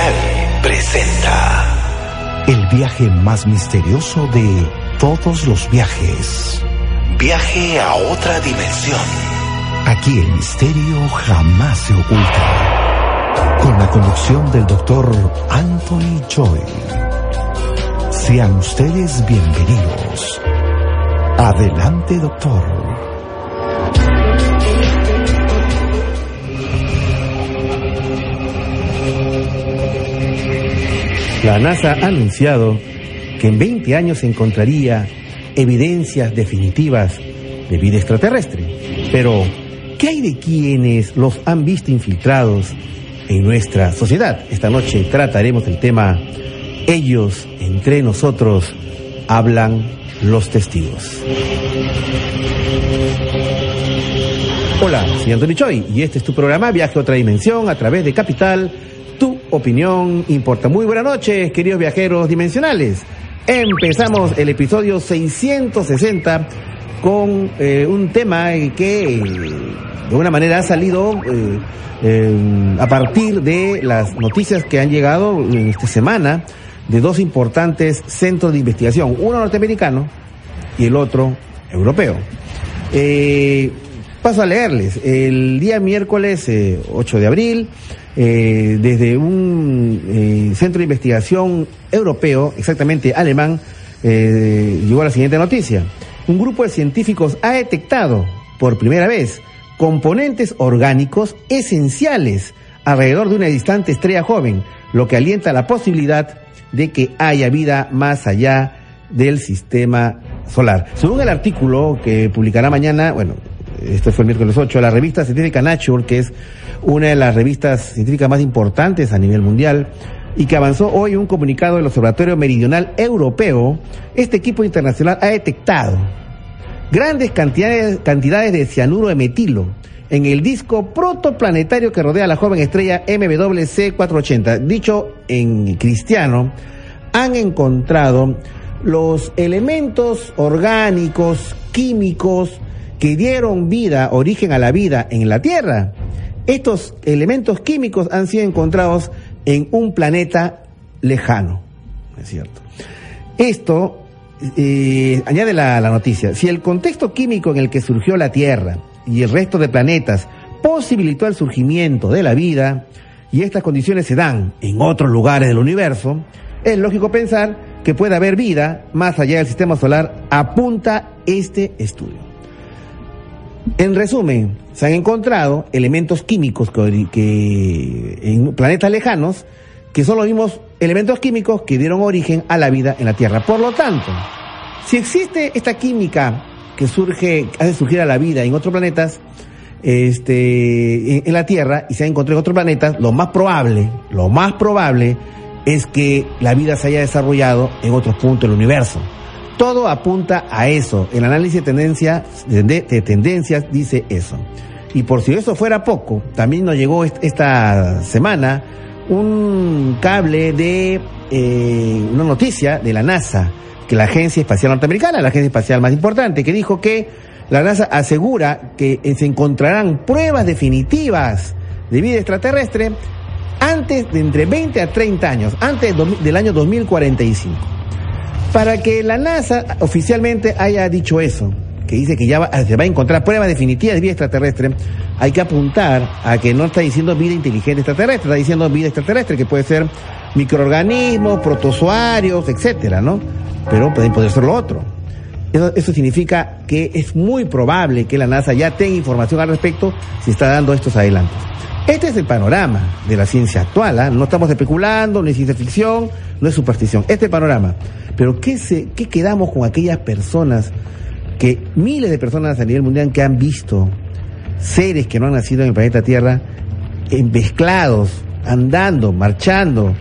Capital presenta El viaje más misterioso de todos los viajes. Viaje a otra dimensión. Aquí el misterio jamás se oculta. Con la conducción del doctor Anthony Joy. Sean ustedes bienvenidos. Adelante, doctor. La NASA ha anunciado que en 20 años se encontraría evidencias definitivas de vida extraterrestre. Pero, ¿qué hay de quienes los han visto infiltrados en nuestra sociedad? Esta noche trataremos el tema Ellos entre nosotros hablan los testigos. Hola, soy Antonio Choi y este es tu programa Viaje a otra dimensión a través de Capital opinión importa. Muy buenas noches, queridos viajeros dimensionales. Empezamos el episodio 660 con eh, un tema que eh, de alguna manera ha salido eh, a partir de las noticias que han llegado en esta semana de dos importantes centros de investigación, uno norteamericano y el otro europeo. paso a leerles. El día miércoles 8 de abril, eh, desde un eh, centro de investigación europeo, exactamente alemán, eh, llegó la siguiente noticia. Un grupo de científicos ha detectado por primera vez componentes orgánicos esenciales alrededor de una distante estrella joven, lo que alienta la posibilidad de que haya vida más allá del sistema solar. Según el artículo que publicará mañana, bueno, este fue el miércoles 8, la revista científica Nature, que es una de las revistas científicas más importantes a nivel mundial, y que avanzó hoy un comunicado del Observatorio Meridional Europeo, este equipo internacional ha detectado grandes cantidades, cantidades de cianuro de metilo en el disco protoplanetario que rodea a la joven estrella MWC 480. Dicho en cristiano, han encontrado los elementos orgánicos, químicos, que dieron vida, origen a la vida en la Tierra. Estos elementos químicos han sido encontrados en un planeta lejano, es cierto. Esto eh, añade la, la noticia. Si el contexto químico en el que surgió la Tierra y el resto de planetas posibilitó el surgimiento de la vida, y estas condiciones se dan en otros lugares del universo, es lógico pensar que puede haber vida más allá del sistema solar, apunta este estudio. En resumen, se han encontrado elementos químicos que, en planetas lejanos que son los mismos elementos químicos que dieron origen a la vida en la Tierra. Por lo tanto, si existe esta química que surge, hace surgir a la vida en otros planetas, este, en, la Tierra y se ha encontrado en otros planetas, lo más probable, lo más probable es que la vida se haya desarrollado en otros puntos del universo. Todo apunta a eso. El análisis de, tendencia, de, tendencias dice eso. Y por si eso fuera poco, también nos llegó esta semana un cable de eh, una noticia de la NASA, que la Agencia Espacial Norteamericana, la agencia espacial más importante, que dijo que la NASA asegura que se encontrarán pruebas definitivas de vida extraterrestre antes de entre 20 a 30 años, antes del año 2045. Para que la NASA oficialmente haya dicho eso, que dice que ya se va a encontrar prueba definitiva de vida extraterrestre, hay que apuntar a que no está diciendo vida inteligente extraterrestre, está diciendo vida extraterrestre, que puede ser microorganismos, protozoarios, etcétera, ¿no? Pero puede, poder ser lo otro. Eso, eso, significa que es muy probable que la NASA ya tenga información al respecto si está dando estos adelantos. Este es el panorama de la ciencia actual, ¿ah? no estamos especulando, no es ciencia ficción, no es superstición, este panorama. Pero ¿qué, se, ¿qué quedamos con aquellas personas, que miles de personas a nivel mundial que han visto seres que no han nacido en el planeta Tierra, mezclados, andando, marchando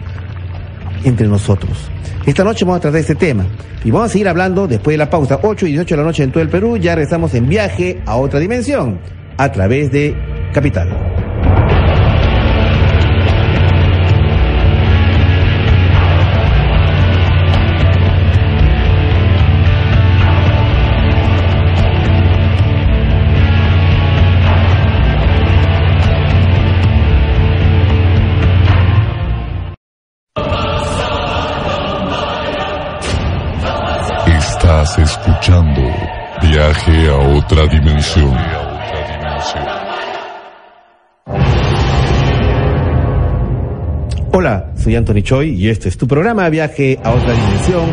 entre nosotros? Esta noche vamos a tratar este tema y vamos a seguir hablando después de la pausa, 8 y 18 de la noche en todo el Perú, ya regresamos en viaje a otra dimensión a través de Capital. Viaje a otra dimensión. Hola, soy Anthony Choi y este es tu programa Viaje a otra dimensión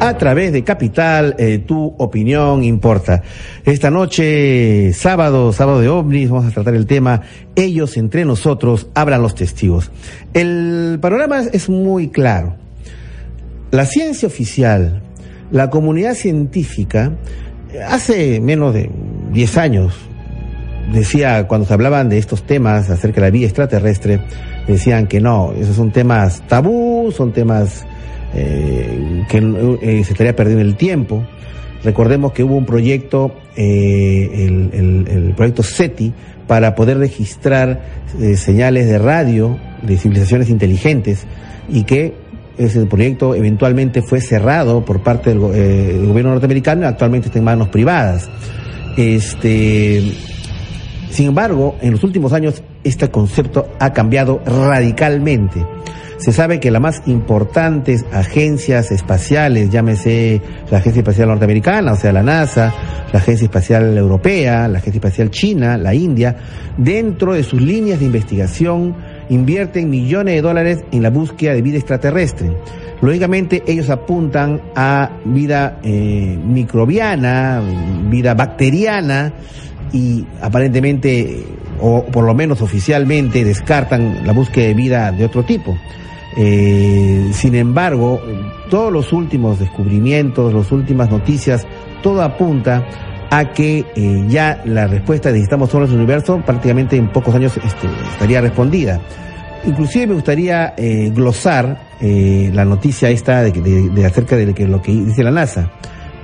a través de Capital, eh, tu opinión importa. Esta noche, sábado, sábado de ovnis, vamos a tratar el tema Ellos entre nosotros, hablan los testigos. El panorama es muy claro. La ciencia oficial, la comunidad científica, hace menos de 10 años, decía, cuando se hablaban de estos temas acerca de la vida extraterrestre, decían que no, esos son temas tabú, son temas eh, que eh, se estaría perdiendo el tiempo. Recordemos que hubo un proyecto, eh, el, el, el, proyecto SETI, para poder registrar señales de radio de civilizaciones inteligentes y que ese proyecto eventualmente fue cerrado por parte del, eh, del gobierno norteamericano, actualmente está en manos privadas. Este, sin embargo, en los últimos años este concepto ha cambiado radicalmente. Se sabe que las más importantes agencias espaciales, llámese la Agencia Espacial Norteamericana, o sea, la NASA, la Agencia Espacial Europea, la Agencia Espacial China, la India, dentro de sus líneas de investigación invierten millones de dólares en la búsqueda de vida extraterrestre. Lógicamente ellos apuntan a vida eh, microbiana, vida bacteriana y aparentemente, o por lo menos oficialmente, descartan la búsqueda de vida de otro tipo. Eh, sin embargo, todos los últimos descubrimientos, las últimas noticias, todo apunta a que eh, ya la respuesta de necesitamos solos el universo prácticamente en pocos años este, estaría respondida. Inclusive me gustaría eh, glosar eh, la noticia esta de, de, de acerca de lo que dice la NASA.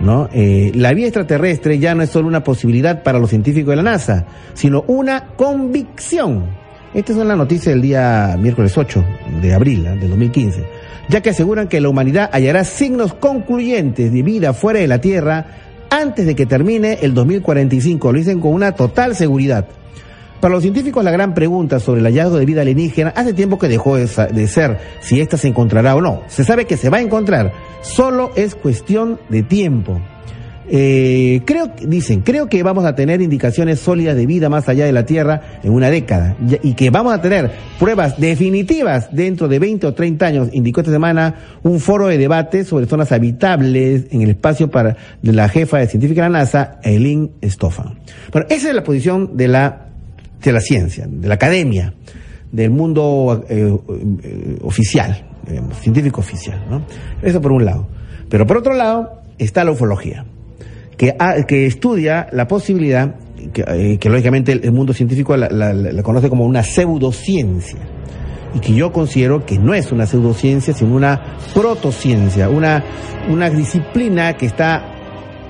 ¿no? Eh, la vida extraterrestre ya no es solo una posibilidad para los científicos de la NASA, sino una convicción. Esta es una noticia del día miércoles 8 de abril ¿eh? del 2015, ya que aseguran que la humanidad hallará signos concluyentes de vida fuera de la Tierra antes de que termine el 2045. Lo dicen con una total seguridad. Para los científicos la gran pregunta sobre el hallazgo de vida alienígena hace tiempo que dejó de, ser si ésta se encontrará o no. Se sabe que se va a encontrar, solo es cuestión de tiempo. Eh, creo, dicen, creo que vamos a tener indicaciones sólidas de vida más allá de la Tierra en una década y que vamos a tener pruebas definitivas dentro de 20 o 30 años, indicó esta semana un foro de debate sobre zonas habitables en el espacio para de la jefa de científica de la NASA, Eileen Stoffan. Bueno, esa es la posición de la de la ciencia, de la academia, del mundo eh, eh, oficial, científico oficial. ¿no? Eso por un lado. Pero por otro lado está la ufología, que, ha, que estudia la posibilidad, que, eh, lógicamente el, mundo científico la, la, conoce como una pseudociencia, y que yo considero que no es una pseudociencia, sino una protociencia, una, una disciplina que está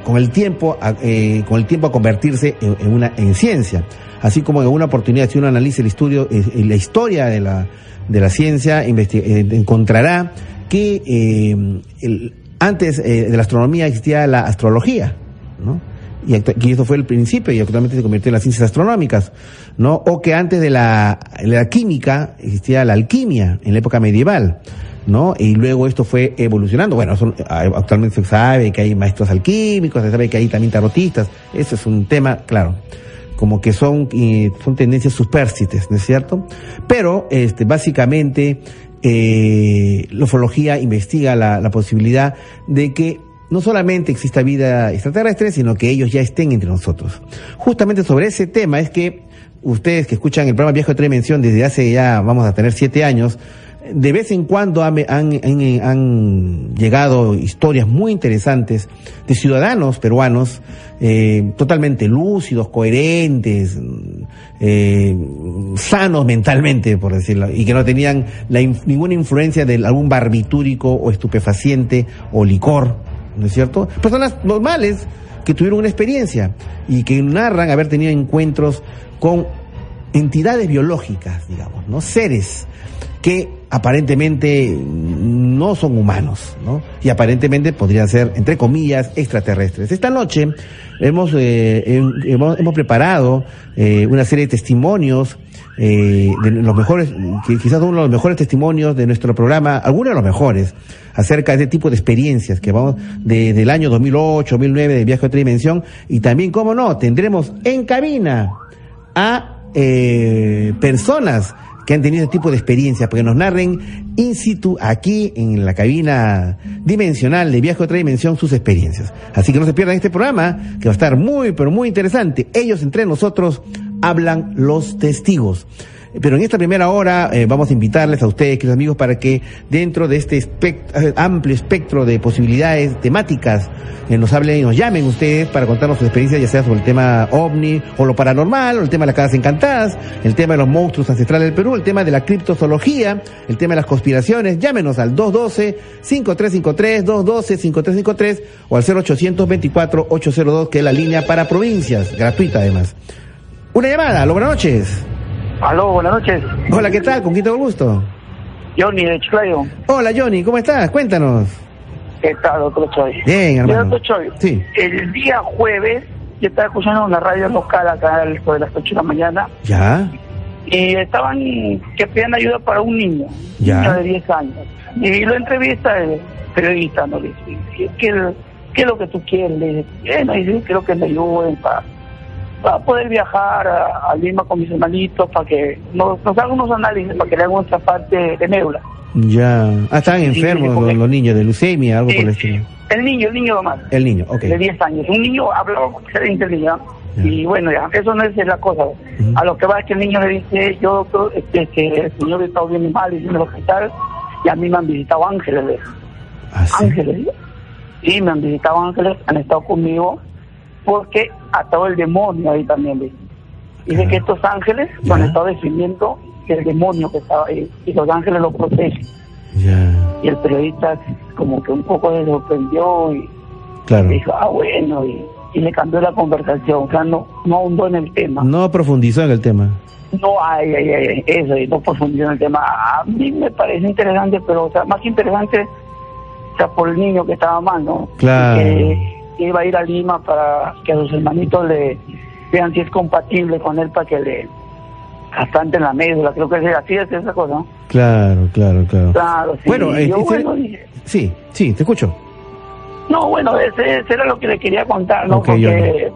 con el tiempo, eh, con el tiempo a convertirse en, en una en ciencia. Así como en una oportunidad, si uno analiza el estudio, eh, la historia de la, de la ciencia, eh, encontrará que eh, el, antes eh, de la astronomía existía la astrología, ¿no? Y, y, eso fue el principio y actualmente se convirtió en las ciencias astronómicas, ¿no? O que antes de la, la química existía la alquimia en la época medieval. ¿no? Y luego esto fue evolucionando. Bueno, actualmente se sabe que hay maestros alquímicos, se sabe que hay también tarotistas, eso es un tema, claro como que son, eh, son tendencias superstites, ¿no es cierto? Pero, este, básicamente, eh, la ufología investiga la, la posibilidad de que no solamente exista vida extraterrestre, sino que ellos ya estén entre nosotros. Justamente sobre ese tema es que ustedes que escuchan el programa Viejo de Dimensión desde hace ya, vamos a tener siete años, de vez en cuando han, llegado historias muy interesantes de ciudadanos peruanos eh, totalmente lúcidos, coherentes, eh, sanos mentalmente, por decirlo, y que no tenían la, ninguna influencia de algún barbitúrico o estupefaciente o licor, ¿no es cierto? Personas normales que tuvieron una experiencia y que narran haber tenido encuentros con entidades biológicas, digamos, ¿no? Seres que aparentemente no son humanos, ¿no? Y aparentemente podrían ser, entre comillas, extraterrestres. Esta noche hemos, eh, hemos, hemos, preparado eh, una serie de testimonios eh, de los mejores, quizás uno de los mejores testimonios de nuestro programa, algunos de los mejores, acerca de este tipo de experiencias que vamos desde el año 2008, 2009 de viaje a otra dimensión y también, cómo no, tendremos en cabina a eh, personas que han tenido este tipo de experiencias, porque nos narren in situ aquí en la cabina dimensional de Viaje a otra dimensión sus experiencias. Así que no se pierdan este programa, que va a estar muy, pero muy interesante. Ellos entre nosotros hablan los testigos. Pero en esta primera hora eh, vamos a invitarles a ustedes, queridos amigos, para que dentro de este eh, amplio espectro de posibilidades temáticas eh, nos hablen, nos llamen ustedes para contarnos sus experiencias, ya sea sobre el tema ovni o lo paranormal, o el tema de las casas encantadas, el tema de los monstruos ancestrales del Perú, el tema de la criptozoología, el tema de las conspiraciones. Llámenos al 212-5353, 212-5353 o al 0824-802, que es la línea para provincias, gratuita además. Una llamada, aló, buenas noches. Aló, buenas noches. Hola, ¿qué tal? ¿Con quién tengo el gusto? Johnny de Chiclayo. Hola, Johnny, ¿cómo estás? Cuéntanos. ¿Qué tal, doctor Choy? Bien, hermano. Doctor Choy, sí. el día jueves yo estaba escuchando una radio local acá de las 8 de la mañana. ¿Ya? Y estaban que pedían ayuda para un niño, ¿Ya? un niño de 10 años. Y lo entrevista el periodista, ¿no? Le dice, ¿qué, qué es lo que tú quieres? Le dice, bueno, dice, quiero que me ayuden para para poder viajar a, a, Lima con mis hermanitos, para que nos, nos hagan unos análisis, para que le hagan nuestra parte de médula. Ya. Ah, están enfermos los, los, niños de leucemia, algo sí, por el estilo. El niño, el niño nomás. El niño, ok. De 10 años. Un niño hablaba con excelente ya. Y bueno, ya, eso no es la cosa. Uh -huh. A lo que va es que el niño le dice, yo, doctor, este, que el señor está bien mal y en el hospital, y a mí me han visitado ángeles. ¿Ah? Ángeles. Sí, me han visitado ángeles, han estado conmigo porque atado el demonio ahí también. ¿ves? Dice que estos ángeles Ya. han estado defendiendo el demonio que estaba ahí y los ángeles lo protegen. Ya. Y el periodista como que un poco se sorprendió y Claro. dijo, ah, bueno, y, y le cambió la conversación, o sea, no, no ahondó en el tema. No profundizó en el tema. No hay, hay, hay, eso, y no profundizó en el tema. A mí me parece interesante, pero, o sea, más interesante, o sea, por el niño que estaba mal, ¿no? Claro. Que iba a ir a Lima para que a sus hermanitos le vean si es compatible con él para que le bastante en la médula, creo que es así es esa cosa, ¿no? Claro, claro, claro. Claro, sí. Bueno, eh, yo, ese- bueno, dije, Sí, sí, te escucho. No, bueno, ese, ese era lo que le quería contar, ¿no? Porque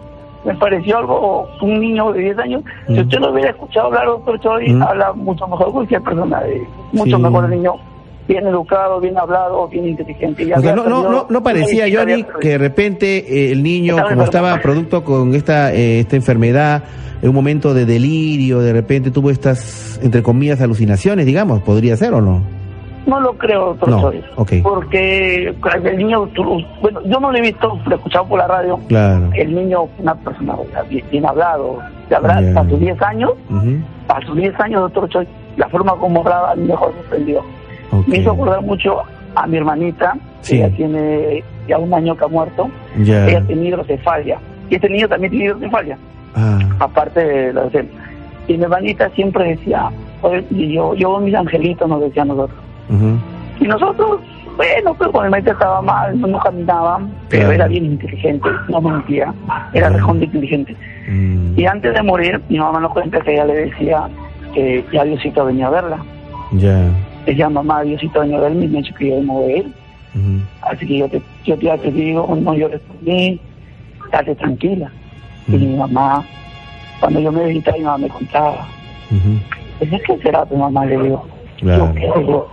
me pareció algo, un niño de 10 años, si Mm. usted lo hubiera escuchado hablar, doctor Choi, Mm. habla mucho mejor que cualquier persona, eh, mucho Sí. mejor el niño, bien educado, bien hablado, bien inteligente. y O sea, había no, no, no, no parecía, Johnny, que de repente eh, el niño, Estaba como enfermo. estaba producto con esta, eh, esta enfermedad, en un momento de delirio, de repente tuvo estas, entre comillas, alucinaciones, digamos, podría ser o no. No lo creo, doctor No, porque el niño, bueno, yo no lo he visto, lo he escuchado por la radio, Claro. el niño, una persona bien, bien hablado, de Ya. a sus 10 años, Ujú, a sus 10 años, doctor Choi, la forma como hablaba, mejor sorprendió. Me hizo acordar mucho a mi hermanita, Sí. ella tiene ya un año que ha muerto, Ya. ella tiene hidrocefalia, y este niño también tiene hidrocefalia, Ah, aparte de la de Y mi hermanita siempre decía, "Oye, y yo, yo mis angelitos nos decían nosotros. ujú, Y nosotros, bueno, pues cuando mi hermanita estaba mal, no, caminaba, pero Claro. era bien inteligente, no mentía, era Claro. recontra inteligente. mm, Y antes de morir, mi mamá nos cuenta que ella le decía que ya Diosito venía a verla. ya. Mamá, Diosito venía a verme y me ha dicho que yo a ir. ujú, Así que yo te, yo ya te digo, no llores por mí, estate tranquila. Y mi mamá, cuando yo me visitaba, mi mamá me contaba, ¿es qué será tu mamá? Le digo, Claro. yo.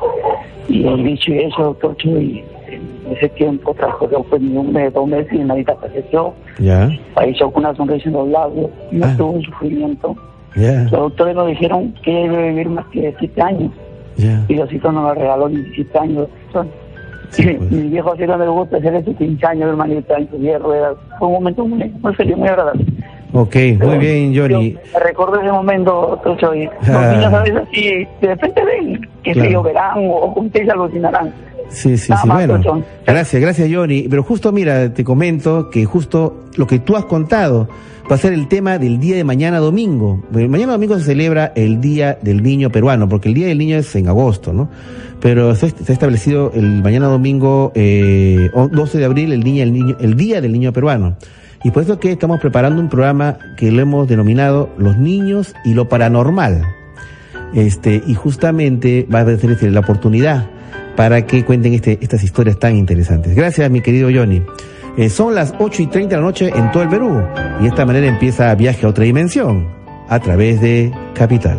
Y el dicho y eso, doctor Chuy, en ese tiempo transcurrió fue ni un mes, dos meses y mi hermanita falleció, Ya. falleció con una sonrisa en los labios, no Ah. tuvo un sufrimiento. Los doctores nos dijeron que debe vivir más que siete años. Ya. Y Diosito nos regaló 17 años. Son- Sí, pues. mi viejo así no me gusta hacer ese 15 años, hermanita, en su ruedas. Fue un momento muy, muy feliz, muy agradable. Ok, muy bien, Johnny. Recuerdo ese momento, Trocho, y los Ah. niños a veces así, de repente ven, que Claro. se yo verán o o ustedes alucinarán. Sí, sí, Nada sí, más, bueno. Gracias, gracias, Johnny. Pero justo, mira, te comento que justo lo que tú has contado va a ser el tema del día de mañana domingo. mañana domingo se celebra el Día del Niño Peruano, porque el Día del Niño es en agosto, ¿no? Pero se, ha establecido el mañana domingo, eh, 12 de abril, el, niño, el Día del Niño Peruano. Y por eso que estamos preparando un programa que lo hemos denominado Los Niños y lo Paranormal. Este, y justamente va a ser la oportunidad para que cuenten este, estas historias tan interesantes. Gracias, mi querido Johnny. Eh, son las 8 y 30 de la noche en todo el Perú y de esta manera empieza Viaje a otra dimensión a través de Capital.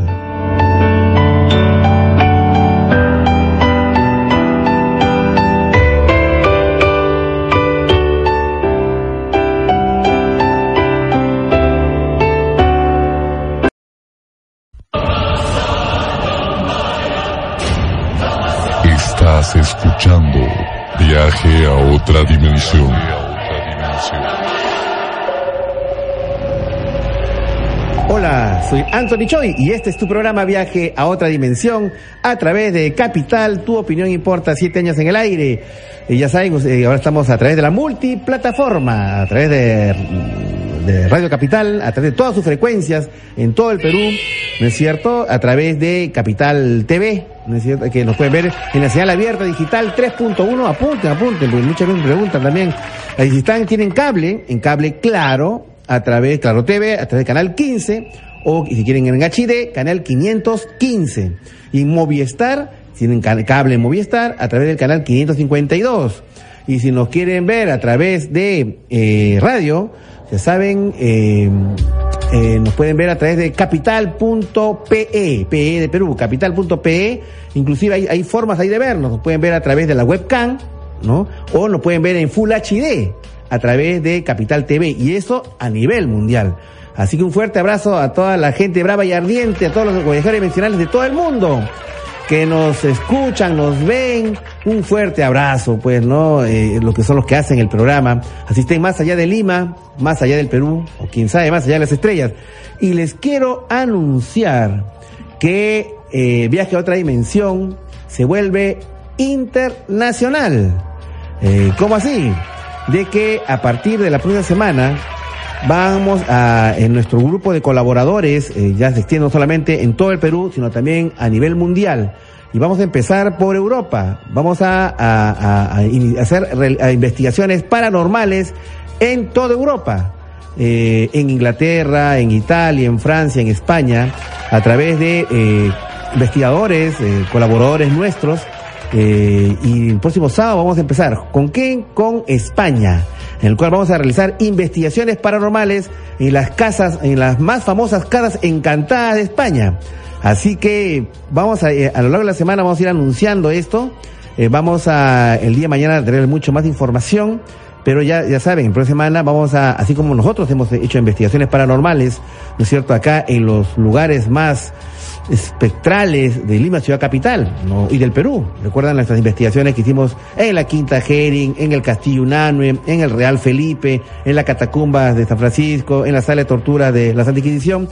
Estás escuchando Viaje a otra dimensión. Hola, soy Anthony Choi y este es tu programa Viaje a otra dimensión a través de Capital. Tu opinión importa, siete años en el aire. Y ya saben, eh, ahora estamos a través de la multiplataforma, a través de, de Radio Capital, a través de todas sus frecuencias en todo el Perú, ¿no es cierto? A través de Capital TV, ¿no es cierto? Que nos pueden ver en la señal abierta digital 3.1. Apunten, apunten, porque muchas veces me preguntan también. Si están, tienen cable, en cable claro, a través, Claro TV, a través del canal 15, o si quieren en HD, canal 515. Y Movistar, tienen cable Movistar, a través del canal 552. Y si nos quieren ver a través de eh, radio, ya saben, eh, eh, nos pueden ver a través de capital.pe, PE de Perú, capital.pe. Inclusive hay, hay formas ahí de vernos, nos pueden ver a través de la webcam, ¿no? O nos pueden ver en Full HD a través de Capital TV y eso a nivel mundial. Así que un fuerte abrazo a toda la gente brava y ardiente, a todos los viajeros dimensionales de todo el mundo que nos escuchan, nos ven. Un fuerte abrazo, pues, ¿no? Eh, lo que son los que hacen el programa. Asisten más allá de Lima, más allá del Perú, o quién sabe, más allá de las estrellas. Y les quiero anunciar que eh, Viaje a otra dimensión se vuelve internacional. Eh, ¿Cómo así? de que a partir de la próxima semana vamos a, en nuestro grupo de colaboradores, eh, ya se extiende no solamente en todo el Perú, sino también a nivel mundial. Y vamos a empezar por Europa. Vamos a, hacer investigaciones paranormales en toda Europa. Eh, en Inglaterra, en Italia, en Francia, en España, a través de eh, investigadores, eh, colaboradores nuestros, y el próximo sábado vamos a empezar. ¿Con qué? Con España, en el cual vamos a realizar investigaciones paranormales en las casas, en las más famosas casas encantadas de España. Así que vamos a, eh, a lo largo de la semana vamos a ir anunciando esto. Eh, vamos a, el día de mañana, tener mucho más información. Pero ya, ya saben, en próxima semana vamos a, así como nosotros hemos hecho investigaciones paranormales, ¿no es cierto?, acá en los lugares más espectrales de Lima, ciudad capital, ¿no? y del Perú. Recuerdan nuestras investigaciones que hicimos en la Quinta Jering, en el Castillo Unanue, en el Real Felipe, en la Catacumba de San Francisco, en la sala de tortura de la Santa Inquisición.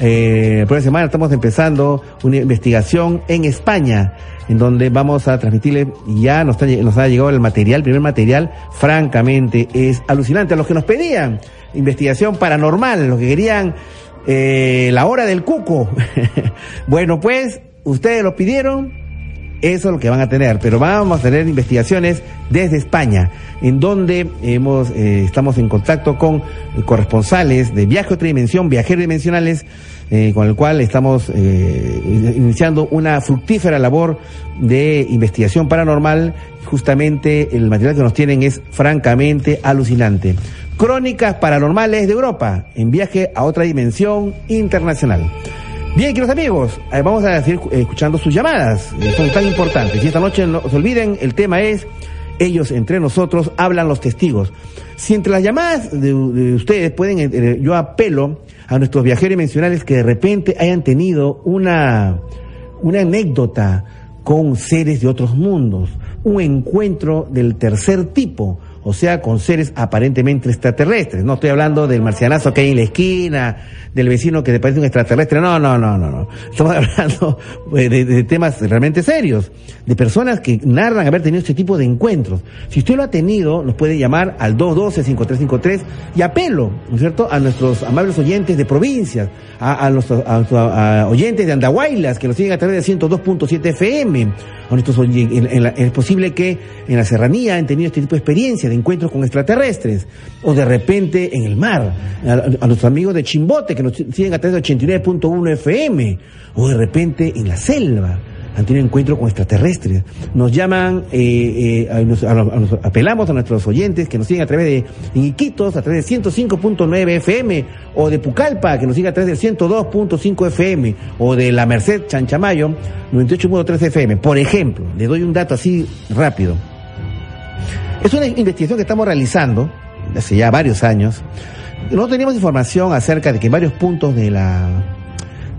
Eh, por semana estamos empezando una investigación en España, en donde vamos a transmitirle, ya nos, nos ha llegado el material, el primer material, francamente es alucinante. A los que nos pedían investigación paranormal, los que querían eh, la hora del cuco. bueno, pues ustedes lo pidieron, eso es lo que van a tener, pero vamos a tener investigaciones desde España, en donde hemos, eh, estamos en contacto con corresponsales de viaje a otra dimensión, viajeros dimensionales, eh, con el cual estamos eh, iniciando una fructífera labor de investigación paranormal. Justamente el material que nos tienen es francamente alucinante. Crónicas Paranormales de Europa, en viaje a otra dimensión internacional. Bien, queridos amigos, eh, vamos a seguir escuchando sus llamadas, eh, son tan importantes. Y esta noche no se olviden, el tema es, ellos entre nosotros hablan los testigos. Si entre las llamadas de, ustedes pueden, eh, yo apelo a nuestros viajeros dimensionales que de repente hayan tenido una, una anécdota con seres de otros mundos, un encuentro del tercer tipo, o sea, con seres aparentemente extraterrestres. No estoy hablando del marcianazo que hay en la esquina, del vecino que te parece un extraterrestre. No, no, no, no, no. Estamos hablando eh, de, temas realmente serios, de personas que narran haber tenido este tipo de encuentros. Si usted lo ha tenido, nos puede llamar al 212-5353 y apelo, ¿no es cierto?, a nuestros amables oyentes de provincias, a, a, a oyentes de Andahuaylas que nos siguen a través de 102.7 FM. A nuestros en- es posible que en la serranía han tenido este tipo de experiencia de encuentros con extraterrestres, o de repente en el mar, a, a nuestros amigos de Chimbote que nos siguen a través de 89.1 FM, o de repente en la selva han tenido encuentro con extraterrestres. Nos llaman, eh, eh, los- apelamos a nuestros oyentes que nos siguen a través de Iquitos, a través de 105.9 FM, o de Pucallpa, que nos siguen a través del 102.5 FM, o de La Merced, Chanchamayo, 98.3 FM. Por ejemplo, le doy un dato así rápido. Es una investigación que estamos realizando hace ya varios años. No teníamos información acerca de que en varios puntos de la,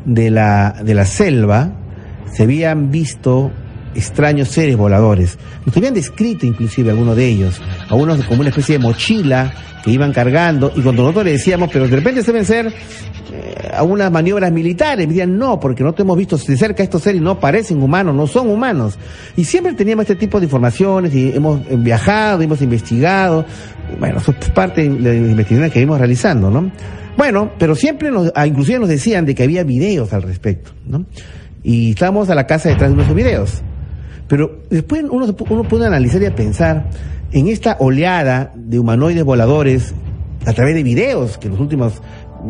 de la, de la selva se habían visto extraños seres voladores. Nos habían descrito inclusive algunos de ellos, algunos como una especie de mochila que iban cargando y cuando nosotros le decíamos, pero de repente deben ser eh, algunas maniobras militares, me decían no, porque no hemos visto de cerca estos seres no parecen humanos, no son humanos. Y siempre teníamos este tipo de informaciones y hemos eh, viajado, hemos investigado, bueno, eso es parte de las investigaciones que vimos realizando, ¿no? Bueno, pero siempre nos, ah, inclusive nos decían de que había videos al respecto, ¿no? Y estábamos a la casa detrás de unos videos. Pero después uno, uno puede analizar y pensar en esta oleada de humanoides voladores a través de videos que en las últimas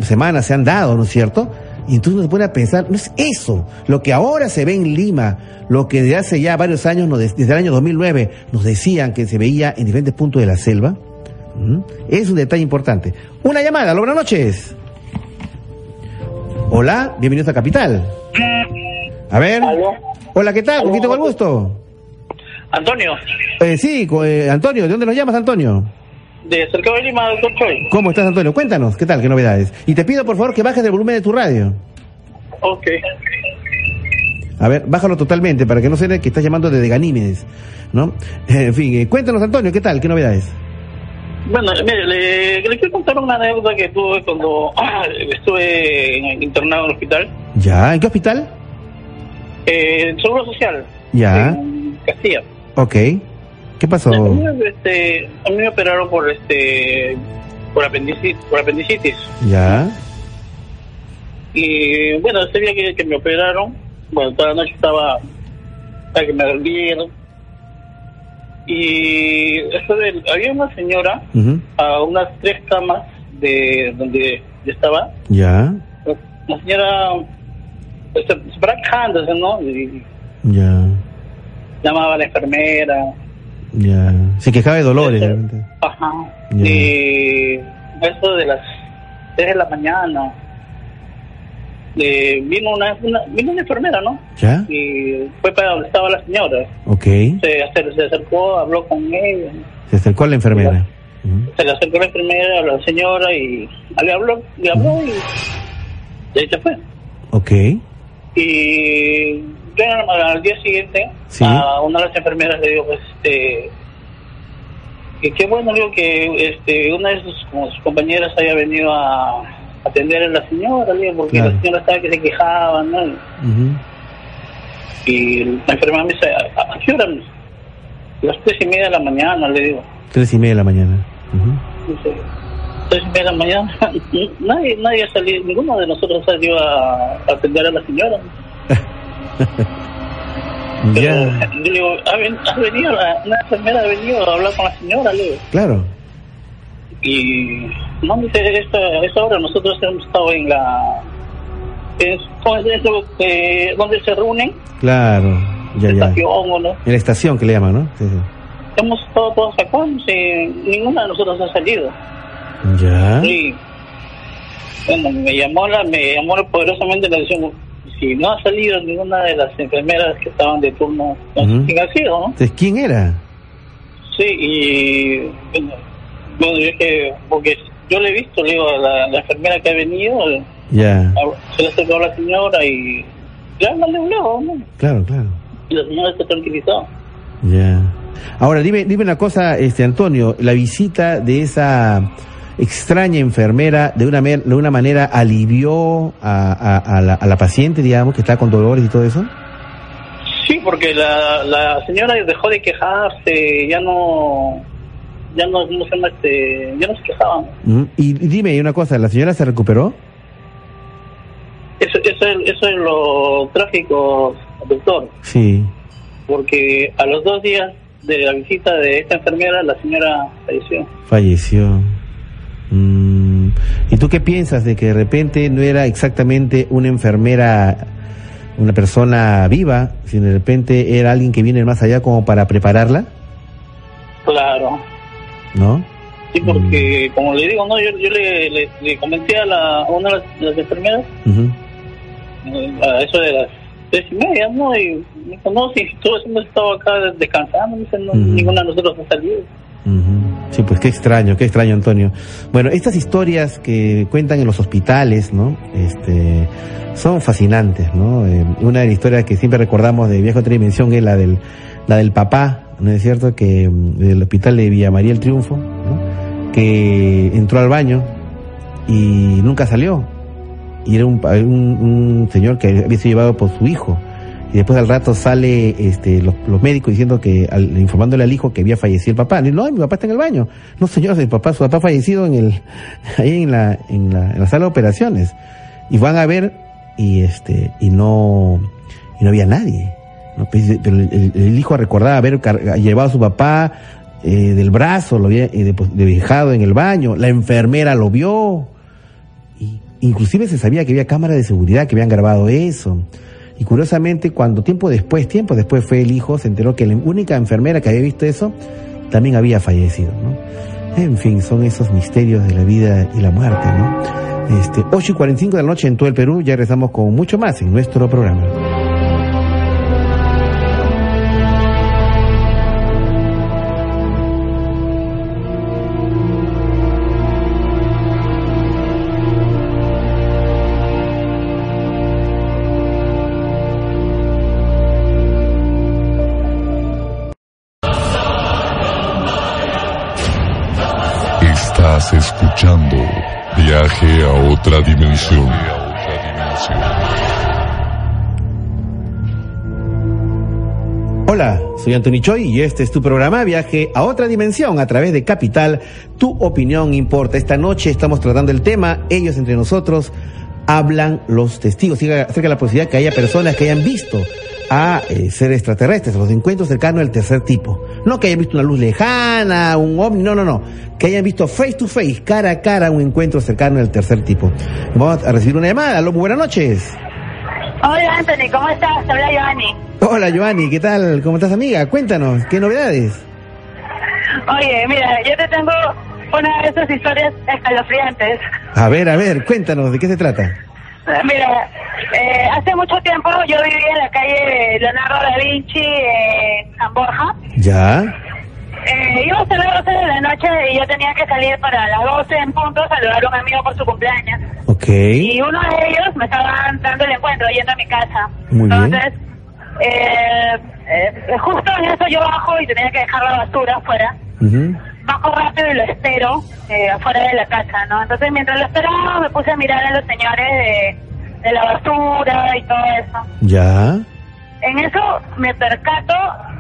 semanas se han dado, ¿no es cierto? Y entonces uno se pone a pensar, no es eso, lo que ahora se ve en Lima, lo que desde hace ya varios años, desde el año 2009, nos decían que se veía en diferentes puntos de la selva. Es un detalle importante. Una llamada, buenas noches. Hola, bienvenidos a Capital. A ver. ¿Aló? Hola, ¿qué tal? ¿Con quién tengo el gusto? Antonio, Eh, sí, eh, Antonio, ¿de dónde nos llamas, Antonio? de Cercado de Lima, doctor Choi. ¿Cómo estás, Antonio? Cuéntanos, ¿qué tal? ¿Qué novedades? Y te pido, por favor, que bajes el volumen de tu radio. Ok. A ver, bájalo totalmente para que no suene que estás llamando desde Ganímedes, ¿no? En fin, eh, cuéntanos, Antonio, ¿qué tal? ¿Qué novedades? Bueno, mire, le, le quiero contar una anécdota que tuve cuando ah, estuve internado en el hospital. ¿Ya? ¿En qué hospital? Eh, Seguro Social. Ya. En Castilla. Ok. ¿Qué pasó? A mí, este, a mí me operaron por este por apendicitis, por apendicitis. Ya. Y bueno, ese día que, que me operaron, bueno, toda la noche estaba para que me dolieron. Y eso de- había una señora a unas tres camas de donde yo estaba. Ya. La señora pues, se, se paraba quejándose, ¿no? Y Ya. llamaba a la enfermera. Ya. Se quejaba de dolores. De repente. Ajá. Ya. Y eso de las 3 de la mañana. eh, vino una, una vino una enfermera, ¿no? ¿Ya? Y fue para donde estaba la señora. Ok. Se, se acercó, habló con ella. Se acercó a la enfermera. Se le acercó la enfermera a la señora y le habló, le habló y, y ahí se fue. Ok. Y yo al día siguiente Sí. a una de las enfermeras le digo, pues, este, que qué bueno, digo que este, una de sus, como sus compañeras haya venido a atender a la señora, digo, porque Claro. la señora estaba que se quejaba, ¿no? Y la enfermera me dice, ¿a, qué hora? Las tres y media de la mañana, le digo. Tres y media de la mañana. Ujú. Dice, tres y media de la mañana. nadie, nadie ha salido, ninguno de nosotros salió a, a atender a la señora. Pero Ya. yo le digo, ¿ha, ven- ha venido, la- una enfermera ha venido a hablar con la señora, le digo. Claro. Y no dice, esta, a esta hora nosotros hemos estado en la... En, ¿cómo es eso? Eh, donde se reúnen, Claro. Ya, ya. estación no. En la estación que le llaman, ¿no? Sí, sí. Hemos estado todos acá, sé, ninguna de nosotros ha salido. Ya. Y bueno, me llamó la, me llamó poderosamente la atención. Si no ha salido ninguna de las enfermeras que estaban de turno, no sé quién ha sido, ¿no? Entonces, ¿quién era? Sí, y bueno, bueno, yo que, porque yo le he visto, le digo, a la, la enfermera que ha venido, Ya. a- se le acercó a la señora y ya no le. Claro, claro. Y la señora se tranquilizó. Ya. Ahora, dime, dime una cosa, este Antonio, la visita de esa extraña enfermera de una, de una manera alivió a, a, la, a la paciente, digamos, que está con dolores y todo eso? Sí, porque la, la señora dejó de quejarse, ya no ya no, no, se, este, ya no se quejaba. Y, dime una cosa, ¿la señora se recuperó? Eso, eso, eso es lo trágico, doctor. Sí. Porque a los dos días de la visita de esta enfermera, la señora falleció. Falleció. Mm. ¿Y tú qué piensas de que de repente no era exactamente una enfermera, una persona viva, sino de repente era alguien que viene más allá como para prepararla? Claro. ¿No? Sí, porque, mm. como le digo, no yo, yo le, le, comenté a, la, una de las, enfermeras, eh, a eso de las tres y media, ¿no? Y me dijo, no, si todos hemos estado acá descansando, dice, no, ninguna de nosotros ha salido. Pues qué extraño, qué extraño, Antonio. Bueno, estas historias que cuentan en los hospitales, ¿no? Este, son fascinantes, ¿no? Eh, una de las historias que siempre recordamos de Viejo Otra Dimensión es la del, la del papá, ¿no es cierto? Que mm, del hospital de Villa María el Triunfo. Que entró al baño y nunca salió. Y era un, un señor que había sido llevado por su hijo y después al rato sale este, los, médicos diciendo que, al, informándole al hijo que había fallecido el papá. no, mi papá está en el baño. No, señor, papá, su papá ha fallecido en el, ahí en la, en la, en la sala de operaciones. Y van a ver y este, y no, y no había nadie. Pues, pero el, hijo recordaba haber llevado a su papá eh, del brazo, lo había eh, dejado en el baño. La enfermera lo vio. Y, inclusive se sabía que había cámaras de seguridad que habían grabado eso. Y curiosamente, cuando tiempo después, tiempo después fue el hijo, se enteró que la única enfermera que había visto eso también había fallecido. En fin, son esos misterios de la vida y la muerte, ¿no? Este, 8 y 45 de la noche en todo el Perú, ya regresamos con mucho más en nuestro programa. Viaje a otra dimensión. Hola, soy Anthony Choi y este es tu programa Viaje a otra dimensión a través de Capital. Tu opinión importa. Esta noche estamos tratando el tema Ellos entre nosotros hablan los testigos acerca de la posibilidad que haya personas que hayan visto a eh, seres extraterrestres, a los encuentros cercanos del tercer tipo. No que hayan visto una luz lejana, un ovni, no, no, no. Que hayan visto face to face, cara a cara, un encuentro cercano del tercer tipo. Vamos a recibir una llamada. Aló, buenas noches. Hola Anthony, ¿cómo estás? Hola Giovanni. Hola Giovanni, ¿qué tal? ¿Cómo estás amiga? Cuéntanos, ¿qué novedades? Oye, mira, yo te tengo una de esas historias escalofriantes. A ver, a ver, cuéntanos, ¿de qué se trata? Mira, eh, hace mucho tiempo yo vivía en la calle Leonardo da Vinci en San Borja. Ya. Eh, iba a ser las 12 de la noche y yo tenía que salir para las 12 en punto a saludar a un amigo por su cumpleaños. Ok. Y uno de ellos me estaba dando el encuentro yendo a mi casa. Muy Entonces, Eh, eh, justo en eso yo bajo y tenía que dejar la basura afuera. Bajo rápido y lo espero eh, afuera de la casa, ¿no? Entonces, mientras lo esperaba, me puse a mirar a los señores de de la basura y todo eso. Ya. En eso me percato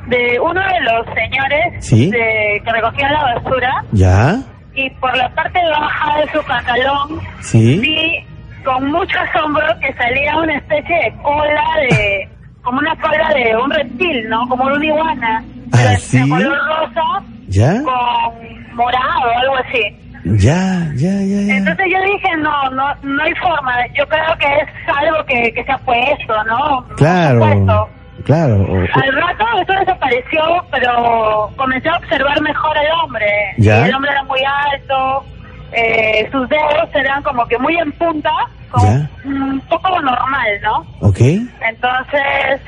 de uno de los señores ¿Sí? de, que recogía la basura. Ya. Y por la parte baja de su pantalón ¿Sí? vi con mucho asombro que salía una especie de cola de... como una cola de un reptil, ¿no? Como una iguana. ¿Ah, sí? De color rosa. ¿Ya? Con morado, algo así. Ya, ya, ya, ya. Entonces yo dije, no, no, no hay forma. Yo creo que es algo que, que se ha puesto, ¿no? Claro. Claro. Al rato eso desapareció, pero comencé a observar mejor al hombre. ¿Ya? El hombre era muy alto, eh, sus dedos eran como que muy en punta, como un poco normal, ¿no? Ok. Entonces,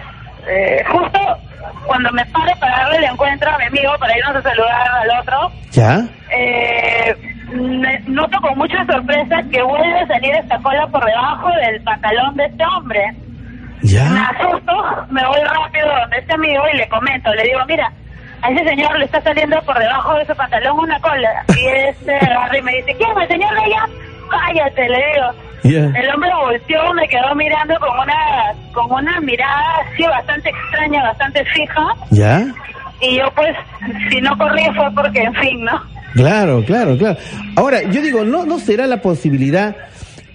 eh, justo cuando me paro para darle el encuentro a mi amigo para irnos a saludar al otro, ¿Ya? Eh, noto con mucha sorpresa que vuelve a salir esta cola por debajo del pantalón de este hombre. ¿Ya? Me asusto, me voy rápido donde este amigo y le comento, le digo, mira, a ese señor le está saliendo por debajo de su pantalón una cola. Y este agarra y me dice, ¿quién? ¿El señor de allá? Cállate, le digo. El hombre volteó, me quedó mirando con una, con una mirada así bastante extraña, bastante fija. ¿Ya? Y yo pues, si no corrí fue porque, en fin, ¿no? Claro, claro, claro. Ahora, yo digo, ¿no, no será la posibilidad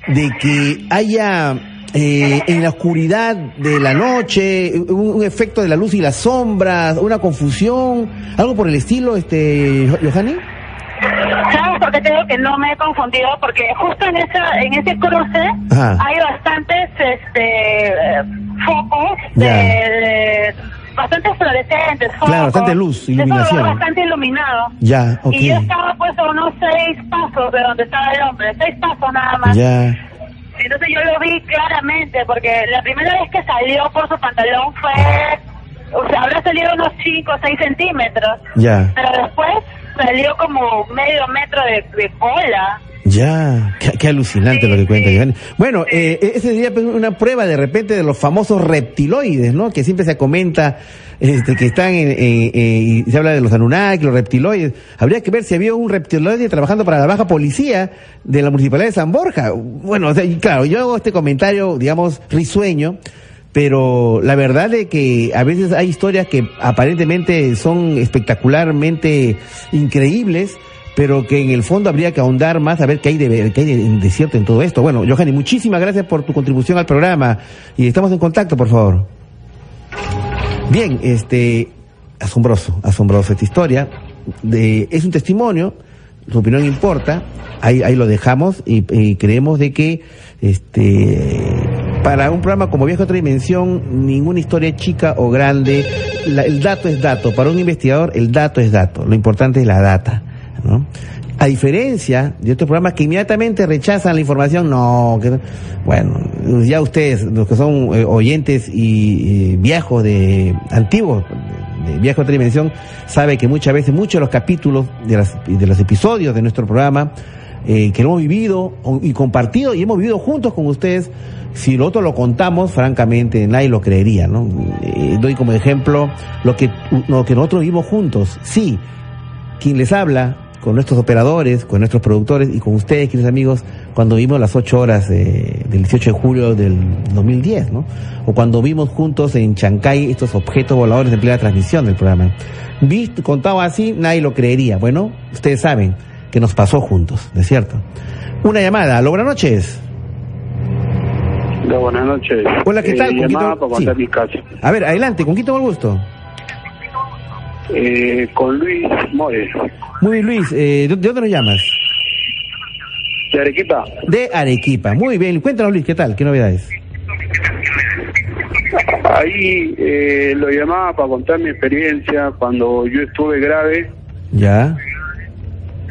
de que haya eh, en la oscuridad de la noche, un, efecto de la luz y las sombras, una confusión, algo por el estilo, este, Johanny? ¿Sabes por qué tengo que no me he confundido? Porque justo en esa, en ese cruce hay bastantes este focos de, bastante fluorescentes, focos, claro, bastante luz, iluminación. bastante iluminado. Ya, okay. Y yo estaba pues a unos seis pasos de donde estaba el hombre, seis pasos nada más. Ya. Entonces yo lo vi claramente, porque la primera vez que salió por su pantalón fue, o sea, habrá salido unos 5 o 6 centímetros. Ya. Pero después salió como medio metro de, cola. Ya, qué, alucinante lo que cuenta Giovanni. Bueno, eh, ese sería pues, una prueba de repente de los famosos reptiloides, ¿no? Que siempre se comenta este, que están en, y se habla de los Anunnaki, los reptiloides. Habría que ver si había un reptiloide trabajando para la baja policía de la municipalidad de San Borja. Bueno, claro, yo hago este comentario, digamos, risueño, pero la verdad es que a veces hay historias que aparentemente son espectacularmente increíbles, pero que en el fondo habría que ahondar más a ver qué hay de, qué hay de cierto en todo esto. Bueno, Johanny, muchísimas gracias por tu contribución al programa y estamos en contacto, por favor. Bien, este, asombroso, asombroso esta historia. Es un testimonio, su opinión importa, ahí, ahí lo dejamos y, creemos de que este para un programa como Viejo Otra Dimensión, ninguna historia chica o grande, el dato es dato. Para un investigador, el dato es dato. Lo importante es la data. ¿no? A diferencia de otros programas que inmediatamente rechazan la información, no, que, bueno, ya ustedes, los que son eh, oyentes y viejos de antiguos, de viaje otra dimensión, sabe que muchas veces, muchos de los capítulos de, los episodios de nuestro programa, eh, que lo hemos vivido y compartido y hemos vivido juntos con ustedes, si nosotros lo contamos, francamente, nadie lo creería, ¿no? Eh, doy como ejemplo lo que, lo que nosotros vivimos juntos. Sí, quien les habla, con nuestros operadores, con nuestros productores y con ustedes, queridos amigos, cuando vimos las ocho horas del 18 de julio del 2010, ¿no? O cuando vimos juntos en Chancay estos objetos voladores en plena transmisión del programa. Visto, contado así, nadie lo creería. Bueno, ustedes saben que nos pasó juntos, ¿no es cierto? Una llamada. Hola, buenas noches. Hola, buenas noches. Hola, ¿qué tal? Eh, para mi casa. A ver, adelante, ¿con quién tengo el gusto? Eh, con Luis Mores. Muy bien, Luis, eh, ¿de dónde nos llamas? De Arequipa. De Arequipa, muy bien. Cuéntanos, Luis, ¿qué tal? ¿Qué novedades? Ahí eh, lo llamaba para contar mi experiencia cuando yo estuve grave. Ya.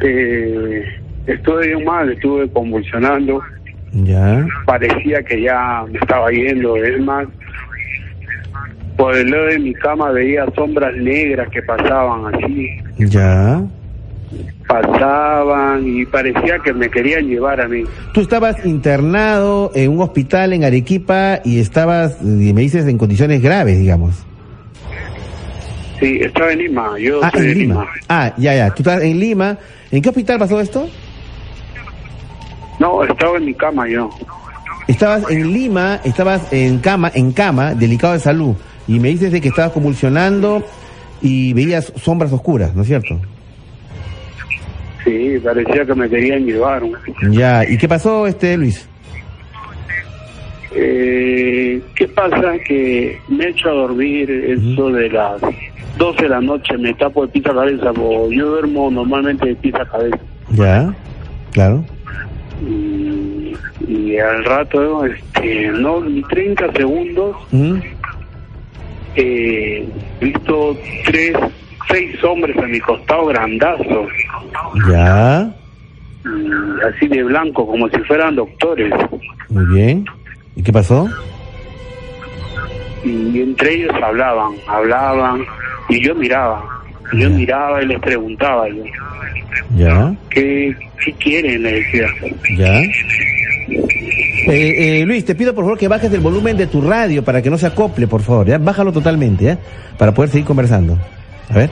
Eh, estuve bien mal, estuve convulsionando. Ya. Parecía que ya me estaba yendo, es más, por el lado de mi cama veía sombras negras que pasaban así. Ya. Pasaban y parecía que me querían llevar a mí. Tú estabas internado en un hospital en Arequipa y estabas, y me dices, en condiciones graves, digamos. Sí, estaba en Lima, yo ah, en Lima. Ah, ya, ya, tú estás en Lima. ¿En qué hospital pasó esto? No, estaba en mi cama yo. Estabas en Lima, estabas en cama, en cama, delicado de salud y me dices de que estabas convulsionando y veías sombras oscuras, ¿no es cierto? Sí, parecía que me querían llevar. Ya, ¿y qué pasó, este Luis? Eh, ¿Qué pasa? Que me echo a dormir eso de las 12 de la noche, me tapo de pisa cabeza, porque yo duermo normalmente de pisa cabeza. Ya, claro. Y, al rato, este, no, ni 30 segundos, eh, visto tres, seis hombres a mi costado grandazos. Ya. así de blanco, como si fueran doctores. Muy bien. ¿Y qué pasó? Y entre ellos hablaban, hablaban, y yo miraba. Yo miraba y les preguntaba. Yo, ¿Ya? ¿Qué, qué quieren? Le decía. ¿Ya? Eh, eh, Luis, te pido por favor que bajes el volumen de tu radio para que no se acople, por favor. ¿ya? Bájalo totalmente, ¿ya? Para poder seguir conversando. A ver.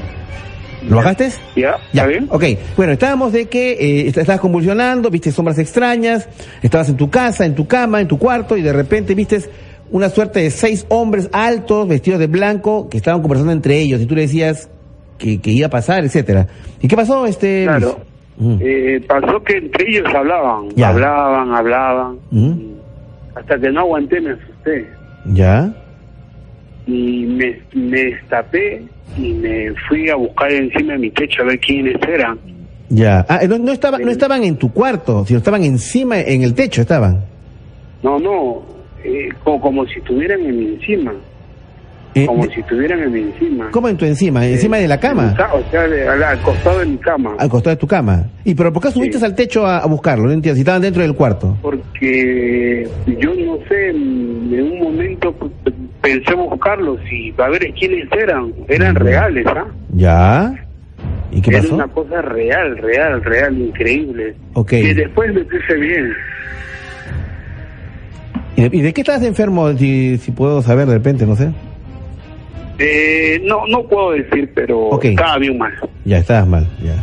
¿Lo bajaste? Ya, Ya, ¿está bien? ok. Bueno, estábamos de que eh, est- estabas convulsionando, viste sombras extrañas, estabas en tu casa, en tu cama, en tu cuarto, y de repente viste una suerte de seis hombres altos, vestidos de blanco, que estaban conversando entre ellos, y tú le decías que, que iba a pasar, etcétera. ¿Y qué pasó, este Claro. Mm. Eh, pasó que entre ellos hablaban, Ya. hablaban, hablaban, Mm. hasta que no aguanté me asusté ¿Ya? y me, me destapé y me fui a buscar encima de mi techo a ver quiénes eran. Ya. Ah, no, no, estaba, no estaban en tu cuarto, sino estaban encima, en el techo estaban. No, no, eh, como, como si estuvieran en mi encima, Eh, como de- si estuvieran en mi encima. ¿Cómo en tu encima? ¿Encima de la cama? O sea, de- al, al costado de mi cama. Al costado de tu cama. ¿Y pero por qué subiste Sí. al techo a, a buscarlo? No entiendo, si estaban dentro del cuarto. Porque yo no sé, en un momento pensé buscarlos y a ver quiénes eran. Eran reales, ¿ah? ¿Ya? ¿Y qué Era pasó? una cosa real, real, real, increíble. Ok. Y después me puse bien. ¿Y de, y de qué estabas enfermo, si, si puedo saber de repente, no sé? Eh, no, no puedo decir, pero Ok. estaba bien mal. Ya, estabas mal, ya.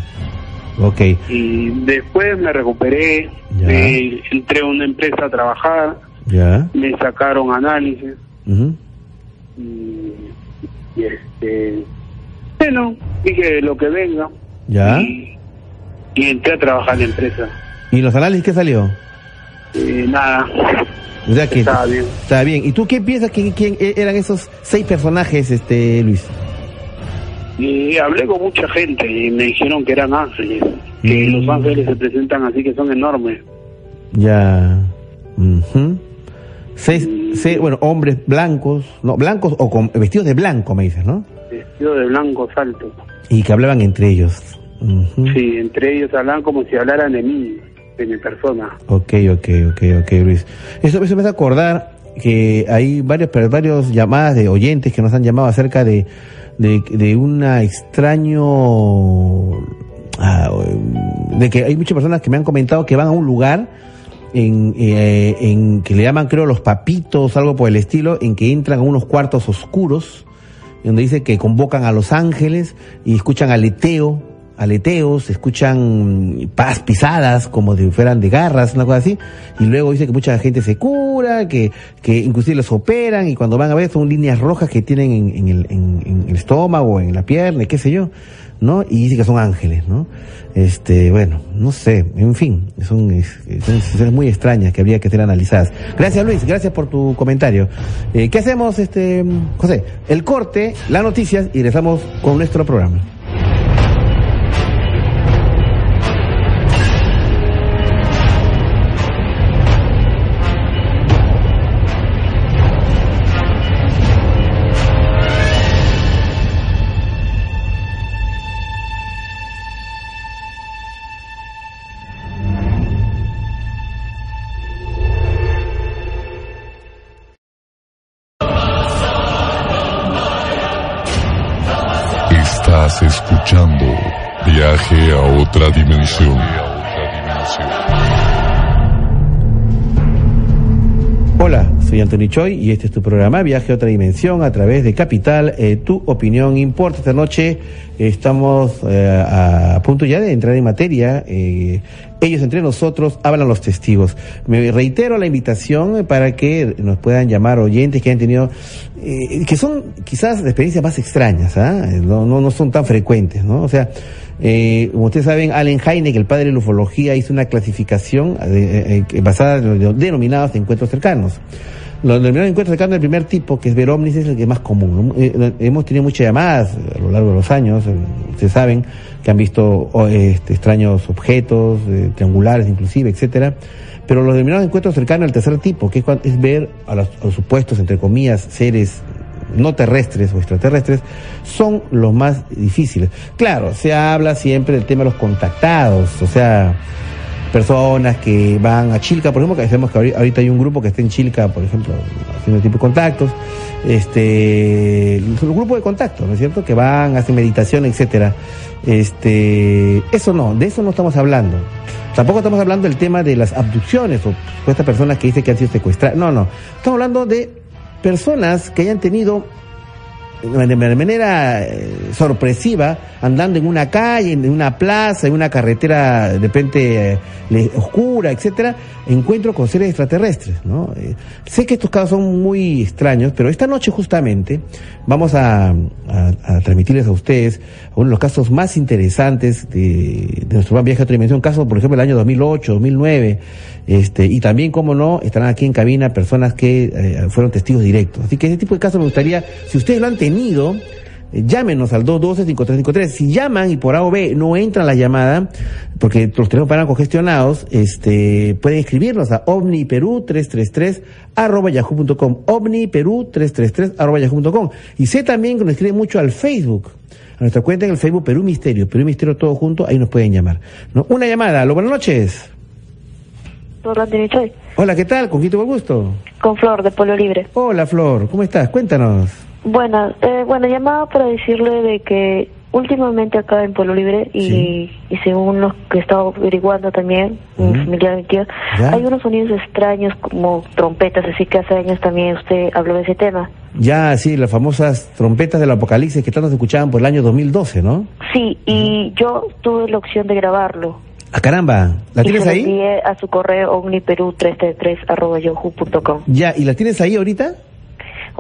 Ok, Y después me recuperé, me entré a una empresa a trabajar, ya. me sacaron análisis y, y, este, bueno, dije lo que venga. Ya. Y, y entré a trabajar en la empresa. ¿Y los análisis qué salió? Eh, nada, O sea que bien. Está bien. ¿Y tú qué piensas que quién eran esos seis personajes, este Luis? Y hablé con mucha gente y me dijeron que eran ángeles, que Mm. los ángeles se presentan así que son enormes. Ya. ujú. Seis, seis, bueno, hombres blancos, no, blancos o con vestidos de blanco, me dices, ¿no? Vestidos de blancos altos. Y que hablaban entre ellos. Sí, entre ellos hablan como si hablaran de mí, de mi persona. Ok, ok, ok, ok, Luis. Eso, eso me hace acordar que hay varios, varios llamadas de oyentes que nos han llamado acerca de, de, de una extraño... ah, de que hay muchas personas que me han comentado que van a un lugar en, eh, en que le llaman creo los papitos, algo por el estilo, en que entran a unos cuartos oscuros, donde dice que convocan a los ángeles y escuchan aleteo, aleteos, escuchan paz pisadas como si fueran de garras, una cosa así, y luego dice que mucha gente se cura, que, que inclusive los operan y cuando van a ver son líneas rojas que tienen en, en el, en- en el estómago, en la pierna, qué sé yo, ¿no? Y dice que son ángeles, ¿no? Este, bueno, no sé, en fin, son, son muy extrañas que habría que ser analizadas. Gracias Luis, gracias por tu comentario. Eh, ¿Qué hacemos, este, José? El corte, las noticias y regresamos con nuestro programa. Estás escuchando Viaje a otra dimensión. Soy Anthony Choi y este es tu programa Viaje a otra dimensión a través de Capital. Eh, tu opinión importa. Esta noche estamos eh, a punto ya de entrar en materia. Eh, ellos entre nosotros hablan los testigos. Me reitero la invitación para que nos puedan llamar oyentes que han tenido, eh, que son quizás experiencias más extrañas, ¿ah? no, no, no son tan frecuentes, ¿no? O sea, eh, como ustedes saben, Allen Hynek, el padre de la ufología, hizo una clasificación eh, eh, basada en los denominados encuentros cercanos. Los denominados encuentros cercanos del primer tipo, que es ver ovnis, es el que más común. Eh, hemos tenido muchas llamadas a lo largo de los años, eh, ustedes saben, que han visto este, extraños objetos, eh, triangulares inclusive, etcétera. Pero los denominados encuentros cercanos al tercer tipo, que es, ver a los supuestos, entre comillas, seres no terrestres o extraterrestres, son los más difíciles. Claro, se habla siempre del tema de los contactados, o sea, personas que van a Chilca, por ejemplo, que sabemos que ahori- ahorita hay un grupo que está en Chilca, por ejemplo, haciendo tipo de contactos, este, un grupo de contactos, ¿no es cierto? Que van, hacen meditación, etcétera. Este, eso no, de eso no estamos hablando. Tampoco estamos hablando del tema de las abducciones o estas personas que dicen que han sido secuestradas. No, no. Estamos hablando de personas que hayan tenido de manera eh, sorpresiva, andando en una calle, en una plaza, en una carretera de repente eh, oscura, etcétera, encuentro con seres extraterrestres, ¿no? Eh, sé que estos casos son muy extraños, pero esta noche justamente vamos a, transmitirles a ustedes uno de los casos más interesantes de, nuestro viaje a otra dimensión, caso por ejemplo el año 2008, 2009, este, y también, como no, estarán aquí en cabina personas que fueron testigos directos. Así que ese tipo de casos me gustaría, si ustedes lo han tenido, eh, llámenos al 212-5353. Si llaman y por A o B no entra la llamada, porque los teléfonos paran congestionados, este, pueden escribirnos a omniperú333 arroba yahoo.com, omniperú333 arroba yahoo.com. Y sé también que nos escriben mucho al Facebook, a nuestra cuenta en el Facebook Perú Misterio, Perú Misterio todo junto, ahí nos pueden llamar. ¿No? Una llamada, lo buenas noches. Hola, ¿qué tal? ¿Con quién tuvo gusto? Con Flor, de Polo Libre. Hola, Flor, ¿cómo estás? Cuéntanos. Bueno, eh, bueno, llamaba para decirle de que últimamente acá en Pueblo Libre y, y según los que he estado averiguando también, mi familia mi tío, hay unos sonidos extraños como trompetas, así que hace años también usted habló de ese tema. Ya, sí, las famosas trompetas del apocalipsis que tanto se escuchaban por el año 2012, ¿no? Sí, y yo tuve la opción de grabarlo. Ah, caramba, ¿la tienes ahí? envié a su correo omniperú333 Ya, ¿y la tienes ahí ahorita?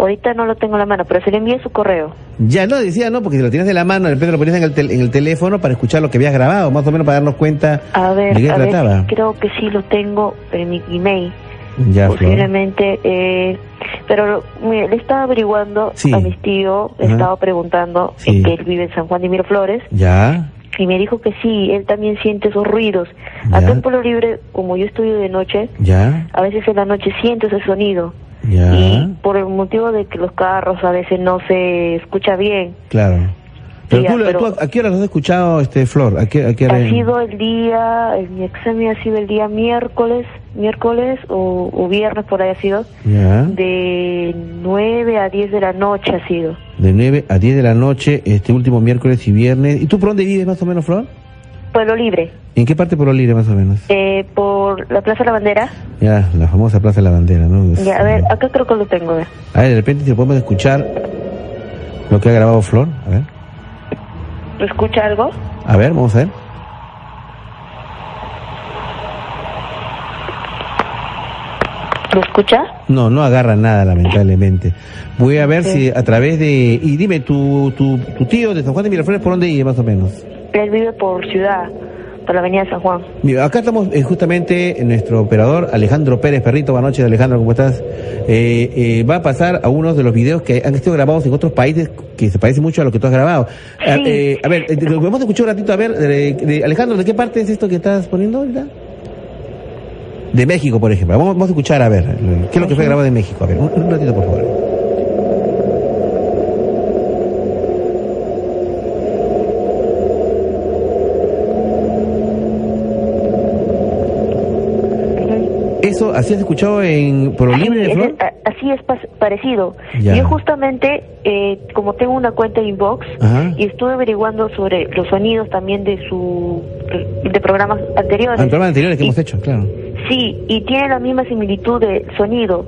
Ahorita no lo tengo en la mano, pero se le envié su correo. Ya, no, decía, no, porque si lo tienes de la mano, de repente lo ponías en el, en el teléfono para escuchar lo que habías grabado, más o menos para darnos cuenta a ver, de qué a trataba. Ver, creo que sí lo tengo en mi email. Ya, Posiblemente, eh, pero le estaba averiguando a mis tíos, le estaba preguntando, que él vive en San Juan de Miraflores. Ya y me dijo que sí, él también siente esos ruidos. Acá en Pueblo Libre, como yo estudio de noche, ¿Ya? a veces en la noche siento ese sonido. Ya. Y por el motivo de que los carros a veces no se escucha bien. Claro. Pero, tú, ¿a qué hora has escuchado, este Flor? ¿A qué, a Ha sido el día, mi examen ha sido el día miércoles, miércoles o, viernes por ahí ha sido. Ya. De 9 a 10 de la noche ha sido. De 9 a 10 de la noche, este último miércoles y viernes. ¿Y tú por dónde vives más o menos, Flor? Pueblo Libre. ¿En qué parte de Pueblo Libre más o menos? Eh, por la Plaza de la Bandera. Ya, la famosa Plaza de la Bandera, ¿no? Ya, a ver, acá creo que lo tengo. A ver, de repente si podemos escuchar lo que ha grabado Flor, a ver. ¿Escucha algo? A ver, vamos a ver. ¿Lo escucha? No, no agarra nada, lamentablemente. Voy a ver si a través de... Y dime, ¿tu, tu, tu tío de San Juan de Miraflores por dónde vive más o menos? Él vive por ciudad por la avenida San Juan. Mira, acá estamos eh, justamente en nuestro operador Alejandro Pérez Perrito. Buenas noches, Alejandro, ¿cómo estás? Eh, eh, va a pasar a uno de los videos que han sido grabados en otros países que se parece mucho a lo que tú has grabado. a ver, ¿lo podemos escuchar un ratito? A ver, Alejandro, ¿de qué parte es esto que estás poniendo ahorita? De México, por ejemplo. Vamos, a escuchar, a ver, ¿qué es lo que fue grabado de México? A ver, un ratito, por favor. ¿Eso así has escuchado en por libre de Flor? así es parecido. Yo justamente, eh, como tengo una cuenta inbox y estuve averiguando sobre los sonidos también de su de programas anteriores. Ah, programas anteriores que hemos hecho, claro. Sí, y tiene la misma similitud de sonido.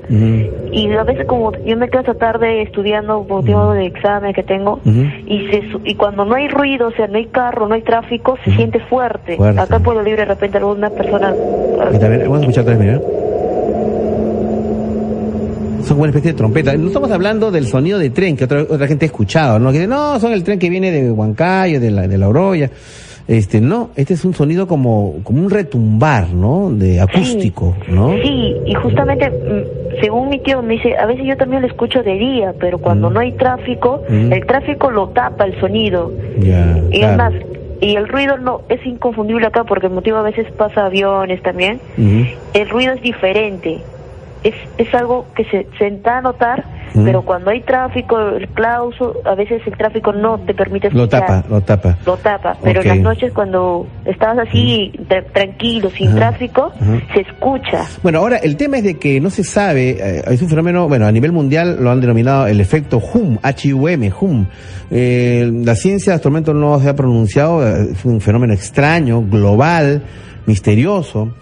Y a veces como yo me quedo esta tarde estudiando por motivo de examen que tengo, y se, y cuando no hay ruido, o sea, no hay carro, no hay tráfico, se siente fuerte. Acá en Pueblo Libre de repente alguna persona... vamos a escuchar tres, mira. Son una especie de trompeta. No estamos hablando del sonido de tren que otra, otra gente ha escuchado, ¿no? Que no, son el tren que viene de Huancayo, de la, de la Oroya. Este, no, este es un sonido como, como un retumbar, ¿no? De acústico, ¿no? Sí, y justamente, mm, según mi tío me dice, a veces yo también lo escucho de día, pero cuando mm. no hay tráfico, mm. el tráfico lo tapa el sonido. y además, y el ruido no es inconfundible acá porque el motivo a veces pasa aviones también. El ruido es diferente es, es algo que se, se da a notar, pero cuando hay tráfico, el clauso, a veces el tráfico no te permite escuchar. Lo tapa, lo tapa. Lo tapa, pero en las noches cuando estás así, tranquilo, sin tráfico, se escucha. Bueno, ahora el tema es de que no se sabe, eh, es un fenómeno, bueno, a nivel mundial lo han denominado el efecto HUM, H-U-M, HUM. Eh, la ciencia hasta el momento no se ha pronunciado, eh, es un fenómeno extraño, global, misterioso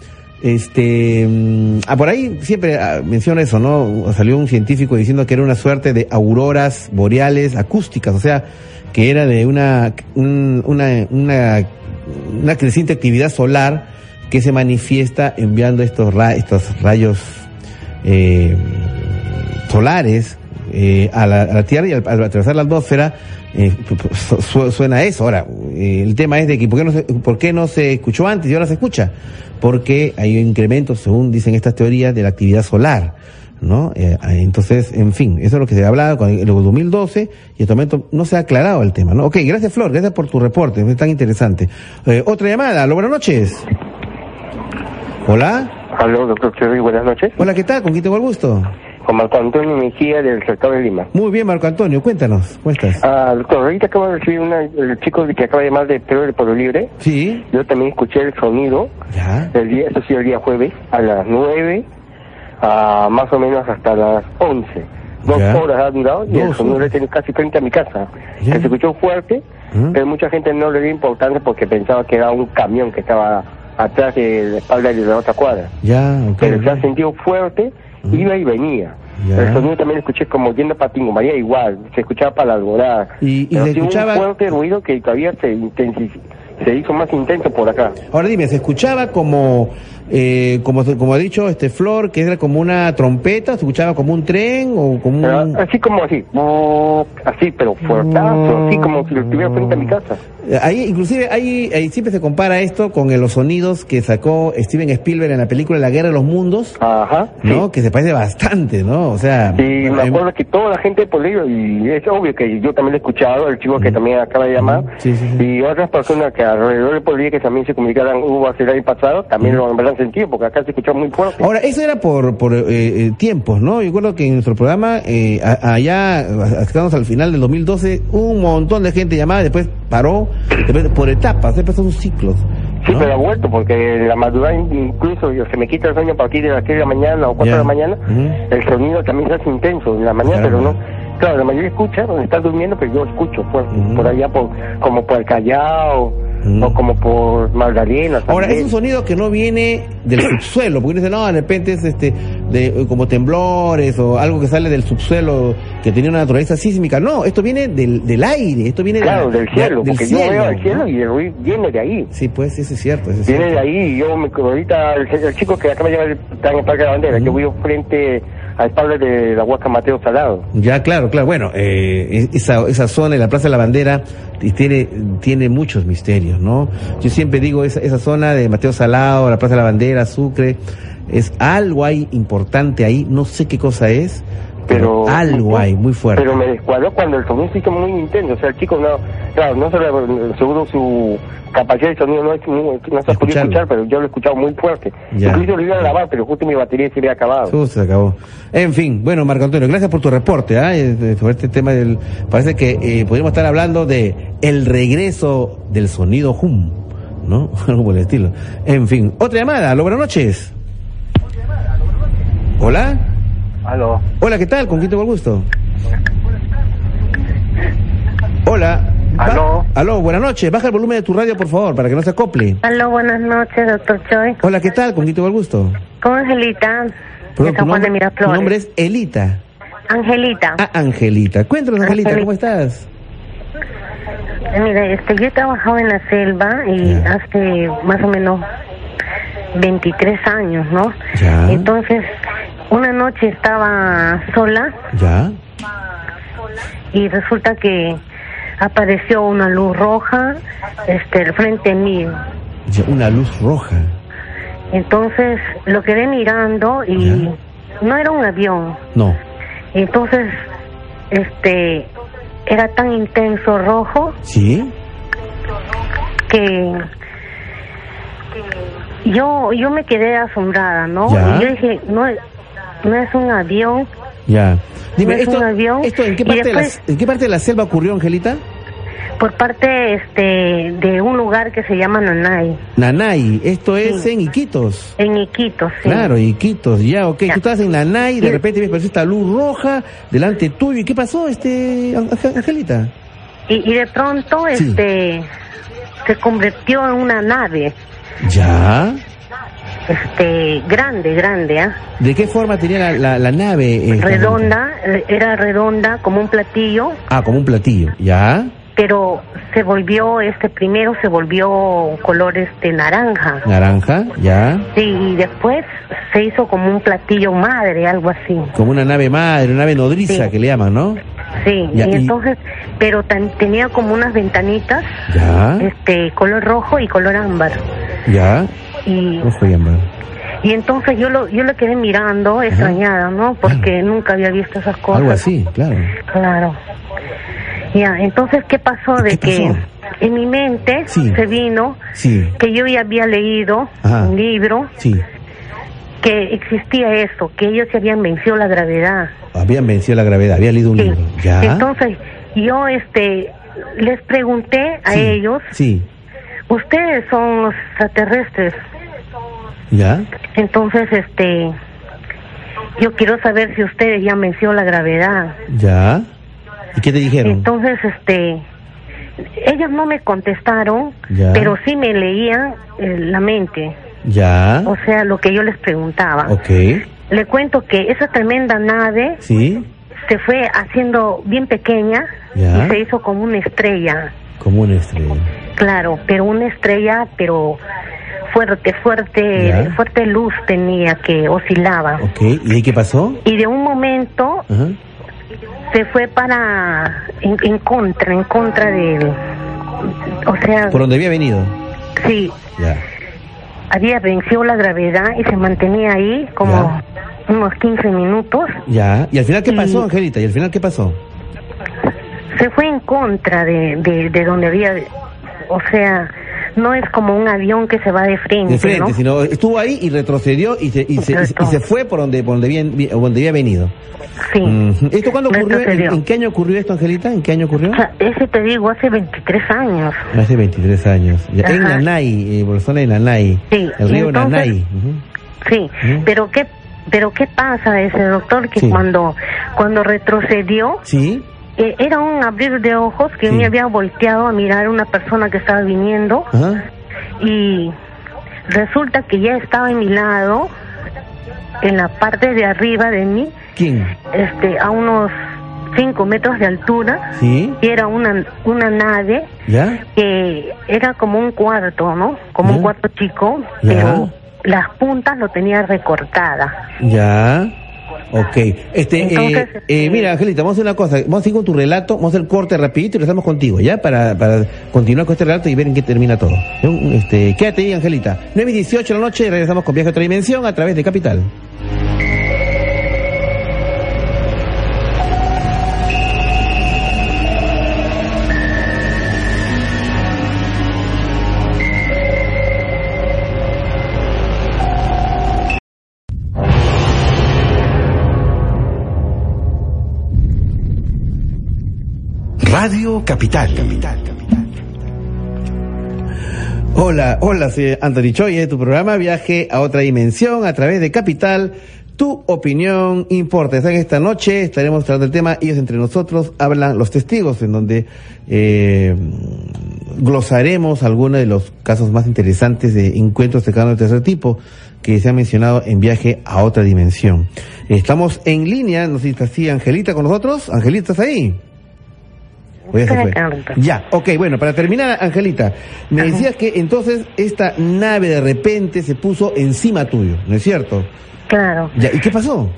Este, mm, ah, por ahí siempre ah, menciona eso, ¿no? Salió un científico diciendo que era una suerte de auroras boreales acústicas, o sea, que era de una, una, una, una creciente actividad solar que se manifiesta enviando estos, estos rayos eh, solares eh, a, la, Tierra y al, atravesar la atmósfera eh, suena eso. Ahora, el tema es de que ¿por qué, no se, ¿por qué no se escuchó antes y ahora se escucha? Porque hay incrementos, según dicen estas teorías, de la actividad solar. ¿no? entonces, en fin, eso es lo que se ha hablado con el 2012 y hasta el momento no se ha aclarado el tema, ¿no? Ok, gracias Flor, gracias por tu reporte, es tan interesante. otra llamada, lo buenas noches. Hola. Hola, doctor Cherry, buenas noches. Hola, ¿qué tal? ¿Con quién tengo el gusto? Con Marco Antonio Mejía del sector de Lima. Muy bien, Marco Antonio, cuéntanos, ¿cómo estás? Ah, doctor, ahorita acabo de recibir una, el chico que acaba de llamar de Perú del Pueblo Libre. Sí. Yo también escuché el sonido. Ya. El día, eso sí, el día jueves, a las 9, a más o menos hasta las 11. Dos horas ha durado y el sonido le tiene casi frente a mi casa. se escuchó fuerte, ¿Mm? pero mucha gente no le dio importancia porque pensaba que era un camión que estaba atrás de la espalda de la otra cuadra. Ya, Pero se ha sentido fuerte, iba y venía. El sonido también escuché como yendo para Tingo María igual, se escuchaba para la alborada. Y, y se escuchaba... un fuerte ruido que todavía se se hizo más intenso por acá. Ahora dime, ¿se escuchaba como eh, como, como ha dicho este Flor, que era como una trompeta, se escuchaba como un tren o como un... Así como así, así, pero fuertazo, así como si lo estuviera frente a mi casa. Eh, ahí, inclusive, ahí, ahí, siempre se compara esto con los sonidos que sacó Steven Spielberg en la película La Guerra de los Mundos, Ajá, ¿no? Que se parece bastante, ¿no? O sea... Sí, me acuerdo que toda la gente por ello, y es obvio que yo también lo he escuchado, el chico que también acaba de llamar, y otras personas que alrededor de Bolivia que también se comunicaran, hubo hace el año pasado, también lo han sentido, porque acá se escuchó muy fuerte. Ahora, eso era por, por eh, eh, tiempos, ¿no? Yo recuerdo que en nuestro programa, eh, allá, acercándonos al final del 2012, un montón de gente llamaba, después paró, después, por etapas, después son ciclos. Sí, pero ha vuelto, porque la madrugada incluso yo, se me quita el sueño a partir de las 3 de la mañana o 4 de la mañana, el sonido también se hace intenso en la mañana, pero no. Claro, la mayoría escucha, donde está durmiendo, pero yo escucho, pues, por allá, por, como por el Callao, o como por Magdalena. Ahora, es un sonido que no viene del subsuelo, porque dicen, no, de repente es este, de, como temblores o algo que sale del subsuelo que tenía una naturaleza sísmica. No, esto viene del, del aire, esto viene claro, del cielo, del porque cielo. yo veo el cielo y el ruido viene de ahí. Sí, pues, eso es cierto. Eso es viene de ahí, yo me, ahorita el, chico que acaba de llevar en el Parque de la Bandera, yo voy frente a espaldas de la Huaca Mateo Salado. Ya, claro, claro. Bueno, eh, esa, esa zona, la Plaza de la Bandera, tiene, tiene muchos misterios, Yo siempre digo, esa, esa zona de Mateo Salado, la Plaza de la Bandera, Sucre, es algo hay importante ahí, no sé qué cosa es, pero algo hay muy fuerte. Pero me descuadró cuando el sonido hizo muy intenso, o sea, el chico no, claro, no solo seguro su capacidad de sonido no, es, no, no se podía escuchar, pero yo lo he escuchado muy fuerte. Ya. Incluso lo iba a grabar, pero justo mi batería se había acabado. se acabó. En fin, bueno, Marco Antonio, gracias por tu reporte ¿eh? sobre este tema del... Parece que eh, podríamos estar hablando de el regreso del sonido hum, ¿no? Algo por el estilo. En fin, otra llamada, lo buenas noches. Hola. Aló. Hola, ¿qué tal? ¿Con quién tengo el gusto? Hola. Aló. Aló, buenas noches. Baja el volumen de tu radio, por favor, para que no se acople. Aló, buenas noches, doctor Choi. Hola, ¿qué tal? ¿Con quién tengo el gusto? Con Angelita. Perdón, tu, nombre, tu nombre es Elita. Angelita. Ah, Angelita. Cuéntanos, Angelita, ¿cómo estás? Mira, este, yo he trabajado en la selva y hace más o menos 23 años, ¿no? Ya. Entonces, una noche estaba sola. Ya. Y resulta que apareció una luz roja este al frente mío. una luz roja. Entonces lo quedé mirando y no era un avión. No. Entonces este era tan intenso rojo. Sí. Que yo yo me quedé asombrada, ¿no? Y yo dije, no no es un avión. Ya. Dime, no es un avión. ¿esto en qué, parte de la, en qué parte de la selva ocurrió, Angelita? Por parte este de un lugar que se llama Nanay. Nanay, esto es en Iquitos. En Iquitos, sí. Claro, Iquitos, ya, ok. Tú estabas en Nanay, de repente me apareció esta luz roja delante tuyo. ¿Y qué pasó, este Angelita? Y, y de pronto, este, se convirtió en una nave. ¿Ya? Este grande, grande, ¿ah? ¿De qué forma tenía la, la, nave? redonda, era redonda como un platillo. Ah, como un platillo, ¿ya? Pero se volvió, este primero se volvió color este naranja. Naranja, ¿ya? Sí, y después se hizo como un platillo madre, algo así. Como una nave madre, una nave nodriza que le llaman, ¿no? Sí, y, entonces, pero tenía como unas ventanitas, ¿Ya? este, color rojo y color ámbar. ¿Ya? Y, y entonces yo lo, yo lo quedé mirando, extrañada, ¿no? Porque nunca había visto esas cosas. Algo así, claro. Claro. Ya, entonces, ¿qué pasó? De que en mi mente se vino que yo ya había leído un libro que existía eso, que ellos se habían vencido la gravedad. Habían vencido la gravedad, había leído un libro. ¿Ya? Entonces, yo este les pregunté a ellos, sí. ustedes son los extraterrestres. ¿Ya? Entonces, este, yo quiero saber si ustedes ya vencido la gravedad. ¿Ya? ¿Y qué te dijeron? Entonces, este, ellos no me contestaron, pero sí me leían eh, la mente. Ya. O sea, lo que yo les preguntaba. Ok. Le cuento que esa tremenda nave ¿Sí? se fue haciendo bien pequeña y se hizo como una estrella. Como una estrella. Claro, pero una estrella, pero fuerte, fuerte, fuerte luz tenía que oscilaba. Ok, ¿y qué pasó? Y de un momento se fue para en, contra, en contra del, o sea. Por donde había venido. Sí. Ya. Había vencido la gravedad y se mantenía ahí como unos 15 minutos. Ya. ¿Y al final qué pasó, Angelita? ¿Y al final qué pasó? Se fue en contra de, de, de donde había, o sea, no es como un avión que se va de frente. De frente, sino estuvo ahí y retrocedió y se, y se, y se fue por donde, por donde, había, donde había venido. Sí. ¿Esto cuándo ocurrió? ¿En, qué año ocurrió esto, Angelita? ¿En qué año ocurrió? ese te digo, hace 23 años. Hace 23 años. En Nanay, eh, por zona de Nanay. Sí. El río Nanay. Sí, pero ¿qué pero qué pasa ese doctor que cuando cuando retrocedió sí eh, era un abrir de ojos que me había volteado a mirar a una persona que estaba viniendo. Y resulta que ya estaba en mi lado en la parte de arriba de mí ¿Quién? este a unos cinco metros de altura. ¿Sí? y era una una nave ¿Ya? que era como un cuarto no como un cuarto chico pero las puntas lo tenía recortada ya Ok, este, eh, eh, mira, Angelita, vamos a hacer una cosa, vamos a ir con tu relato, vamos a hacer el corte rapidito y regresamos contigo, ¿ya? Para, para continuar con este relato y ver en qué termina todo. Este, quédate ahí, Angelita. 9 y 18 de la noche, regresamos con Viaje a otra dimensión a través de Capital. Radio Capital. Capital, Hola, hola, soy Anthony Choi de tu programa Viaje a otra dimensión a través de Capital. Tu opinión importa. Esta noche estaremos tratando el tema Ellos entre nosotros hablan los testigos, en donde eh, glosaremos algunos de los casos más interesantes de encuentros cercanos de tercer tipo que se han mencionado en Viaje a otra dimensión. Estamos en línea, no sé si está así Angelita con nosotros. Angelita, ¿estás ahí? Ya, ok, bueno, para terminar, Angelita, me decías que entonces esta nave de repente se puso encima tuyo, ¿no es cierto? Claro. Ya, ¿y qué pasó?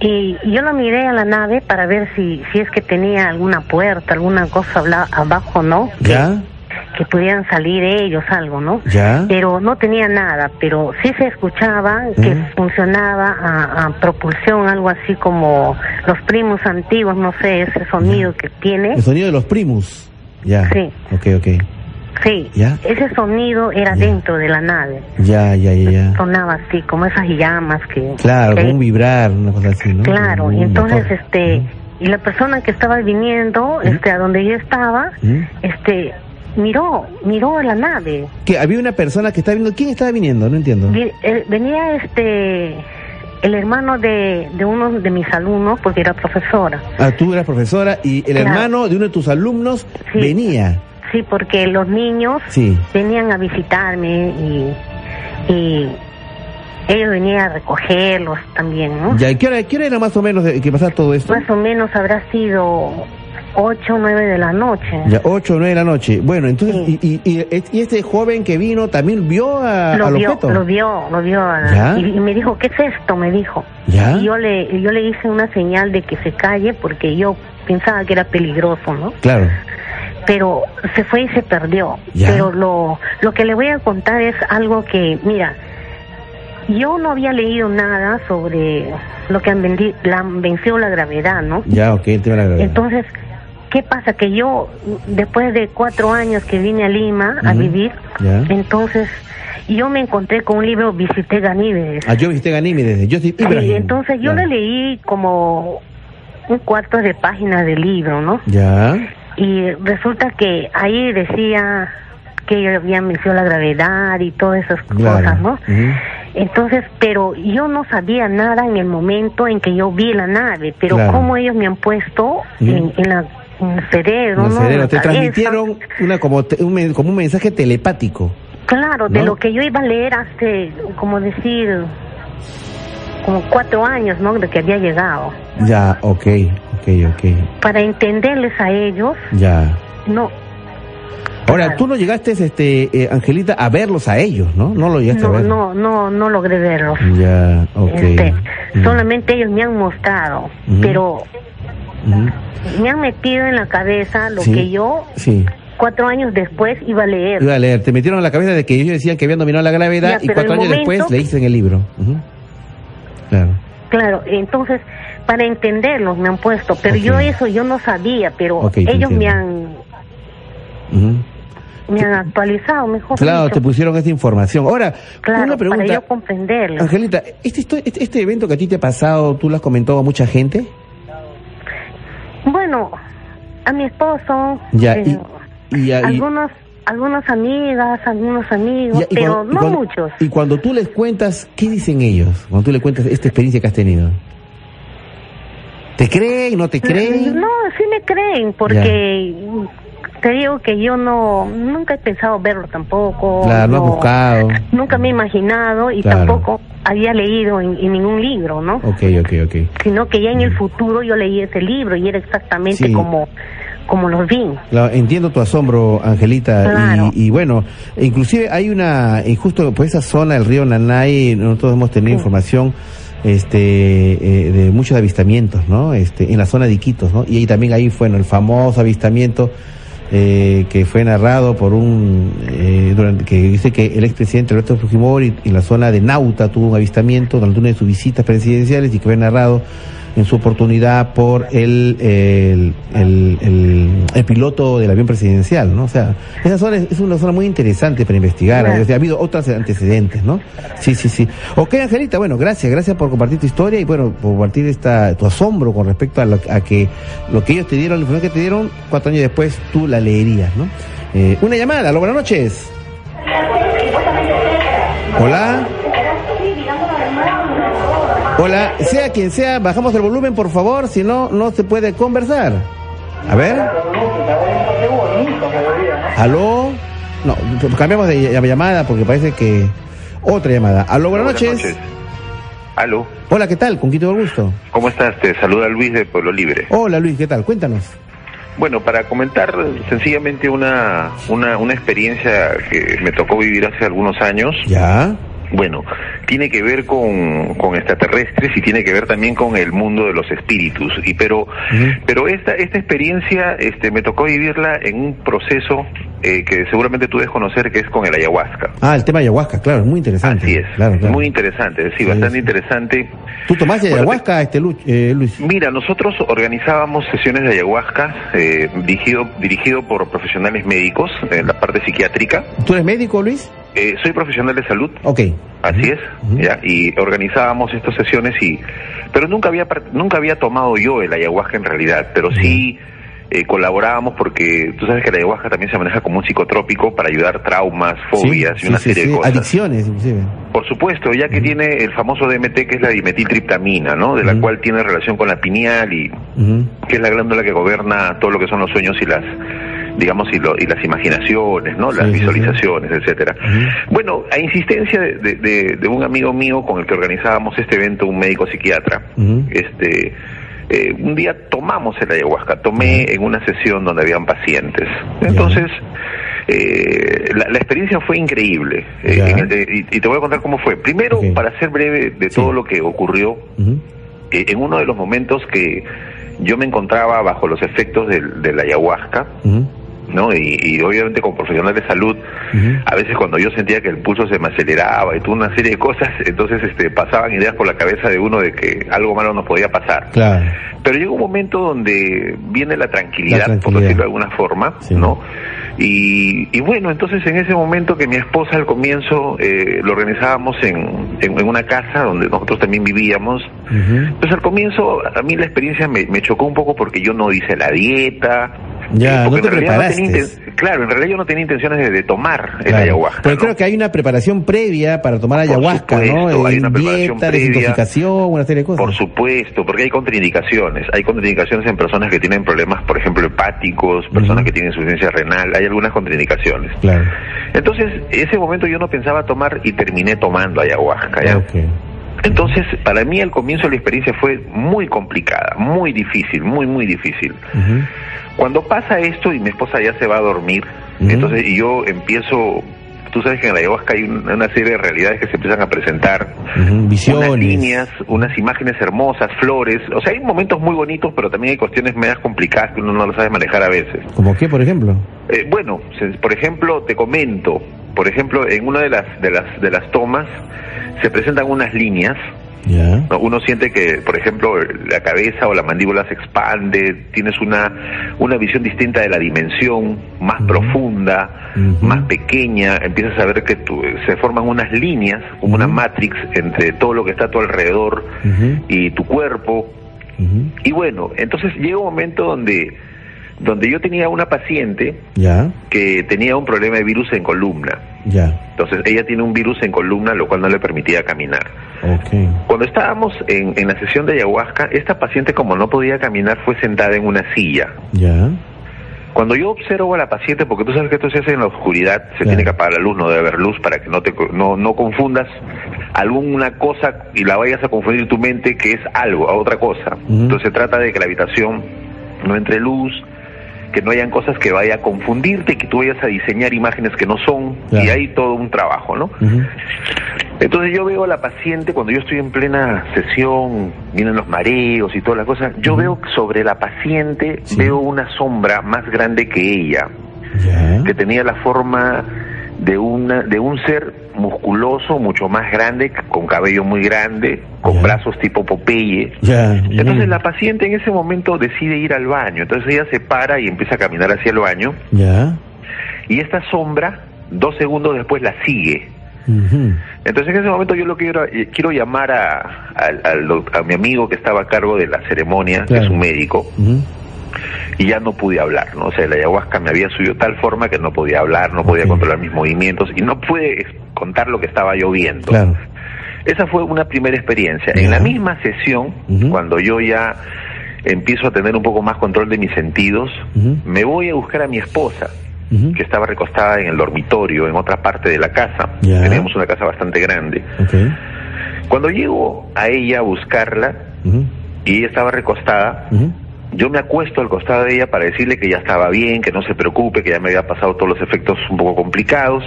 Y yo lo miré a la nave para ver si, si es que tenía alguna puerta, alguna cosa abajo, ¿no? ¿Ya? que pudieran salir ellos, algo, ¿no? Ya. Pero no tenía nada, pero sí se escuchaba que funcionaba a, propulsión, algo así como los primos antiguos, no sé, ese sonido que tiene. El sonido de los primos. Ya. Sí. Ok, ok. Sí, ¿Ya? ese sonido era dentro de la nave. Ya, ya, ya, ya. Sonaba así, como esas llamas que... Claro, como un vibrar, una cosa así, ¿no? Claro, y entonces, este, y la persona que estaba viniendo, este, a donde yo estaba, este, miró, miró la nave. Que había una persona que estaba viendo, ¿quién estaba viniendo? No entiendo. Eh, venía este el hermano de, de uno de mis alumnos, porque era profesora. Ah, tú eras profesora y el hermano de uno de tus alumnos venía. Sí, porque los niños venían a visitarme y, y ellos venían a recogerlos también, ¿no? Ya, ¿y qué hora, qué hora era más o menos que pasaba todo esto? Más o menos habrá sido 8 o 9 de la noche. Ya, 8 o 9 de la noche. Bueno, entonces, y, y, y, este joven que vino también vio a, lo al vio, objeto? Lo vio, lo vio. Y, me dijo, ¿qué es esto? Me dijo. ¿Ya? Y yo le, yo le hice una señal de que se calle porque yo pensaba que era peligroso, ¿no? Claro. Pero se fue y se perdió. Pero lo, lo que le voy a contar es algo que, mira, yo no había leído nada sobre lo que han vencido la gravedad, ¿no? Ya, ok, el tema de la gravedad. Entonces, ¿qué pasa? Que yo, después de cuatro años que vine a Lima a vivir, entonces yo me encontré con un libro Visité Ganímedes. Ah, yo visité Ganímedes, yo sí, entonces yo le leí como un cuarto de página del libro, ¿no? Ya. Y resulta que ahí decía que habían vencido la gravedad y todas esas cosas, ¿no? Entonces, pero yo no sabía nada en el momento en que yo vi la nave, pero como ellos me han puesto en, la el cerebro, ¿no? te transmitieron una como, un, como un mensaje telepático. Claro, de lo que yo iba a leer hace, como decir, como cuatro años, ¿no? De que había llegado. Ya, ok, ok, ok. Para entenderles a ellos. Ya. No, Ahora, tú no llegaste, este, eh, Angelita, a verlos a ellos, ¿no? No lo llegaste no, a ver. No, no, no logré verlos. Ya, ok. Este, solamente ellos me han mostrado, pero me han metido en la cabeza lo que yo sí. cuatro años después iba a leer. Iba a leer, te metieron en la cabeza de que ellos decían que habían dominado la gravedad y cuatro años después leíste en el libro. Claro. Claro, entonces para entenderlos me han puesto, pero yo eso yo no sabía, pero ellos me han me han actualizado, mejor Claro, te pusieron esta información. Ahora, una pregunta. Para yo comprenderlo. Angelita, ¿este, este, ¿este evento que a ti te ha pasado, tú lo has comentado a mucha gente? Bueno, a mi esposo. Ya, eh, y, algunos algunas amigas, algunos amigos, pero no muchos. Y cuando tú les cuentas, ¿qué dicen ellos? Cuando tú les cuentas esta experiencia que has tenido. ¿Te creen? ¿No te creen? No, sí me creen, porque te digo que yo no nunca he pensado verlo tampoco. Claro, no, he buscado. Nunca me he imaginado y tampoco había leído en, ningún libro, ¿no? Ok, ok, ok. Sino que ya en el futuro yo leí ese libro y era exactamente como como los vi. Claro, entiendo tu asombro, Angelita. Y, bueno, inclusive hay una, justo por esa zona del río Nanay, nosotros hemos tenido información este eh, de muchos avistamientos, ¿no? Este, en la zona de Iquitos, ¿no? Y ahí también ahí fue el famoso avistamiento eh, que fue narrado por un, eh, durante, que dice que el expresidente Roberto Fujimori en la zona de Nauta tuvo un avistamiento durante una de sus visitas presidenciales y que fue narrado en su oportunidad por el, el, el, piloto del avión presidencial, ¿no? O sea, esa zona es, una zona muy interesante para investigar, ha habido otros antecedentes, ¿no? Sí, sí, sí. Ok, Angelita, bueno, gracias, gracias por compartir tu historia y bueno, por compartir esta, tu asombro con respecto a, a que lo que ellos te dieron, la información que te dieron, cuatro años después tú la leerías, ¿no? Eh, una llamada, aló, buenas noches. Hola. Hola, sea quien sea, bajamos el volumen por favor, si no, no se puede conversar. A ver. ¿Aló? No, cambiamos de llamada porque parece que... Otra llamada. Aló, buenas, noches. Aló. Hola, ¿qué tal? ¿Con el gusto? ¿Cómo estás? Te saluda Luis de Pueblo Libre. Hola Luis, ¿qué tal? Cuéntanos. Bueno, para comentar sencillamente una, una, una experiencia que me tocó vivir hace algunos años. Ya. Bueno, tiene que ver con, con, extraterrestres y tiene que ver también con el mundo de los espíritus. Y pero, pero esta, esta experiencia, este, me tocó vivirla en un proceso eh, que seguramente tú debes conocer, que es con el ayahuasca. Ah, el tema ayahuasca, claro, es muy interesante. Así es, muy interesante, sí, bastante interesante. ¿Tú tomaste ayahuasca, este eh, Luis? Mira, nosotros organizábamos sesiones de ayahuasca eh, dirigido, dirigido por profesionales médicos en la parte psiquiátrica. ¿Tú eres médico, Luis? Eh, soy profesional de salud. Ok. Así es, ¿ya? Y organizábamos estas sesiones y... Pero nunca había, nunca había tomado yo el ayahuasca en realidad, pero sí eh, colaborábamos porque tú sabes que la ayahuasca también se maneja como un psicotrópico para ayudar traumas, fobias y una serie de cosas. Adicciones, inclusive. Por supuesto, ya que tiene el famoso DMT que es la dimetiltriptamina, ¿no? De la cual tiene relación con la pineal y que es la glándula que gobierna todo lo que son los sueños y las digamos, y, y las imaginaciones, ¿no? Las visualizaciones, etcétera. Bueno, a insistencia de, de, un amigo mío con el que organizábamos este evento, un médico psiquiatra, este eh, un día tomamos el ayahuasca, tomé en una sesión donde habían pacientes. Entonces, eh, la, experiencia fue increíble. Eh, y, te voy a contar cómo fue. Primero, para ser breve de todo lo que ocurrió, en uno de los momentos que yo me encontraba bajo los efectos del, la ayahuasca, ¿no? Y, obviamente como profesional de salud, a veces cuando yo sentía que el pulso se me aceleraba y toda una serie de cosas, entonces este, pasaban ideas por la cabeza de uno de que algo malo nos podía pasar. Pero llegó un momento donde viene la tranquilidad, por decirlo de alguna forma, ¿no? Y, bueno, entonces en ese momento que mi esposa al comienzo eh, lo organizábamos en, en, una casa donde nosotros también vivíamos, pues al comienzo a mí la experiencia me, me chocó un poco porque yo no hice la dieta, ya, no te preparaste. claro, en realidad yo no tenía intenciones de, tomar el ayahuasca. Pero creo que hay una preparación previa para tomar ayahuasca, ¿no? Hay una preparación dieta, desintoxicación, una serie de cosas. Por supuesto, porque hay contraindicaciones. Hay contraindicaciones en personas que tienen problemas, por ejemplo, hepáticos, personas que tienen insuficiencia renal. Hay algunas contraindicaciones. Claro. Entonces, ese momento yo no pensaba tomar y terminé tomando ayahuasca, ¿ya? Entonces, para mí al comienzo de la experiencia fue muy complicada, muy difícil, muy, muy difícil. Cuando pasa esto y mi esposa ya se va a dormir, entonces y yo empiezo, tú sabes que en la ayahuasca hay una serie de realidades que se empiezan a presentar, visiones, unas líneas, unas imágenes hermosas, flores, o sea, hay momentos muy bonitos, pero también hay cuestiones medias complicadas que uno no lo sabe manejar a veces. ¿Como qué, por ejemplo? Eh, bueno, por ejemplo, te comento, por ejemplo, en una de las de las de las tomas se presentan unas líneas uno siente que, por ejemplo, la cabeza o la mandíbula se expande, tienes una, una visión distinta de la dimensión, más profunda, más pequeña, empiezas a ver que se forman unas líneas, como una matrix entre todo lo que está a tu alrededor y tu cuerpo. Y bueno, entonces llega un momento donde donde yo tenía una paciente que tenía un problema de virus en columna. Entonces ella tiene un virus en columna, lo cual no le permitía caminar. Cuando estábamos en, en, la sesión de ayahuasca, esta paciente como no podía caminar fue sentada en una silla. Cuando yo observo a la paciente, porque tú sabes que esto se hace en la oscuridad, se tiene que apagar la luz, no debe haber luz para que no te no, no confundas alguna cosa y la vayas a confundir tu mente que es algo, a otra cosa. Entonces se trata de que la habitación no entre luz, que no hayan cosas que vaya a confundirte, que tú vayas a diseñar imágenes que no son, y hay todo un trabajo, ¿no? Entonces yo veo a la paciente, cuando yo estoy en plena sesión, vienen los mareos y todas las cosas, yo veo sobre la paciente, veo una sombra más grande que ella, que tenía la forma de, una, de un ser musculoso, mucho más grande, con cabello muy grande, con brazos tipo Popeye. Entonces la paciente en ese momento decide ir al baño, entonces ella se para y empieza a caminar hacia el baño. Y esta sombra, dos segundos después, la sigue. Entonces en ese momento yo lo quiero eh, quiero llamar a, a, mi amigo que estaba a cargo de la ceremonia, que es un médico, y ya no pude hablar, ¿no? O sea, la ayahuasca me había subido tal forma que no podía hablar, no podía controlar mis movimientos y no pude contar lo que estaba yo viendo. Esa fue una primera experiencia. En la misma sesión, cuando yo ya empiezo a tener un poco más control de mis sentidos, me voy a buscar a mi esposa, que estaba recostada en el dormitorio, en otra parte de la casa. Teníamos una casa bastante grande. Cuando llego a ella a buscarla, y ella estaba recostada, yo me acuesto al costado de ella para decirle que ya estaba bien, que no se preocupe, que ya me había pasado todos los efectos un poco complicados.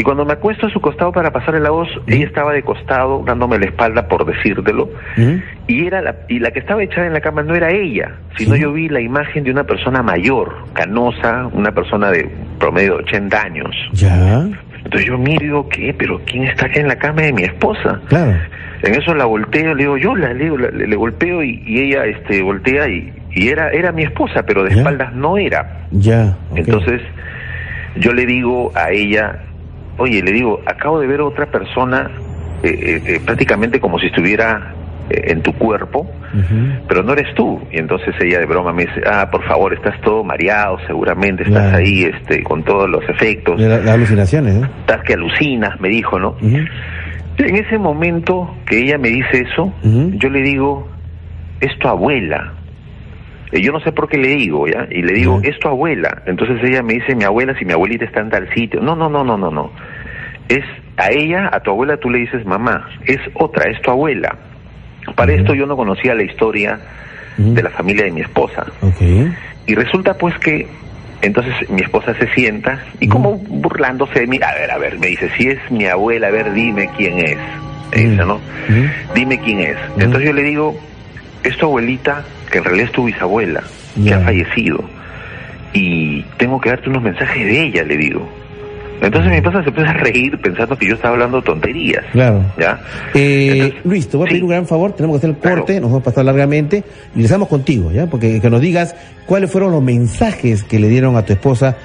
Y cuando me acuesto a su costado para pasarle la voz, ella estaba de costado, dándome la espalda por decírtelo. Y era la, y la que estaba echada en la cama no era ella, sino yo vi la imagen de una persona mayor, canosa, una persona de promedio de 80 años. Ya. Entonces yo miro y digo, ¿qué? ¿Pero quién está acá en la cama de mi esposa? Claro. En eso la volteo, le digo, yo la, le, le, golpeo y, ella este, voltea y, y era, era mi esposa, pero de espaldas no era. Ya. Entonces yo le digo a ella, oye, le digo, acabo de ver a otra persona eh, eh, eh, prácticamente como si estuviera en tu cuerpo, pero no eres tú. Y entonces ella de broma me dice, ah, por favor, estás todo mareado, seguramente estás ahí este, con todos los efectos. Las alucinaciones, ¿eh? Estás que alucinas, me dijo, ¿no? En ese momento que ella me dice eso, yo le digo, es tu abuela. Y yo no sé por qué le digo, ¿ya? Y le digo, es tu abuela. Entonces ella me dice, mi abuela, si mi abuelita está en tal sitio. No, no, no, no, no, no. Es a ella, a tu abuela tú le dices mamá. Es otra, es tu abuela. Para esto yo no conocía la historia de la familia de mi esposa. Y resulta pues que entonces mi esposa se sienta y como burlándose de mí, a ver, a ver, me dice, si es mi abuela, a ver, dime quién es. Me ¿no? Dime quién es. Entonces yo le digo, es tu abuelita, que en realidad es tu bisabuela, que ha fallecido. Y tengo que darte unos mensajes de ella, le digo. Entonces mi esposa se empieza a reír pensando que yo estaba hablando tonterías. Claro. ¿Ya? Eh, Luis, te voy a pedir un gran favor, tenemos que hacer el corte, nos vamos a pasar largamente y regresamos contigo, ¿ya? Porque que nos digas cuáles fueron los mensajes que le dieron a tu esposa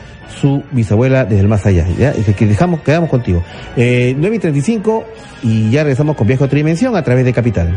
su bisabuela desde el más allá, ¿ya? Que dejamos, quedamos contigo. Eh, 9 y 35 y ya regresamos con Viaje a otra dimensión a través de Capital.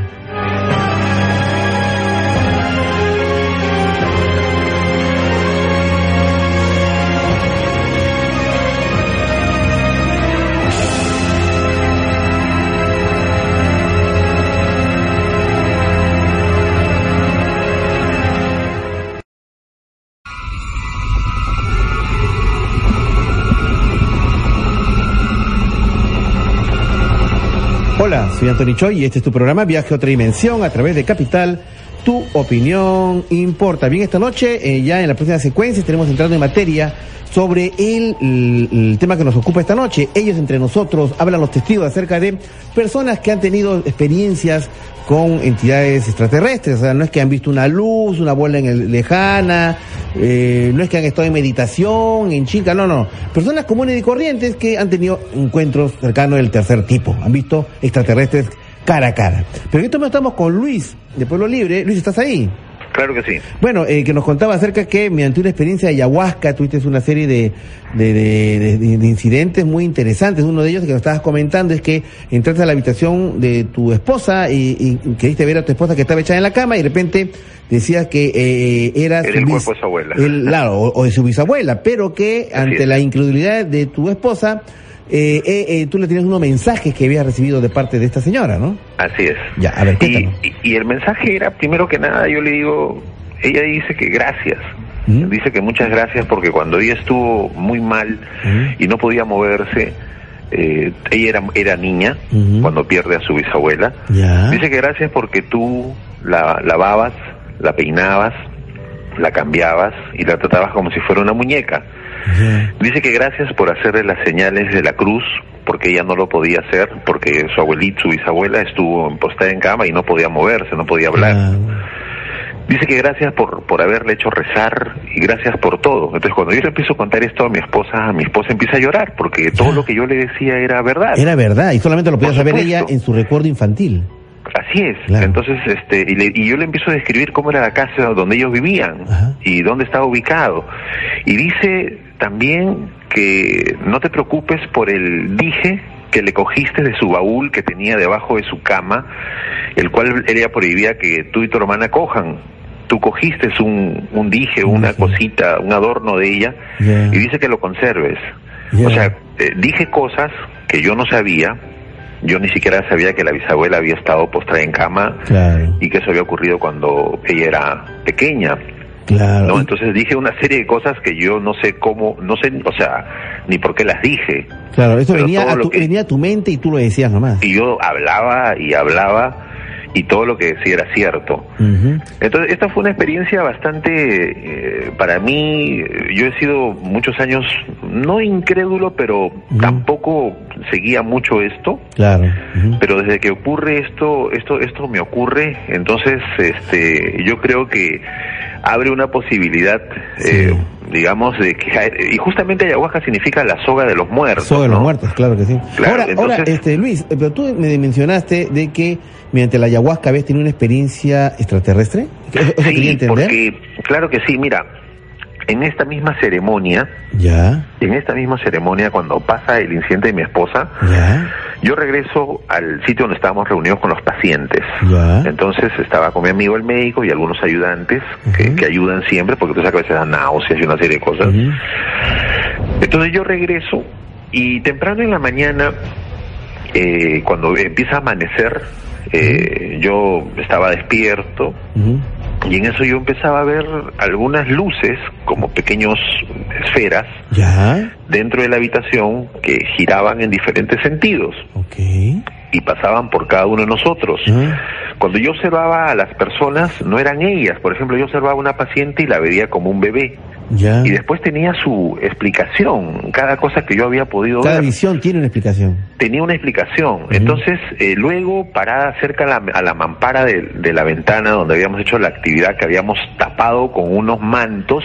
Soy Anthony Choi y este es tu programa Viaje a otra dimensión a través de Capital. Tu opinión importa. Bien, esta noche, eh, ya en la próxima secuencia, estaremos entrando en materia sobre el, tema que nos ocupa esta noche. Ellos entre nosotros hablan los testigos acerca de personas que han tenido experiencias con entidades extraterrestres. O sea, no es que han visto una luz, una bola en el, lejana, eh, no es que han estado en meditación, en chinca, no, no. Personas comunes y corrientes que han tenido encuentros cercanos del tercer tipo. Han visto extraterrestres cara a cara. Pero en esto estamos con Luis, de Pueblo Libre. Luis, ¿estás ahí? Claro que sí. Bueno, eh, que nos contaba acerca que mediante una experiencia de ayahuasca tuviste una serie de, de, de, de, incidentes muy interesantes. Uno de ellos que nos estabas comentando es que entraste a la habitación de tu esposa y, y queriste ver a tu esposa que estaba echada en la cama y de repente decías que eh, era, el cuerpo de su abuela. claro, o, de su bisabuela, pero que ante la incredulidad de tu esposa eh, eh, eh, tú le tienes unos mensajes que habías recibido de parte de esta señora, ¿no? Así es. Ya, a ver, y, y, el mensaje era, primero que nada, yo le digo, ella dice que gracias. ¿Mm? Dice que muchas gracias porque cuando ella estuvo muy mal ¿Mm? y no podía moverse, eh, ella era, era niña ¿Mm? cuando pierde a su bisabuela. Dice que gracias porque tú la lavabas, la peinabas, la cambiabas y la tratabas como si fuera una muñeca. Dice que gracias por hacerle las señales de la cruz, porque ella no lo podía hacer, porque su abuelita, su bisabuela estuvo postada en cama y no podía moverse, no podía hablar. Dice que gracias por, por haberle hecho rezar y gracias por todo. Entonces cuando yo le empiezo a contar esto a mi esposa, mi esposa empieza a llorar porque todo lo que yo le decía era verdad. Era verdad y solamente lo podía saber ella en su recuerdo infantil. Así es. Entonces, este, y, yo le empiezo a describir cómo era la casa donde ellos vivían y dónde estaba ubicado. Y dice también que no te preocupes por el dije que le cogiste de su baúl que tenía debajo de su cama, el cual ella prohibía que tú y tu hermana cojan. Tú cogiste un, un dije, una cosita, un adorno de ella, y dice que lo conserves. O sea, eh, dije cosas que yo no sabía, yo ni siquiera sabía que la bisabuela había estado postrada en cama y que eso había ocurrido cuando ella era pequeña. Claro. ¿no? Entonces dije una serie de cosas que yo no sé cómo, no sé, o sea, ni por qué las dije. Claro, eso venía a, tu, venía a tu mente y tú lo decías nomás. Y yo hablaba y hablaba y todo lo que decía era cierto. Entonces, esta fue una experiencia bastante, eh, para mí, yo he sido muchos años, no incrédulo, pero tampoco seguía mucho esto. Claro. Pero desde que ocurre esto, esto, esto me ocurre, entonces, este, yo creo que abre una posibilidad, eh, digamos, de que y justamente ayahuasca significa la soga de los muertos. Soga de los muertos, claro que sí. ahora, ahora, este, Luis, eh, pero tú me mencionaste de que mediante la ayahuasca habías tenido una experiencia extraterrestre. sí, porque claro que sí. Mira, en esta misma ceremonia, ya, en esta misma ceremonia cuando pasa el incidente de mi esposa, ya. yo regreso al sitio donde estábamos reunidos con los pacientes. Entonces estaba con mi amigo el médico y algunos ayudantes que, ayudan siempre, porque tú sabes que a veces dan náuseas y una serie de cosas. Entonces yo regreso y temprano en la mañana, eh, cuando empieza a amanecer, eh, yo estaba despierto Y en eso yo empezaba a ver algunas luces, como pequeños esferas, dentro de la habitación que giraban en diferentes sentidos. Y pasaban por cada uno de nosotros. Cuando yo observaba a las personas, no eran ellas. Por ejemplo, yo observaba a una paciente y la veía como un bebé. Y después tenía su explicación, cada cosa que yo había podido cada ver. Cada visión tiene una explicación. Tenía una explicación. Entonces, eh, luego, parada cerca a la, mampara de, la ventana donde habíamos hecho la actividad, que habíamos tapado con unos mantos,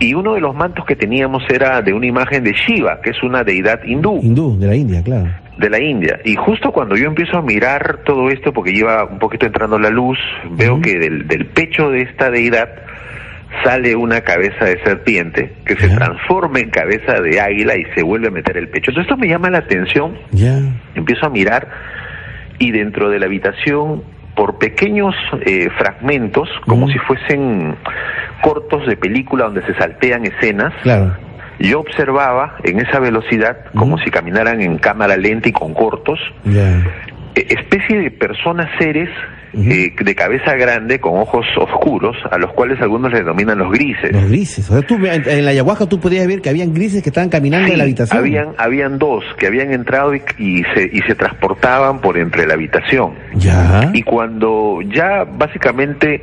y uno de los mantos que teníamos era de una imagen de Shiva, que es una deidad hindú. Hindú, de la India, claro de la India. Y justo cuando yo empiezo a mirar todo esto, porque lleva un poquito entrando la luz, veo que del, del, pecho de esta deidad sale una cabeza de serpiente que se transforma en cabeza de águila y se vuelve a meter el pecho. Entonces esto me llama la atención, empiezo a mirar y dentro de la habitación, por pequeños eh, fragmentos, como si fuesen cortos de película donde se saltean escenas, yo observaba en esa velocidad, como si caminaran en cámara lenta y con cortos, e, especie de personas, seres eh, de cabeza grande con ojos oscuros, a los cuales algunos le denominan los grises. Los grises. O sea, tú, en, la ayahuasca tú podías ver que habían grises que estaban caminando en la habitación. Habían, habían dos que habían entrado y, y, se, y se transportaban por entre la habitación. Ya. Y cuando ya básicamente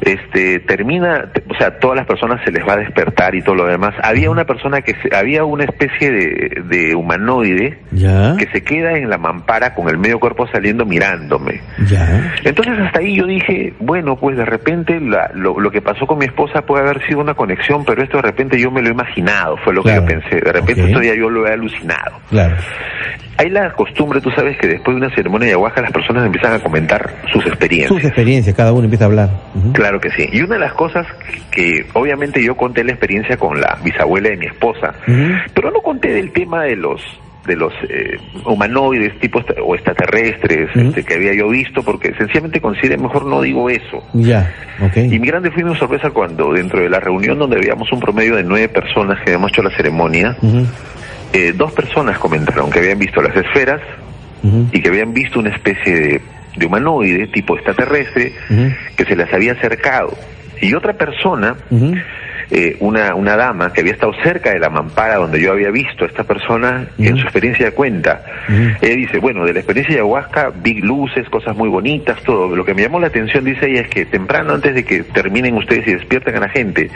este termina, o sea, todas las personas se les va a despertar y todo lo demás. Había una persona que había una especie de, humanoide que se queda en la mampara con el medio cuerpo saliendo mirándome. Entonces hasta ahí yo dije, bueno, pues de repente lo, lo, que pasó con mi esposa puede haber sido una conexión, pero esto de repente yo me lo he imaginado, fue lo que yo pensé. De repente esto ya yo lo he alucinado. Claro. Hay la costumbre, tú sabes, que después de una ceremonia de ayahuasca las personas empiezan a comentar sus experiencias. Sus experiencias, cada uno empieza a hablar. Claro que sí. Y una de las cosas que, obviamente yo conté la experiencia con la bisabuela de mi esposa, pero no conté del tema de los de los eh, humanoides tipo o extraterrestres este, que había yo visto porque sencillamente consideré mejor no digo eso ya okay. y mi grande fue mi sorpresa cuando dentro de la reunión donde habíamos un promedio de nueve personas que habíamos hecho la ceremonia eh, dos personas comentaron que habían visto las esferas y que habían visto una especie de, humanoide tipo extraterrestre que se las había acercado. Y otra persona eh, una, una dama que había estado cerca de la mampara donde yo había visto a esta persona en su experiencia de cuenta. Ella dice, bueno, de la experiencia de ayahuasca vi luces, cosas muy bonitas, todo. Lo que me llamó la atención, dice ella, es que temprano antes de que terminen ustedes y despierten a la gente,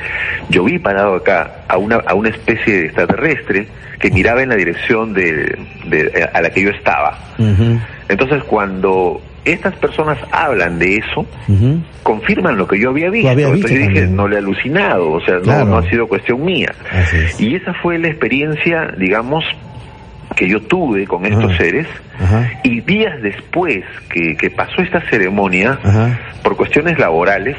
yo vi parado acá a una, a una especie de extraterrestre que miraba en la dirección de, de a la que yo estaba. Entonces cuando estas personas hablan de eso, confirman lo que yo había visto. Entonces yo dije, no le he alucinado, o sea, no, ha sido cuestión mía. Y esa fue la experiencia, digamos, que yo tuve con estos seres. Y días después que, que pasó esta ceremonia, por cuestiones laborales,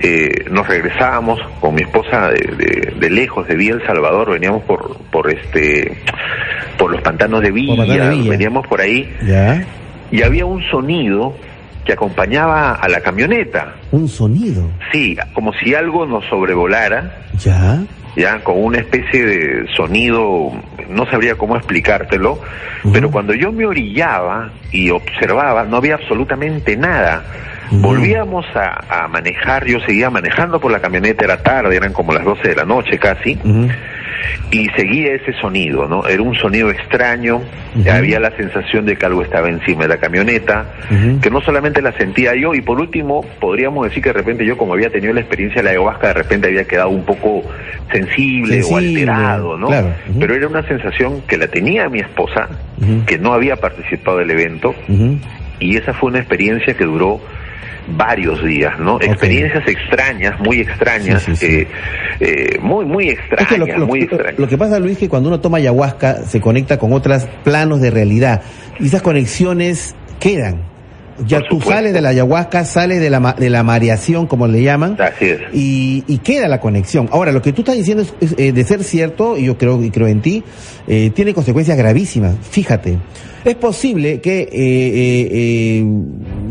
eh, nos regresábamos con mi esposa de, de, lejos, de Villa El Salvador, veníamos por, por este, por los pantanos de Villa, veníamos por ahí y había un sonido que acompañaba a la camioneta. ¿Un sonido? Sí, como si algo nos sobrevolara. Ya. Ya, con una especie de sonido, no sabría cómo explicártelo, pero cuando yo me orillaba y observaba, no había absolutamente nada. Volvíamos a, manejar, yo seguía manejando por la camioneta, era tarde, eran como las 12 de la noche casi y seguía ese sonido, ¿no? Era un sonido extraño, había la sensación de que algo estaba encima de la camioneta, que no solamente la sentía yo, y por último, podríamos decir que de repente yo, como había tenido la experiencia de la ayahuasca, de repente había quedado un poco sensible, o alterado, ¿no? Pero era una sensación que la tenía mi esposa, que no había participado del evento, y esa fue una experiencia que duró varios días, ¿no? Experiencias extrañas, muy extrañas, eh, eh, muy, muy extrañas, lo, muy extrañas. Lo que pasa, Luis, que cuando uno toma ayahuasca se conecta con otros planos de realidad y esas conexiones quedan. Ya tú sales de la ayahuasca, sales de la, de la mareación, como le llaman, Así es. y, y queda la conexión. Ahora, lo que tú estás diciendo es, eh, de ser cierto, y yo creo, y creo en ti, tiene consecuencias gravísimas. Fíjate, es posible que, eh, eh, eh,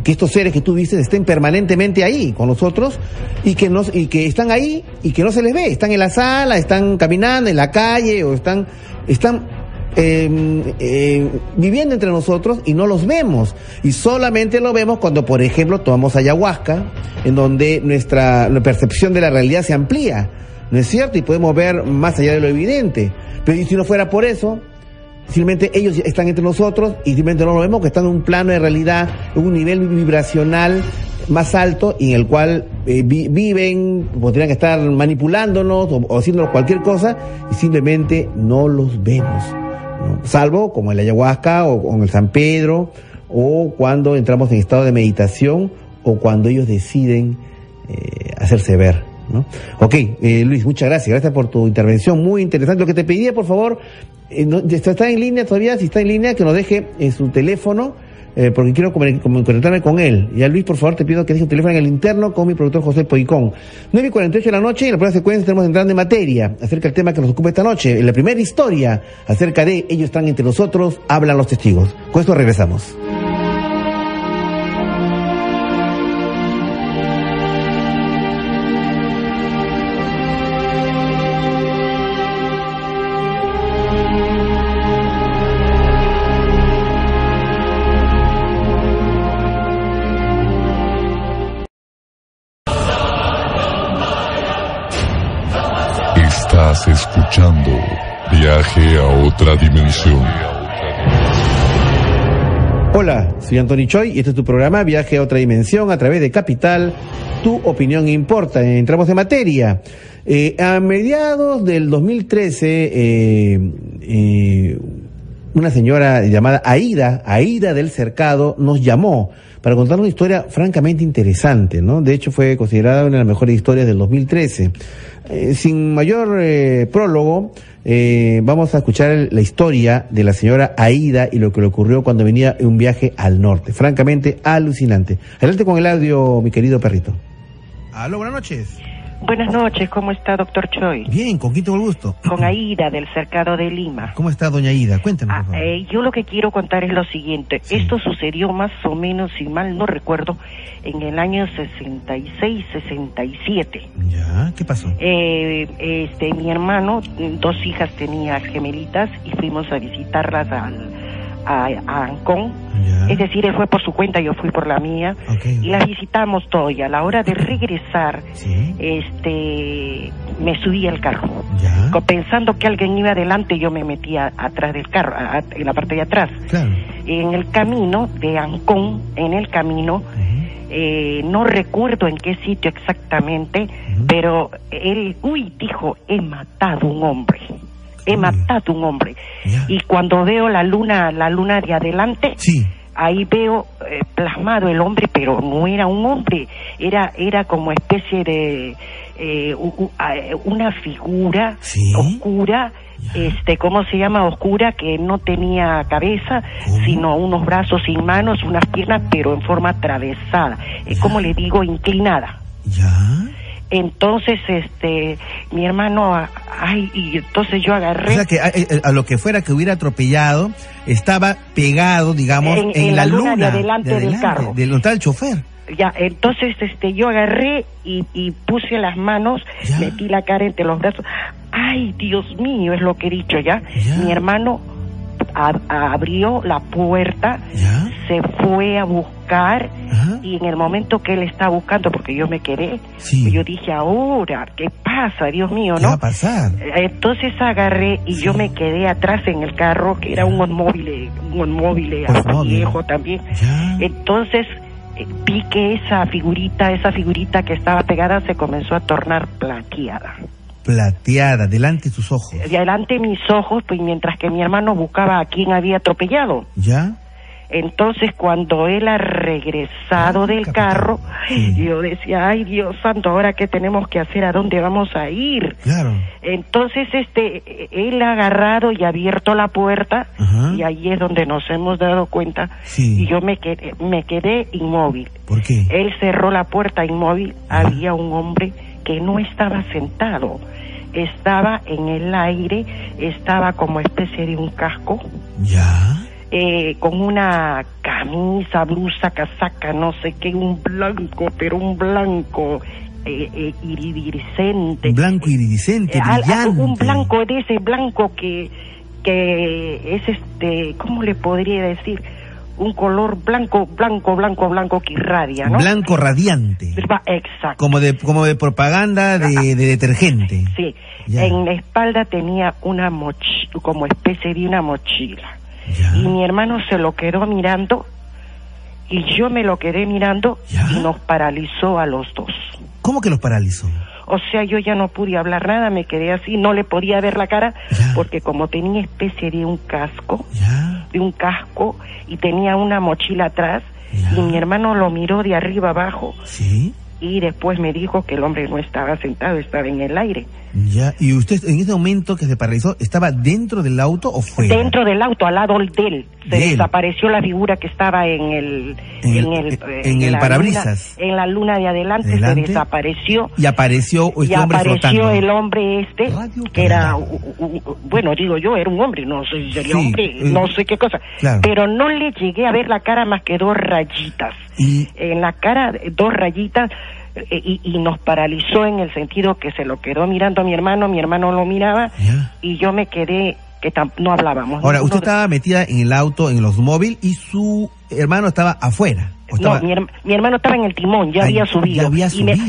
que estos seres que tú dices estén permanentemente ahí con nosotros y que, nos, y que están ahí y que no se les ve. Están en la sala, están caminando en la calle o están, están em, eh, viviendo entre nosotros y no los vemos. Y solamente lo vemos cuando, por ejemplo, tomamos ayahuasca, en donde nuestra, percepción de la realidad se amplía. ¿No es cierto? Y podemos ver más allá de lo evidente. Pero si no fuera por eso, simplemente ellos están entre nosotros y simplemente no lo vemos, que están en un plano de realidad, en un nivel vibracional más alto y en el cual eh, viven, podrían estar manipulándonos o, haciéndonos cualquier cosa y simplemente no los vemos. Salvo como el ayahuasca o con el San Pedro o cuando entramos en estado de meditación o cuando ellos deciden eh, hacerse ver. ¿no? Ok, eh, Luis, muchas gracias. Gracias por tu intervención. Muy interesante. Lo que te pedía, por favor, eh, está en línea todavía, si está en línea, que nos deje en su teléfono eh, porque quiero conectarme con él. Y a Luis, por favor, te pido que deje un teléfono en el interno con mi productor José Poicón. 9 y 48 de la noche, en la primera secuencia tenemos entrando en materia acerca del tema que nos ocupa esta noche. En la primera historia acerca de ellos están entre nosotros, hablan los testigos. Con esto regresamos. Escuchando Viaje a otra dimensión. Hola, soy Anthony Choi y este es tu programa Viaje a otra dimensión a través de Capital. Tu opinión importa. Entramos en materia. Eh, a mediados del 2013, eh, eh, una señora llamada Aida, Aida del Cercado, nos llamó para contar una historia francamente interesante, ¿no? De hecho, fue considerada una de las mejores historias del 2013. Eh, sin mayor eh, prólogo, eh, vamos a escuchar la historia de la señora Aida y lo que le ocurrió cuando venía en un viaje al norte. Francamente, alucinante. Adelante con el audio, mi querido perrito. Aló, buenas noches. Buenas noches, ¿cómo está, doctor Choi? Bien, ¿con el gusto? Con Aida, del Cercado de Lima. ¿Cómo está, doña Aida? Cuénteme, por ah, favor. Eh, yo lo que quiero contar es lo siguiente. Esto sucedió más o menos, si mal no recuerdo, en el año 66, 67. ¿Ya? ¿Qué pasó? Eh, este, mi hermano, dos hijas tenía gemelitas y fuimos a visitarlas al a, Ancón. Es decir, él fue por su cuenta, yo fui por la mía. y la visitamos todo. Y a la hora de regresar, este, me subí al carro. Pensando que alguien iba adelante, yo me metía atrás del carro, en la parte de atrás. En el camino de Ancón, en el camino, eh, no recuerdo en qué sitio exactamente, pero él, uy, dijo, he matado un hombre he matado un hombre. Y cuando veo la luna, la luna de adelante, ahí veo eh, plasmado el hombre, pero no era un hombre, era, era como especie de eh, una figura oscura. Este, ¿cómo se llama? Oscura, que no tenía cabeza, sino unos brazos sin manos, unas piernas, pero en forma atravesada, eh, como le digo, inclinada. ¿Ya? Entonces, este, mi hermano, ay, y entonces yo agarré. O sea que a, eh, eh, lo que fuera que hubiera atropellado, estaba pegado, digamos, en, la, luna, de adelante, del carro. Del el chofer. Ya, entonces, este, yo agarré y, y puse las manos, metí la cara entre los brazos. Ay, Dios mío, es lo que he dicho ya. Mi hermano abrió la puerta, se fue a buscar y en el momento que él está buscando, porque yo me quedé, yo dije, ahora, ¿qué pasa? Dios mío, ¿no? ¿Qué va a pasar? Entonces agarré y yo me quedé atrás en el carro, que era un móvil, un móvil viejo también. Entonces eh, vi que esa figurita, esa figurita que estaba pegada se comenzó a tornar plateada plateada delante de sus ojos. Delante de mis ojos, pues mientras que mi hermano buscaba a quien había atropellado. ¿Ya? Entonces, cuando él ha regresado ah, del carro, yo decía, ay Dios santo, ahora qué tenemos que hacer, a dónde vamos a ir. Claro. Entonces, este, él ha agarrado y abierto la puerta, y ahí es donde nos hemos dado cuenta, y yo me quedé, me quedé inmóvil. ¿Por qué? Él cerró la puerta inmóvil, había un hombre que no estaba sentado, estaba en el aire, estaba como especie de un casco. Ya. Eh, con una camisa, blusa, casaca, no sé qué, un blanco, pero un blanco eh, eh iridiscente. Blanco iridiscente, brillante. Un blanco de ese blanco que que es este, ¿cómo le podría decir? un color blanco, blanco, blanco, blanco que irradia, ¿no? Blanco radiante. Exacto. Como de, como de propaganda de, detergente. Sí. En la espalda tenía una mochila, como especie de una mochila. Y mi hermano se lo quedó mirando y yo me lo quedé mirando y nos paralizó a los dos. ¿Cómo que los paralizó? O sea, yo ya no pude hablar nada, me quedé así, no le podía ver la cara, porque como tenía especie de un casco, de un casco, y tenía una mochila atrás, y mi hermano lo miró de arriba abajo. ¿Sí? y después me dijo que el hombre no estaba sentado, estaba en el aire. Ya, ¿y usted en ese momento que se paralizó, estaba dentro del auto o fuera? Dentro del auto, al lado de él. Se desapareció la figura que estaba en el... En, el, en el parabrisas. en la luna de adelante, se desapareció. Y apareció este y apareció el hombre este, que era... bueno, digo yo, era un hombre, no sé si sería hombre, eh, no sé qué cosa. Pero no le llegué a ver la cara más que dos rayitas. ¿Y? En la cara, dos rayitas eh, y, nos paralizó en el sentido que se lo quedó mirando a mi hermano, mi hermano lo miraba y yo me quedé que no hablábamos. Ahora, usted estaba metida en el auto, en los móviles y su hermano estaba afuera. No, mi, hermano estaba en el timón, ya, había, subido.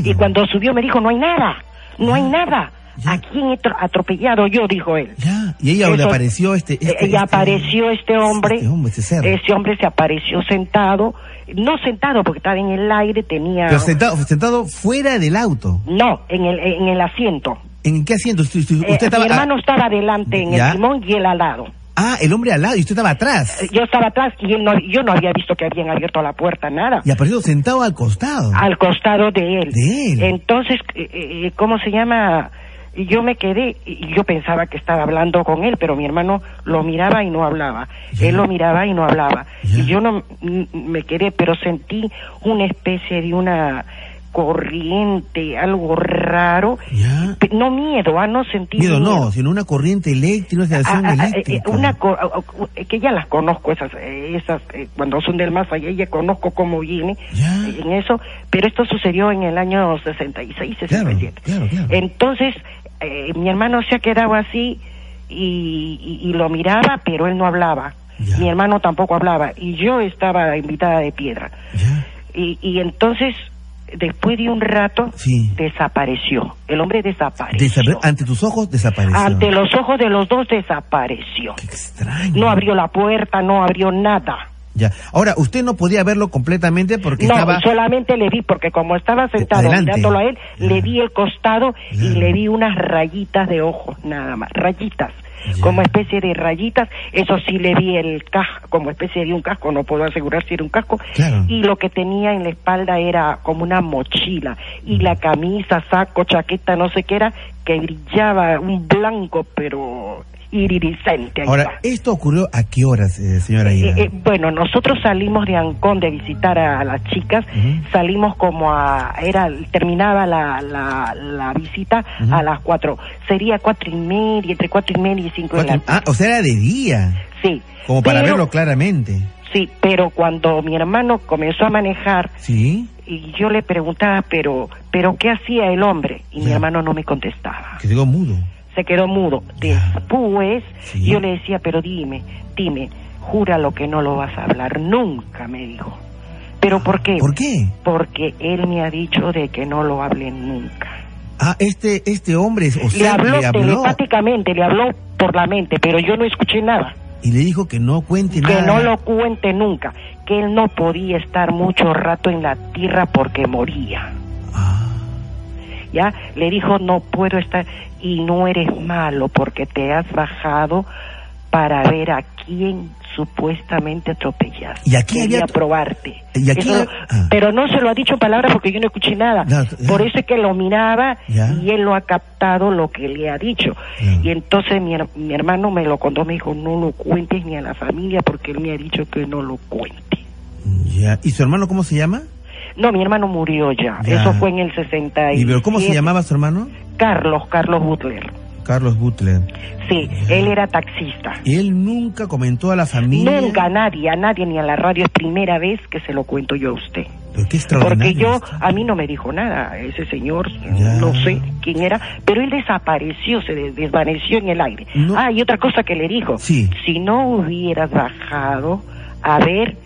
Y, cuando subió me dijo, no hay nada, no hay nada. ¿A quién he atropellado yo? Dijo él. Ya. Y ella le apareció este... este, este apareció este hombre. Este hombre, este ese hombre se apareció sentado no sentado porque estaba en el aire, tenía... Pero sentado, sentado fuera del auto. No, en el, en el asiento. ¿En qué asiento? Usted, eh, estaba... Mi hermano estaba adelante en el timón y él al lado. Ah, el hombre al lado y usted estaba atrás. Eh, yo estaba atrás y él no, yo no había visto que habían abierto la puerta, nada. Y apareció sentado al costado. Al costado de él. De él. Entonces, eh, ¿cómo se llama? Y yo me quedé y yo pensaba que estaba hablando con él, pero mi hermano lo miraba y no hablaba. Él lo miraba y no hablaba. Y yo no me quedé, pero sentí una especie de una corriente, algo raro. No miedo, ah, no sentí miedo. no, sino una corriente eléctrica, una ah, ah, eh, eléctrica. Una que ya las conozco, esas, esas eh, cuando son del más allá, ya conozco cómo viene en eso, pero esto sucedió en el año 66, 67. Entonces, eh, mi hermano se ha quedado así y, y, lo miraba, pero él no hablaba. Mi hermano tampoco hablaba y yo estaba invitada de piedra. Y, y entonces después de un rato desapareció. El hombre desapareció. ante tus ojos desapareció. Ante los ojos de los dos desapareció. Qué extraño. No abrió la puerta, no abrió nada. Ya. Ahora, usted no podía verlo completamente porque no, estaba... solamente le vi, porque como estaba sentado mirándolo a él, le vi el costado y le vi unas rayitas de ojos, nada más, rayitas. Como especie de rayitas, eso sí le vi el casco, como especie de un casco, no puedo asegurar si era un casco, y lo que tenía en la espalda era como una mochila, y la camisa, saco, chaqueta, no sé qué era, que brillaba un blanco, pero iridiscente. Ahora, ¿esto ocurrió a qué horas, eh, señora eh, eh, bueno, nosotros salimos de Ancón de visitar a, las chicas, salimos como a, era, terminaba la, la, visita a las cuatro, sería cuatro y media, entre cuatro y media y cinco de la Ah, o sea, era de día. Sí. Como para verlo claramente. Sí, pero cuando mi hermano comenzó a manejar, sí. y yo le preguntaba, pero, pero ¿qué hacía el hombre? Y mi hermano no me contestaba. Que quedó mudo se quedó mudo. Después yo le decía, pero dime, dime, jura lo que no lo vas a hablar nunca, me dijo. ¿Pero por qué? ¿Por qué? Porque él me ha dicho de que no lo hable nunca. Ah, este, este hombre, o sea, le habló, le habló telepáticamente, le habló por la mente, pero yo no escuché nada. Y le dijo que no cuente nada. Que no lo cuente nunca, que él no podía estar mucho rato en la tierra porque moría. Ah. Ya, le dijo, no puedo estar, y no eres malo porque te has bajado para ver a quién supuestamente atropellaste. Y aquí Quería probarte. ¿Y aquí ah. Pero no se lo ha dicho en palabras porque yo no escuché nada. Por eso es que lo miraba y él lo ha captado lo que le ha dicho. Y entonces mi, mi, hermano me lo contó, me dijo, no lo cuentes ni a la familia porque él me ha dicho que no lo cuente. ¿Y su hermano cómo se llama? No, mi hermano murió ya. Eso fue en el 60. ¿Y pero cómo se llamaba su hermano? Carlos, Carlos Butler. Carlos Butler. Sí, él era taxista. ¿Y él nunca comentó a la familia? Nunca, a nadie, a nadie, ni a la radio. Es primera vez que se lo cuento yo a usted. Porque yo, a mí no me dijo nada, ese señor, no sé quién era, pero él desapareció, se desvaneció en el aire. Ah, y otra cosa que le dijo, si no hubieras bajado, a ver,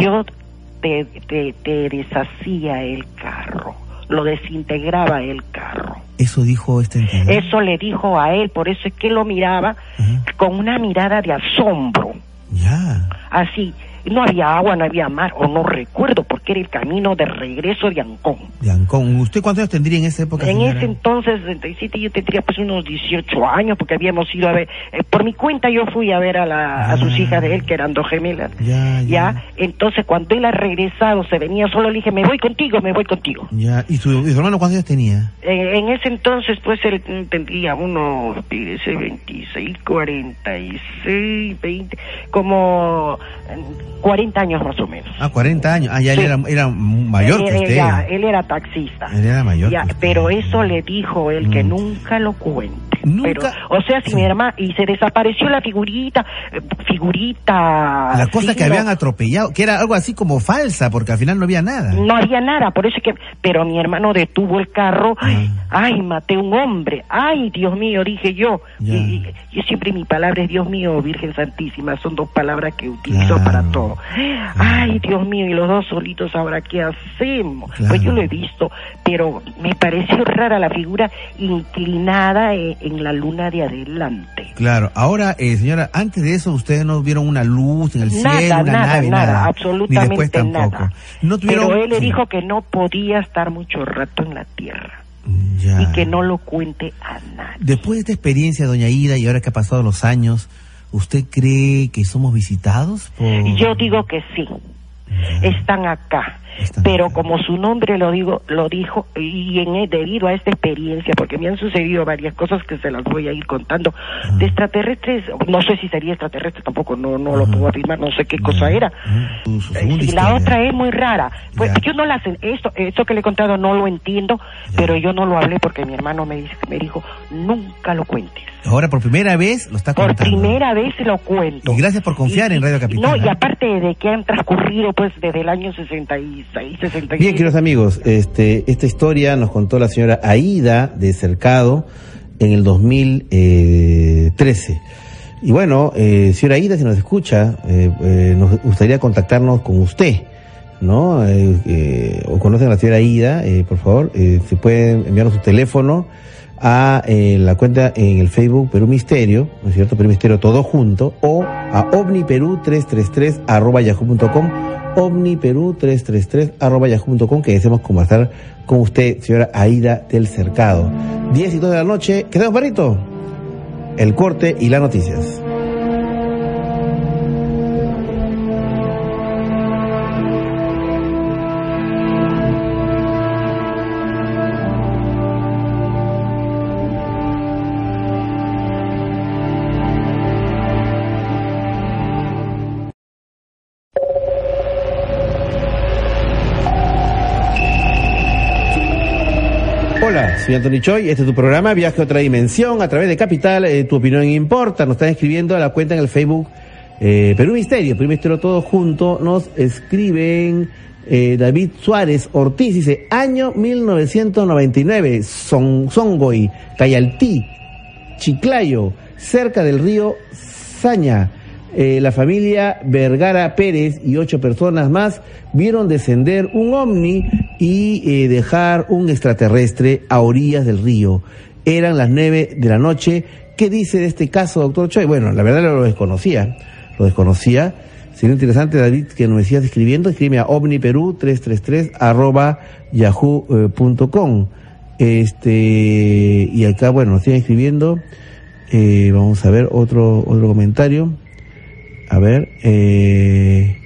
yo te, te, te deshacía el carro lo desintegraba el carro. Eso dijo este entidad. Eso le dijo a él, por eso es que lo miraba con una mirada de asombro. Ya. Así, no había agua, no había mar, o no recuerdo, porque era el camino de regreso de Ancón. De Ancón. ¿Usted cuántos años tendría en esa época? En ese entonces, 67, yo tendría pues unos 18 años, porque habíamos ido a ver, eh, por mi cuenta yo fui a ver a, la, a sus hijas de él, que eran dos gemelas. Ya, ya. Entonces, cuando él ha regresado, se venía solo, le dije, me voy contigo, me voy contigo. Ya. ¿Y su, hermano cuántos años tenía? Eh, en ese entonces, pues él tendría unos, fíjese, 26, 46, 20, como 40 años más o menos. Ah, 40 años. Ah, ya él era, mayor que usted. Ya, él era taxista. Él era mayor. pero eso le dijo él que mm. nunca lo cuente. Nunca. o sea, si mi hermana. Y se desapareció la figurita. Figurita. La cosa que habían atropellado, que era algo así como falsa, porque al final no había nada. No había nada, por eso es que. Pero mi hermano detuvo el carro. Ah. Ay, maté un hombre. Ay, Dios mío, dije yo. Y, yo siempre mi palabra es Dios mío, Virgen Santísima. Son dos palabras que utilizo para todo. Ay, Dios mío, y los dos solitos ahora, ¿qué hacemos? Pues yo lo he visto, pero me pareció rara la figura inclinada en, en la luna de adelante. Claro, ahora, eh, señora, antes de eso, ustedes no vieron una luz en el cielo, una nada, nave, nada, nada, absolutamente nada. No pero él le dijo que no podía estar mucho rato en la tierra. Y que no lo cuente a nadie. Después de esta experiencia, doña Ida, y ahora que ha pasado los años, ¿Usted cree que somos visitados? Yo digo que sí. Están acá pero como su nombre lo digo lo dijo y en debido a esta experiencia porque me han sucedido varias cosas que se las voy a ir contando de extraterrestres no sé si sería extraterrestre tampoco no no lo puedo afirmar no sé qué cosa era. Y la otra es muy rara. Pues yo no la esto esto que le he contado no lo entiendo pero yo no lo hablé porque mi hermano me dice me dijo nunca lo cuentes ahora por primera vez lo está contando. por primera vez lo cuento. Y gracias por confiar en Radio Capital no y aparte de que han transcurrido pues desde el año 66 Bien, queridos amigos, este, esta historia nos contó la señora Aida de Cercado en el 2013. Eh, y bueno, eh, señora Aida, si nos escucha, eh, nos gustaría contactarnos con usted, ¿no? o conocen a la señora Aida, por favor, se pueden enviarnos su teléfono a la cuenta en el Facebook Perú Misterio, ¿no es cierto? Perú Misterio todo junto, o a omniperú333 arroba yahoo.com omniperú333 arroba yahoo.com que deseamos conversar con usted, señora Aida del Cercado. 10 y 2 de la noche, quedamos barrito. El corte y las noticias. Soy Anthony Choi, este es tu programa Viaje a otra dimensión a través de Capital, eh, tu opinión importa, nos están escribiendo a la cuenta en el Facebook eh, Perú Misterio, Perú Misterio todo junto, nos escriben eh, David Suárez Ortiz, dice, año 1999, Son, Songoy, Cayaltí, Chiclayo, cerca del río Saña, eh, la familia Vergara Pérez y ocho personas más vieron descender un ovni y eh, dejar un extraterrestre a orillas del río. Eran las nueve de la noche. ¿Qué dice de este caso, doctor Choi? Bueno, la verdad lo desconocía, lo desconocía. Sería interesante, David, que nos decías escribiendo, escribe a omniperú333 arroba yahoo.com. Este, y acá, bueno, nos siguen escribiendo. Eh, vamos a ver otro, otro comentario. A ver, eh,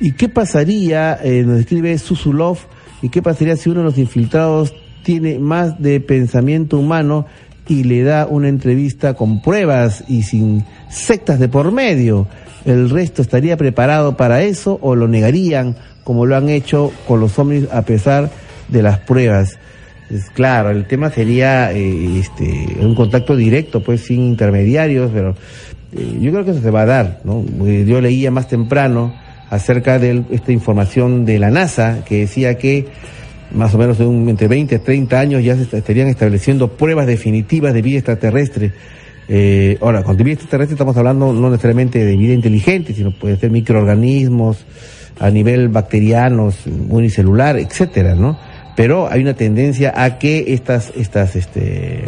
¿y qué pasaría, eh, nos escribe Susulov, ¿y qué pasaría si uno de los infiltrados tiene más de pensamiento humano y le da una entrevista con pruebas y sin sectas de por medio? ¿El resto estaría preparado para eso o lo negarían como lo han hecho con los hombres a pesar de las pruebas? Claro, el tema sería eh, este, un contacto directo, pues sin intermediarios, pero eh, yo creo que eso se va a dar, ¿no? Yo leía más temprano acerca de esta información de la NASA que decía que más o menos de un, entre 20 y 30 años ya se estarían estableciendo pruebas definitivas de vida extraterrestre. Eh, ahora, con vida extraterrestre estamos hablando no necesariamente de vida inteligente, sino puede ser microorganismos a nivel bacteriano, unicelular, etcétera, ¿no? Pero hay una tendencia a que estas, estas, este,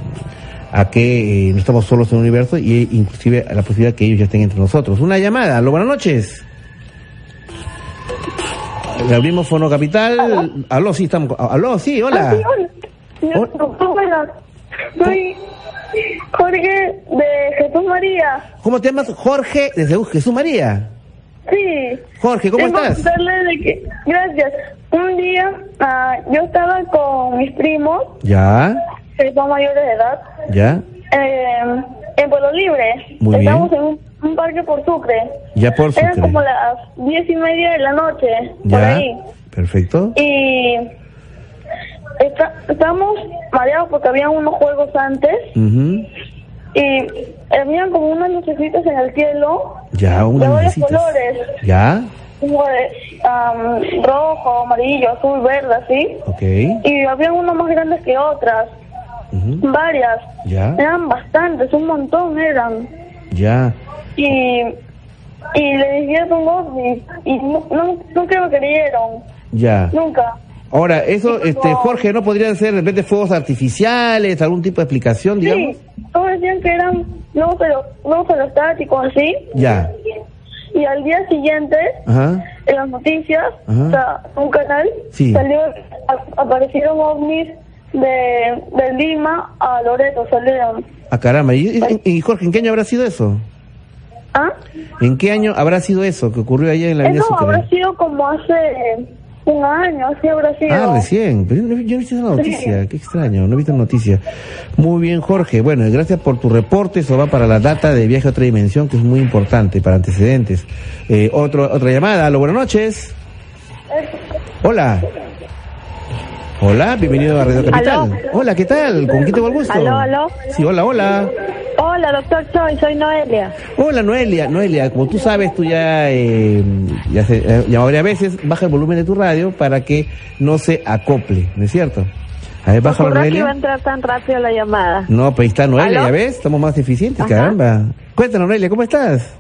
a que eh, no estamos solos en el universo y inclusive a la posibilidad que ellos ya estén entre nosotros. Una llamada, aló, buenas noches. Le abrimos Fono Capital. Aló, sí, estamos. Aló, sí, hola. Ah, sí, hola. Soy Jorge de Jesús María. ¿Cómo te llamas? Jorge de Jesús María. Sí. Jorge, ¿cómo estás? De que, gracias. Un día uh, yo estaba con mis primos. Ya. Que son mayores de edad. Ya. Eh, en Pueblo Libre. Muy Estamos en un, parque por Sucre. Ya por Sucre. Eran como las diez y media de la noche. Ya. Por ahí. Perfecto. Y está, estábamos mareados porque había unos juegos antes. Uh Y habían como unas lucecitas en el cielo. Ya, unas de varios colores. Ya. Como de am, rojo, amarillo, azul, verde, así. Ok. Y había unos más grandes que otras. Varias. Ya. Eran bastantes, un montón eran. Ya. Y, y le dijeron un ovni. Y no, no, nunca me creyeron. Ya. Nunca. Ahora, eso, este, Jorge, ¿no podrían ser de repente fuegos artificiales, algún tipo de explicación, digamos? Sí, todos decían que eran no pero no estáticos así. Ya. Y al día siguiente, Ajá. en las noticias, Ajá. o sea, un canal, Sí. salió, a- aparecieron ovnis de, de Lima a Loreto, salieron. Ah, caramba. ¿Y, y- y, Jorge, ¿en qué año habrá sido eso? ¿Ah? ¿En qué año habrá sido eso que ocurrió allá en la Eh, Avenida no, Sucre? habrá sido como hace un año, así habrá sido. Ah, recién. Pero yo no, yo no he visto esa noticia. Qué extraño, no he visto noticia. Muy bien, Jorge. Bueno, gracias por tu reporte. Eso va para la data de viaje a otra dimensión, que es muy importante para antecedentes. Eh, otro, otra llamada. Aló, buenas noches. Hola. Hola, bienvenido a Radio Capital. Aló. Hola, ¿qué tal? ¿Con quién tengo el gusto? Aló, aló. Sí, hola, hola. Hola, doctor Choi, soy Noelia. Hola, Noelia. Noelia, como tú sabes, tú ya, eh, ya, se, eh, ya varias veces baja el volumen de tu radio para que no se acople, ¿no es cierto? A ver, Ocurrió que iba a Noelia. entrar tan rápido la llamada. No, pues ahí está Noelia, ¿Aló? ya ves, estamos más eficientes, Ajá. caramba. Cuéntanos, Noelia, ¿cómo estás?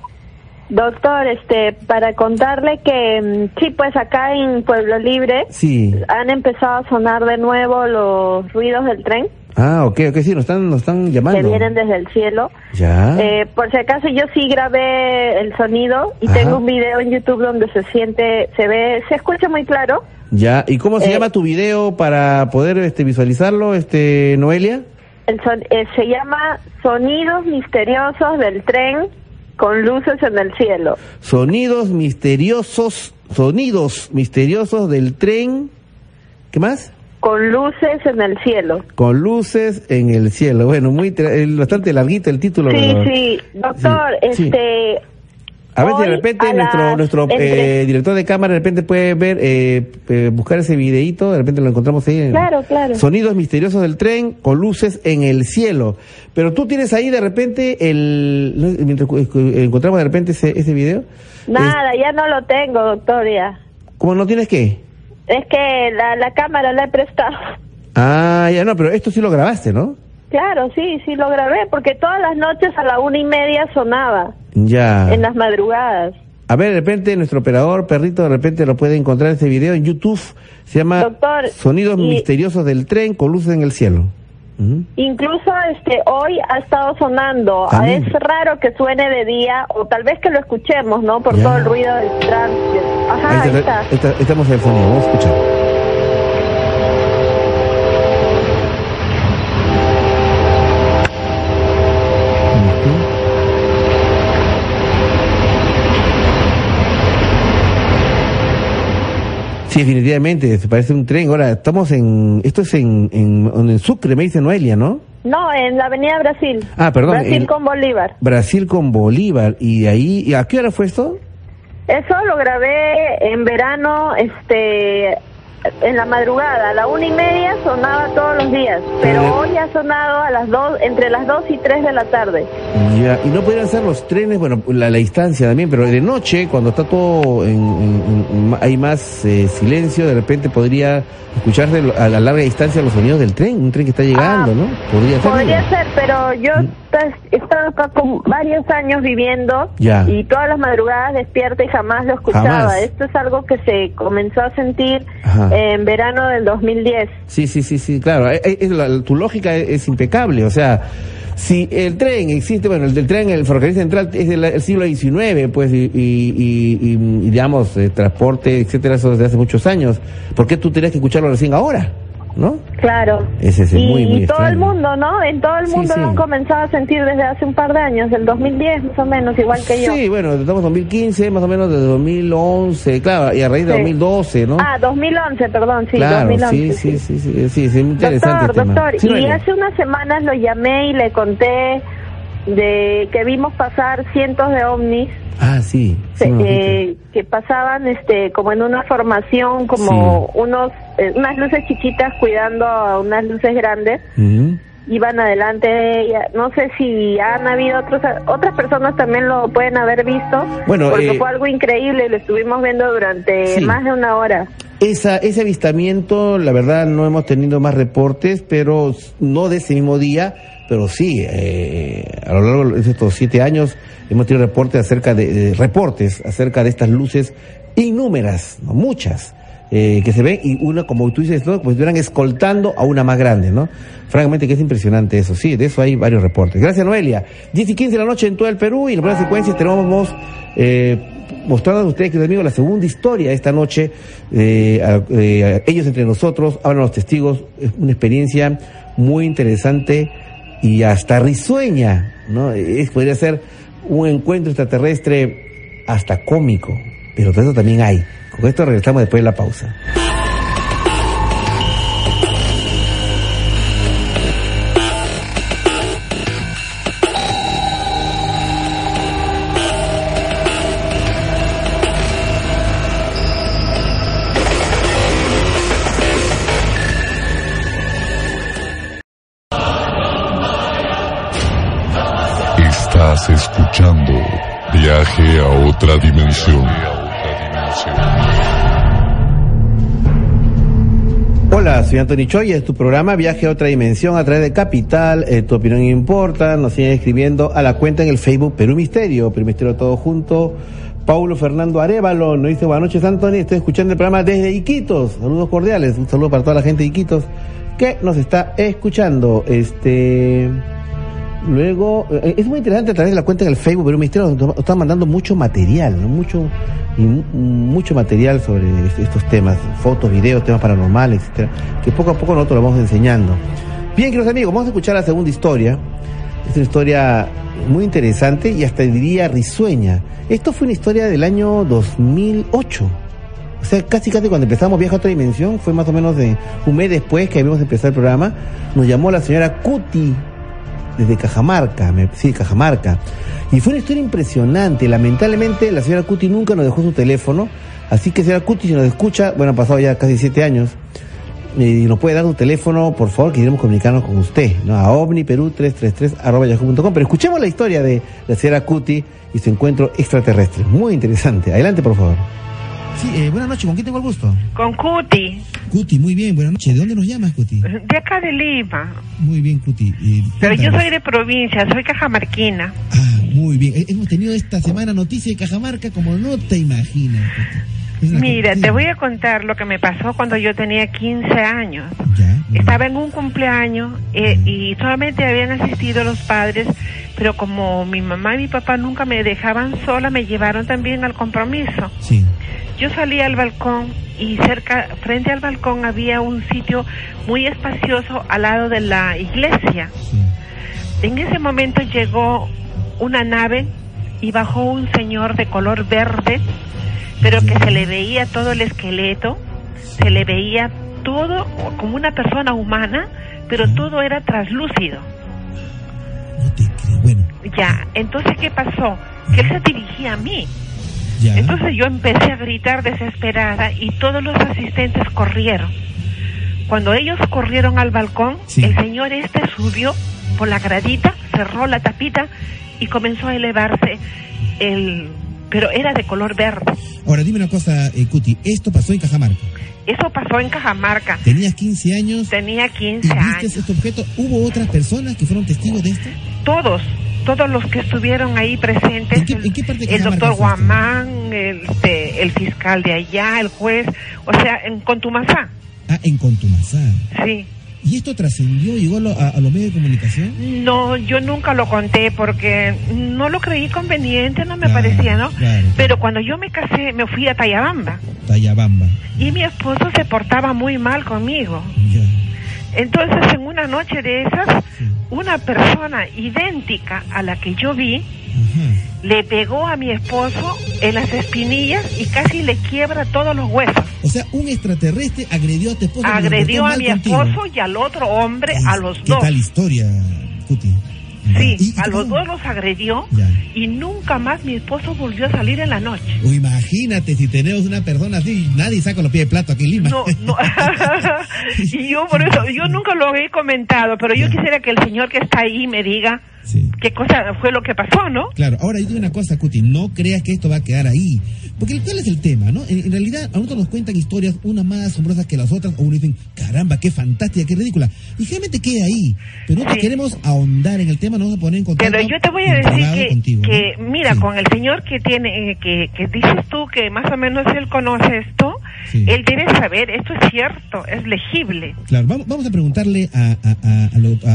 Doctor, este, para contarle que mm, sí, pues acá en Pueblo Libre Sí. han empezado a sonar de nuevo los ruidos del tren Ah, ok, ok, sí, nos están, nos están que llamando. vienen desde el cielo. Ya. Eh, por si acaso yo sí grabé el sonido y Ajá. tengo un video en YouTube donde se siente, se ve, se escucha muy claro. Ya, ¿y cómo se Eh, llama tu video para poder este, visualizarlo, este, Noelia? El son- eh, se llama Sonidos Misteriosos del Tren con luces en el cielo. Sonidos misteriosos, sonidos misteriosos del tren. ¿Qué más? Con luces en el cielo. Con luces en el cielo. Bueno, muy bastante larguito el título. Sí, pero- sí, doctor, Sí, sí. A ver si de repente nuestro nuestro eh, director de cámara de repente puede ver, eh, eh, buscar ese videíto, de repente lo encontramos ahí. en- Claro, claro. Sonidos misteriosos del tren con luces en el cielo. Pero tú tienes ahí de repente el... Mientras encontramos de repente ese, ese video. Nada, ya no lo tengo, doctor, ya. ¿Cómo no tienes qué? Es que la, la cámara la he prestado. Ah, ya no, pero esto sí lo grabaste, ¿no? Claro, sí, sí lo grabé, porque todas las noches a la una y media sonaba, Ya. en las madrugadas. A ver, de repente nuestro operador perrito de repente lo puede encontrar ese video en YouTube. Se llama Doctor, Sonidos y- misteriosos del tren con luces en el cielo. Ujú. Incluso este hoy ha estado sonando. Bien. Es raro que suene de día, o tal vez que lo escuchemos, ¿no? Por Ya. todo el ruido del tránsito. Ajá, ahí está. ahí está, estamos en el sonido, vamos a escuchar. Sí, definitivamente, se parece un tren. Ahora, estamos en, esto es en, en, en Sucre, me dice Noelia, ¿no? No, en la Avenida Brasil. Ah, perdón, Brasil en- con Bolívar. Brasil con Bolívar, y ahí, ¿y ¿a qué hora fue esto? Eso lo grabé en verano, este, en la madrugada, a la una y media sonaba todos los días, pero hoy ha sonado a las dos, entre las dos y tres de la tarde. Ya, y no podrían ser los trenes, bueno, la, la distancia también, pero de noche, cuando está todo, en, hay más eh, silencio, de repente podría escucharse a la larga distancia los sonidos del tren, un tren que está llegando, ah, ¿no? Podría ser. Podría ser, pero yo he estado acá con varios años viviendo y todas las madrugadas despierta y jamás lo escuchaba. Esto es algo que se comenzó a sentir en verano del 2010. Sí, sí, sí, sí, claro. Eh, eh, tu lógica es, impecable, o sea si el tren existe, bueno, el del tren, el ferrocarril central es del siglo XIX, pues, y, y, digamos, eh, transporte, etcétera, eso desde hace muchos años. ¿Por qué tú tenías que escucharlo recién ahora? ¿No? Claro. Ese es muy, muy y todo el mundo, ¿no? En todo el mundo lo han comenzado a sentir desde hace un par de años, del 2010 más o menos, igual que yo. Sí, bueno, estamos en 2015, más o menos desde 2011, claro, y a raíz de 2012, ¿no? Ah, 2011, perdón, sí, claro, 2011. Sí, sí, sí, sí, sí, sí, muy interesante Doctor, doctor, y hace unas semanas lo llamé y le conté de que vimos pasar cientos de ovnis Ah, sí. Eh, que pasaban este como en una formación, como unos eh, unas luces chiquitas cuidando a unas luces grandes. Iban adelante, no sé si han habido otros, otras personas también lo pueden haber visto, bueno, porque eh, fue algo increíble, lo estuvimos viendo durante más de una hora. Esa, ese avistamiento, la verdad, no hemos tenido más reportes, pero no de ese mismo día, pero sí, a lo largo de estos siete años hemos tenido reportes acerca de, reportes acerca de estas luces innúmeras, muchas, eh, que se ven y una, como tú dices, ¿no? pues estuvieran escoltando a una más grande, ¿no? Francamente que es impresionante eso, sí, de eso hay varios reportes. Gracias Noelia. 10 y 15 de la noche en todo el Perú y en la secuencia tenemos eh, mostrando a ustedes, queridos amigos, la segunda historia esta noche, eh, eh, ellos entre nosotros, hablan los testigos, es una experiencia muy interesante y hasta risueña, ¿no? Es, podría ser un encuentro extraterrestre hasta cómico, pero todo eso también hay. Con esto regresamos después de la pausa. escuchando Viaje a otra dimensión. Hola, soy Anthony Choi, es tu programa Viaje a otra dimensión a través de Capital, eh, tu opinión importa, nos siguen escribiendo a la cuenta en el Facebook Perú Misterio, Perú Misterio todo junto. Paulo Fernando Arevalo nos dice buenas noches Anthony, estoy escuchando el programa desde Iquitos, saludos cordiales, un saludo para toda la gente de Iquitos que nos está escuchando. Este Luego, eh, es muy interesante a través de la cuenta del Facebook pero Misterio, nos están mandando mucho material. Mucho, mucho material sobre estos temas, fotos, videos, temas paranormales, etcétera, que poco a poco nosotros lo vamos enseñando. Bien, queridos amigos, vamos a escuchar la segunda historia. Es una historia muy interesante y hasta diría risueña. Esto fue una historia del año 2008. O sea, casi casi cuando empezamos Viaje a otra dimensión, fue más o menos de un mes después que habíamos empezado el programa, nos llamó la señora Cuti desde Cajamarca, me, sí, Cajamarca. Y fue una historia impresionante. Lamentablemente la señora Cuti nunca nos dejó su teléfono. Así que señora Cuti, si nos escucha, bueno, han pasado ya casi siete años, y nos puede dar su teléfono, por favor, que queremos comunicarnos con usted, ¿no? A omniperú333 Pero escuchemos la historia de la señora Cuti y su encuentro extraterrestre. Muy interesante. Adelante, por favor. Sí, eh, buenas noches, ¿con quién tengo el gusto? Con Cuti. Cuti, muy bien, buenas noches. ¿De dónde nos llamas, Cuti? De acá de Lima. Muy bien, Cuti. Pero yo soy de provincia, soy cajamarquina. Ah, muy bien. Eh, hemos tenido esta semana noticias de Cajamarca como no te imaginas, Mira, te voy a contar lo que me pasó cuando yo tenía 15 años. Estaba en un cumpleaños eh, y solamente habían asistido los padres, pero como mi mamá y mi papá nunca me dejaban sola, me llevaron también al compromiso. Sí. Yo salí al balcón y cerca, frente al balcón había un sitio muy espacioso al lado de la iglesia. En ese momento llegó una nave y bajó un señor de color verde, pero que se le veía todo el esqueleto, se le veía todo como una persona humana, pero todo era traslúcido. Ya, entonces, ¿qué pasó? Que él se dirigía a mí Entonces yo empecé a gritar desesperada y todos los asistentes corrieron. Cuando ellos corrieron al balcón, el señor este subió por la gradita, cerró la tapita y comenzó a elevarse el pero era de color verde. Ahora dime una cosa, eh, Cuti, esto pasó en Cajamarca. Eso pasó en Cajamarca. ¿Tenías 15 años? Tenía 15 ¿Y viste este objeto? ¿Hubo otras personas que fueron testigos de esto? Todos, todos los que estuvieron ahí presentes. ¿En qué, parte de El doctor Guamán, el, este, el fiscal de allá, el juez, o sea, en Contumazá. Ah, en Contumazá. Sí. ¿Y esto trascendió, llegó a, los medios de comunicación? No, yo nunca lo conté porque no lo creí conveniente, no me parecía, ¿no? Pero cuando yo me casé, me fui a Tayabamba. Tayabamba. Y mi esposo se portaba muy mal conmigo. Entonces, en una noche de esas, una persona idéntica a la que yo vi, le pegó a mi esposo en las espinillas y casi le quiebra todos los huesos. O sea, un extraterrestre agredió a tu esposo. Agredió a mi esposo y al otro hombre, a los dos. ¿Qué tal historia, Cuti? Sí, a los dos los agredió y nunca más mi esposo volvió a salir en la noche. imagínate si tenemos una persona así, nadie saca los pies de plato aquí en Lima. No, no. y yo por eso, yo nunca lo he comentado, pero yo quisiera que el señor que está ahí me diga qué cosa fue lo que pasó, ¿no? Claro, ahora yo digo una cosa, Cuti, no creas que esto va a quedar ahí. Porque ¿cuál es el tema, no? En, realidad, a nosotros nos cuentan historias, unas más asombrosas que las otras, o uno dicen, caramba, qué fantástica, qué ridícula. Y generalmente queda ahí. Pero nosotros queremos ahondar en el tema, nos vamos a poner en contacto. Pero yo te voy a decir que, mira, con el señor que tiene, eh, que, que dices tú que más o menos él conoce esto, él debe saber, esto es cierto, es legible. Claro, vamos, a preguntarle a,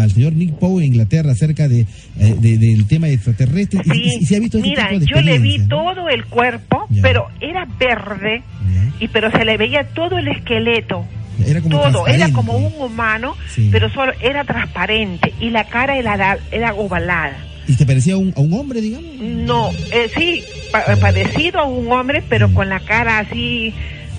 al señor Nick Poe en Inglaterra acerca de, eh, del tema extraterrestre. Y, si ha visto Mira, yo le vi todo el cuerpo, pero era verde, y pero se le veía todo el esqueleto. Era como todo, era como un humano, pero solo era transparente y la cara era, era ovalada. ¿Y te parecía a un, a un hombre, digamos? No, eh, sí, parecido a un hombre, pero con la cara así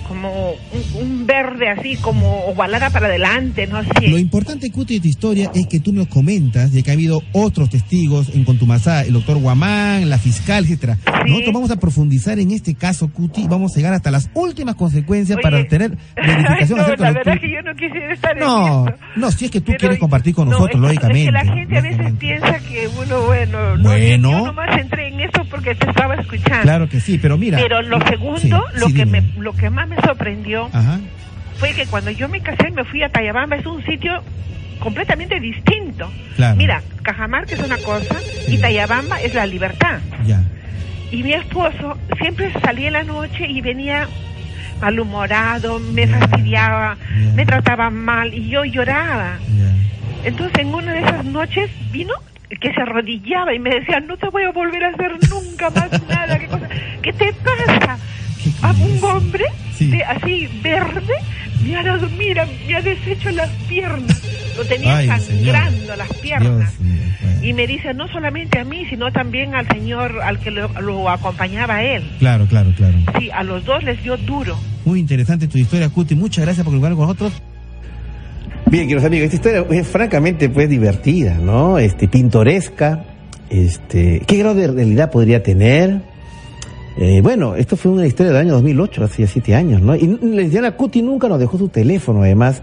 como un, verde así, como ovalada para adelante, no sé. Lo importante, Cuti, de tu historia es que tú nos comentas de que ha habido otros testigos en Contumazá, el doctor Guamán, la fiscal, etcétera. Nosotros vamos a profundizar en este caso, Cuti, y vamos a llegar hasta las últimas consecuencias para tener verificación no, la verdad que yo no quisiera estar no, en No, si es que tú quieres compartir con nosotros, lógicamente. Es que la gente a veces piensa que uno, bueno, bueno. yo nomás entré en eso porque te estaba escuchando. Claro que sí, pero mira. Pero lo segundo, lo, que me, lo que más me sorprendió fue que cuando yo me casé me fui a Tayabamba, es un sitio completamente distinto. Mira, Cajamarca es una cosa y Tayabamba es la libertad. Y mi esposo siempre salía en la noche y venía malhumorado, me fastidiaba, me trataba mal y yo lloraba. Entonces en una de esas noches vino que se arrodillaba y me decía, no te voy a volver a hacer nunca más nada. ¿Qué, cosa? ¿Qué te pasa? a un hombre de, así verde me ha dado, mira, me ha deshecho las piernas. Lo tenía sangrando las piernas. y me dice, no solamente a mí, sino también al señor al que lo, acompañaba a él. Claro, claro, claro. Sí, a los dos les dio duro. Muy interesante tu historia, Cuti. Muchas gracias por jugar con nosotros. Bien, queridos amigos, esta historia es francamente pues divertida, ¿no? Este, pintoresca. Este, ¿qué grado de realidad podría tener? Eh, bueno, esto fue una historia del año 2008, hace siete años, ¿no? Y la señora Cuti nunca nos dejó su teléfono, además.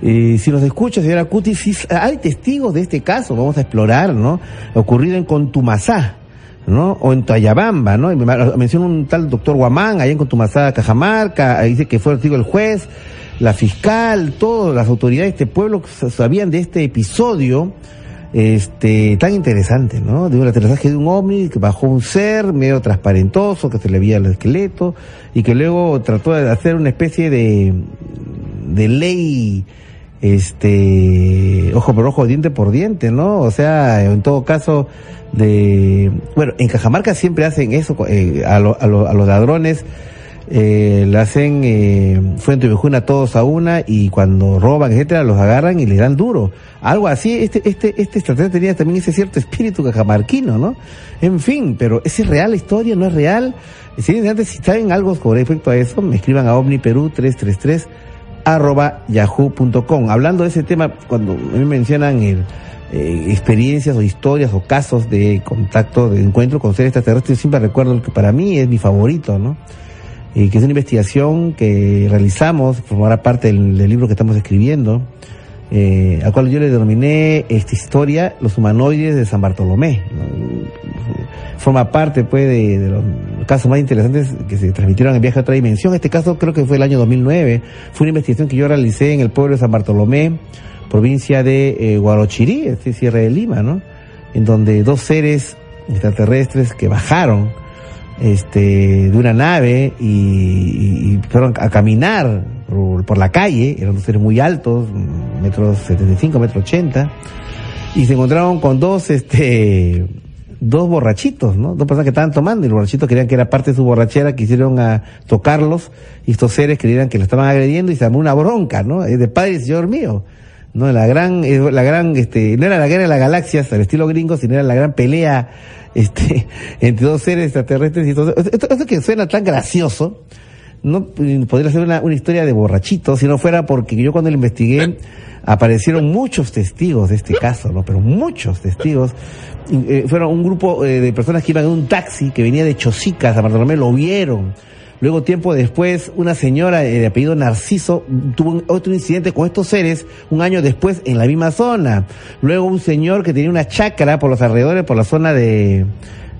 Eh, si nos escucha, señora Cuti, si hay testigos de este caso, vamos a explorar, ¿no? Ocurrido en Contumazá, ¿no? O en Tayabamba, ¿no? Menciona un tal doctor Guamán, allá en Contumazá, Cajamarca, dice que fue testigo el juez, la fiscal, todas las autoridades de este pueblo sabían de este episodio este, tan interesante, ¿no? De un aterrizaje de un ovni que bajó un ser medio transparentoso, que se le veía el esqueleto, y que luego trató de hacer una especie de, de ley, este, ojo por ojo, diente por diente, ¿no? O sea, en todo caso, de, bueno, en Cajamarca siempre hacen eso, eh, a, a, los ladrones, eh, le hacen eh, fuente y todos a una y cuando roban, etcétera, los agarran y les dan duro. Algo así, este, este, este estrategia tenía también ese cierto espíritu cajamarquino, ¿no? En fin, pero ¿es real la historia? ¿No es real? Si, saben algo con respecto a eso, me escriban a OmniPerú 333 arroba yahoo.com. Hablando de ese tema, cuando me mencionan el, eh, experiencias o historias o casos de contacto, de encuentro con seres extraterrestres, siempre recuerdo que para mí es mi favorito, ¿no? Y que es una investigación que realizamos, formará parte del, libro que estamos escribiendo, eh, al cual yo le denominé esta historia Los humanoides de San Bartolomé. Forma parte, pues, de, los casos más interesantes que se transmitieron en Viaje a otra dimensión. Este caso creo que fue el año 2009. Fue una investigación que yo realicé en el pueblo de San Bartolomé, provincia de eh, Guarochirí, este cierre de Lima, ¿no? En donde dos seres extraterrestres que bajaron este, de una nave y, fueron a caminar por, la calle, eran dos seres muy altos, metros 75, metros 80, y se encontraron con dos, este, dos borrachitos, ¿no? Dos personas que estaban tomando y los borrachitos querían que era parte de su borrachera, quisieron a tocarlos y estos seres creían que lo estaban agrediendo y se armó una bronca, ¿no? De padre y señor mío. No, la gran, la gran, este, no era la guerra de las galaxias al estilo gringo, sino era la gran pelea, este, entre dos seres extraterrestres y todo. Esto, esto que suena tan gracioso, no podría ser una, una historia de borrachitos, si no fuera porque yo cuando lo investigué, aparecieron muchos testigos de este caso, ¿no? Pero muchos testigos. Eh, fueron un grupo eh, de personas que iban en un taxi que venía de Chosica, San Bartolomé, lo vieron. Luego, tiempo después, una señora eh, de apellido Narciso tuvo otro incidente con estos seres un año después en la misma zona. Luego, un señor que tenía una chacra por los alrededores, por la zona de,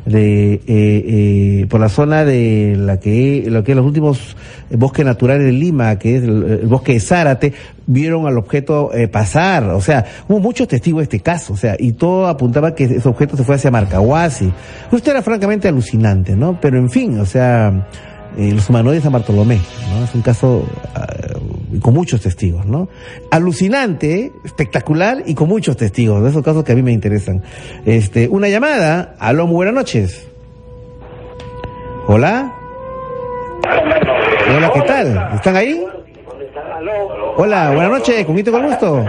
de eh, eh, por la zona de la que lo que es los últimos bosques naturales de Lima, que es el, bosque de Zárate, vieron al objeto eh, pasar, o sea, hubo muchos testigos de este caso, o sea, y todo apuntaba que ese objeto se fue hacia Marcahuasi. Usted era francamente alucinante, ¿no? Pero en fin, o sea, eh, los humanoides de San Bartolomé, ¿no? Es un caso uh, con muchos testigos, ¿no? Alucinante, espectacular y con muchos testigos, de esos casos que a mí me interesan. Este, una llamada, aló, muy buenas noches. Hola. Hola, ¿qué tal? ¿Están ahí? Hola, buenas noches, ¿con el gusto?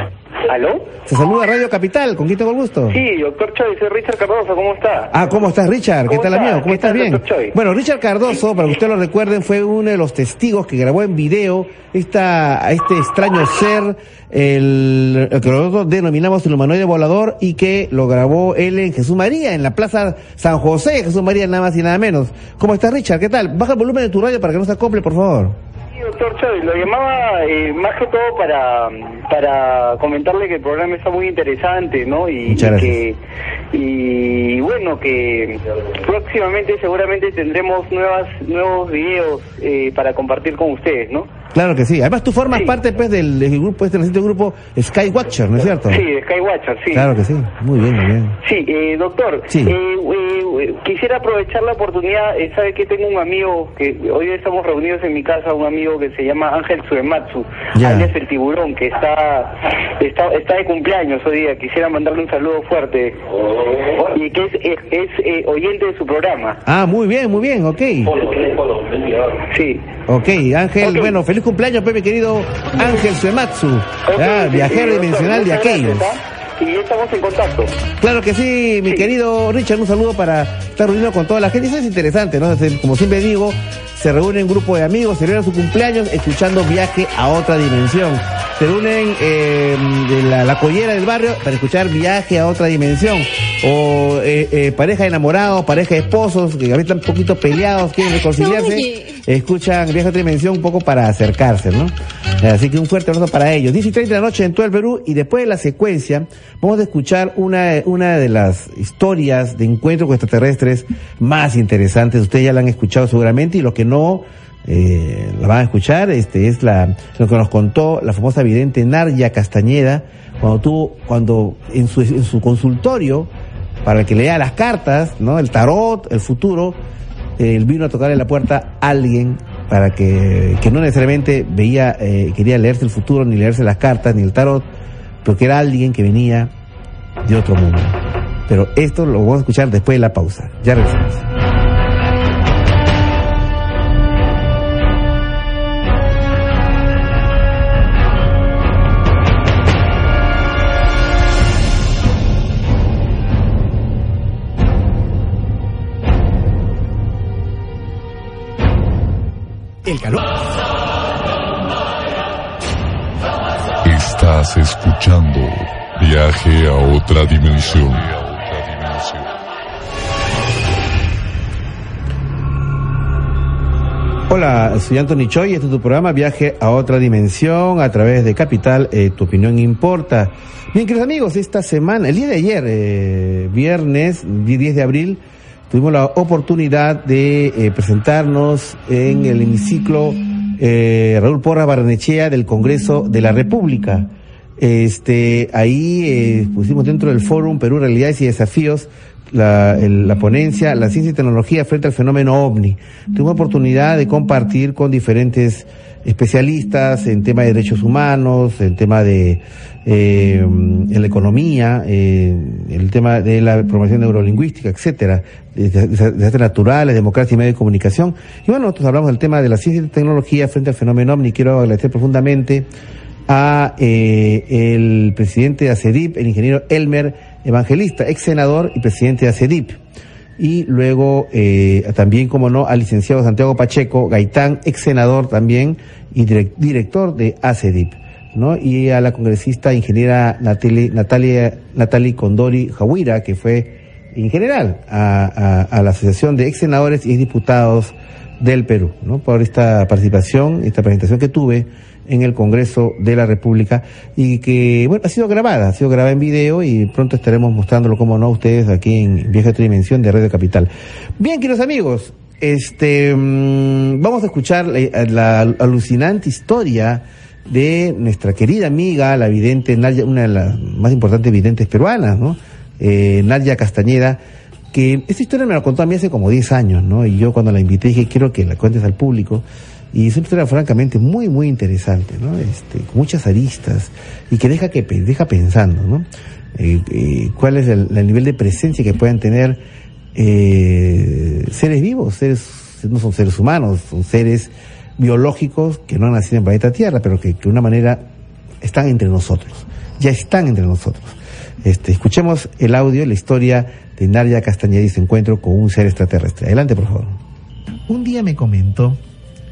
¿Aló? Se saluda Radio Capital, ¿con el gusto? Sí, doctor Choi, soy Richard Cardoso, ¿cómo está? Ah, ¿cómo estás, Richard? ¿Qué tal, amigo? ¿Cómo estás? Bien. Bueno, Richard Cardoso, para que ustedes lo recuerden, fue uno de los testigos que grabó en video esta, este extraño ser, el, que nosotros denominamos el humanoide volador y que lo grabó él en Jesús María, en la Plaza San José, Jesús María, nada más y nada menos. ¿Cómo estás, Richard? ¿Qué tal? Baja el volumen de tu radio para que no se acople, por favor doctor Chávez, lo llamaba eh, más que todo para, para comentarle que el programa está muy interesante, ¿no? Y, que y bueno que próximamente seguramente tendremos nuevas nuevos videos eh, para compartir con ustedes, ¿no? Claro que sí. Además, tú formas parte pues, del, grupo, este reciente grupo Skywatcher, ¿no es cierto? Sí, Skywatcher, sí. Claro que sí. Muy bien, muy bien. Sí, eh, doctor. Sí. Eh, eh, quisiera aprovechar la oportunidad. Eh, sabe que tengo un amigo que hoy estamos reunidos en mi casa, un amigo que se llama Ángel Suematsu, alias el tiburón, que está, está está de cumpleaños hoy día. Quisiera mandarle un saludo fuerte y que es, es, oyente de su programa. Ah, muy bien, muy bien, ok. Sí. Ok, Ángel, bueno, feliz cumpleaños, Pepe, querido Ángel Suematsu, viajero dimensional de aquellos. Y estamos en contacto. Claro que sí, mi querido Richard, un saludo para estar reunido con toda la gente. Eso es interesante, ¿no? Como siempre digo, se reúne un grupo de amigos, celebran su cumpleaños escuchando Viaje a otra dimensión. Se reúnen eh, de la, la, collera del barrio para escuchar Viaje a otra dimensión. O eh, eh, pareja de enamorados, pareja de esposos, que a veces están un poquito peleados, quieren reconciliarse, escuchan Viaje a otra dimensión un poco para acercarse, ¿no? Así que un fuerte abrazo para ellos. 10 y 30 de la noche en todo el Perú y después de la secuencia vamos a escuchar una, una de las historias de encuentros con extraterrestres más interesantes. Ustedes ya la han escuchado seguramente y los que no eh, la van a escuchar, este es la, lo que nos contó la famosa vidente Narya Castañeda, cuando tuvo, cuando en su, consultorio, para que lea las cartas, ¿no? El tarot, el futuro, él vino a tocarle la puerta a alguien para que, que no necesariamente veía, eh, quería leerse el futuro, ni leerse las cartas, ni el tarot, porque era alguien que venía de otro mundo. Pero esto lo vamos a escuchar después de la pausa. Ya regresamos. El calor. Estás escuchando Viaje a otra dimensión. Hola, soy Anthony Choi y este es tu programa Viaje a otra dimensión a través de Capital, eh, tu opinión importa. Bien, queridos amigos, esta semana, el día de ayer, eh, viernes 10 de abril, tuvimos la oportunidad de eh, presentarnos en el hemiciclo Raúl Porra Barnechea del Congreso de la República. Este, ahí pusimos dentro del fórum Perú Realidades y Desafíos la, la, ponencia La ciencia y tecnología frente al fenómeno ovni. Tuve oportunidad de compartir con diferentes especialistas en tema de derechos humanos, en tema de eh, en la economía, eh, el tema de la promoción neurolingüística, etcétera, desastres naturales, democracia y medio de comunicación. Y bueno, nosotros hablamos del tema de la ciencia y tecnología frente al fenómeno ovni. Quiero agradecer profundamente a eh, el presidente de ACEDIP, el ingeniero Elmer Evangelista, ex senador y presidente de ACEDIP. Y luego eh, también, como no, al licenciado Santiago Pacheco Gaitán, ex senador también y director de ACEDIP. ¿no? Y a la congresista ingeniera Natalie, Natalia, Natalie Condori Jahuira, que fue en general a, la Asociación de Ex Senadores y Diputados del Perú, ¿no? Por esta participación, esta presentación que tuve en el Congreso de la República y que, bueno, ha sido grabada, ha sido grabada en video y pronto estaremos mostrándolo, como no, ustedes aquí en Vieja Dimensión de Radio Capital. Bien, queridos amigos, este, mm, vamos a escuchar la, alucinante historia de nuestra querida amiga, la vidente una de las más importantes videntes peruanas, ¿no? Eh, Nadia Castañeda, que esta historia me la contó a mí hace como 10 años, ¿no? Y yo cuando la invité dije, quiero que la cuentes al público. Y es una historia francamente muy, muy interesante, ¿no? Este, con muchas aristas y que deja, que, deja pensando, ¿no? Eh, eh, cuál es el, nivel de presencia que pueden tener eh, seres vivos, seres, no son seres humanos, son seres biológicos que no han nacido en el planeta Tierra, pero que, de una manera están entre nosotros, ya están entre nosotros. Este, escuchemos el audio, la historia de Nadia Castañeda y su encuentro con un ser extraterrestre. Adelante, por favor. Un día me comentó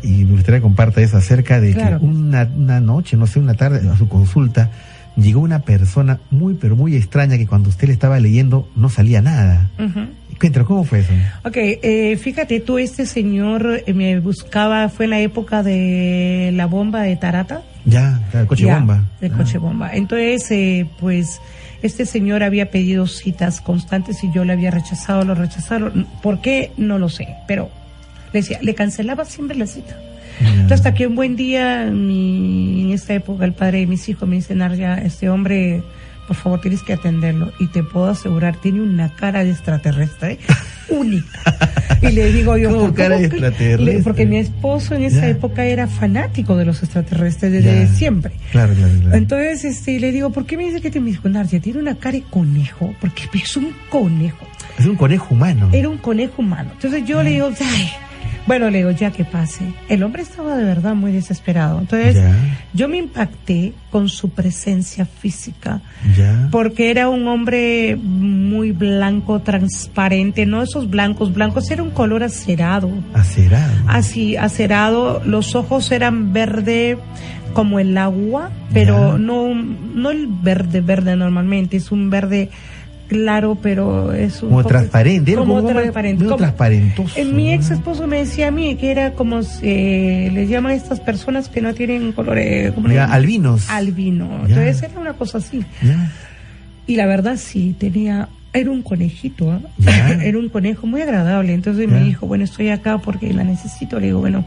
y me gustaría que comparta eso acerca de que una, noche, no sé, una tarde, a su consulta, llegó una persona muy, pero muy extraña que cuando usted le estaba leyendo no salía nada. Uh ¿cómo fue eso? Ok, eh, fíjate tú, este señor eh, me buscaba, fue en la época de la bomba de Tarata. Ya, el coche bomba. El ah. coche bomba. Entonces, eh, pues, este señor había pedido citas constantes y yo le había rechazado, lo rechazaron. ¿Por qué? No lo sé, pero le decía, le cancelaba siempre la cita. Entonces, hasta que un buen día, en esta época, el padre de mis hijos me dice, Narja, este hombre, por favor, tienes que atenderlo. Y te puedo asegurar, tiene una cara de extraterrestre única. Y le digo yo, ¿Cómo cara de extraterrestre? porque mi esposo en esa época era fanático de los extraterrestres desde siempre. Claro, claro, claro. Entonces, este, le digo, ¿por qué me dice que te me dijo, Narja, tiene una cara de conejo? Porque es un conejo. Es un conejo humano. Era un conejo humano. Entonces yo le digo, ay, bueno, le digo, ya que pase. El hombre estaba de verdad muy desesperado. Entonces, yo me impacté con su presencia física. Porque era un hombre muy blanco, transparente, no esos blancos, blancos, era un color acerado. Acerado. Así, acerado. Los ojos eran verde como el agua, pero no, no el verde, verde normalmente, es un verde claro, pero es un como transparente, como, transparente, como, transparentoso. En mi ex esposo me decía a mí que era como eh, les llaman a estas personas que no tienen colores como albinos. Albino. Entonces era una cosa así. Y la verdad sí tenía era un conejito, ¿ah? era un conejo muy agradable. Entonces me dijo, bueno, estoy acá porque la necesito. Le digo, bueno,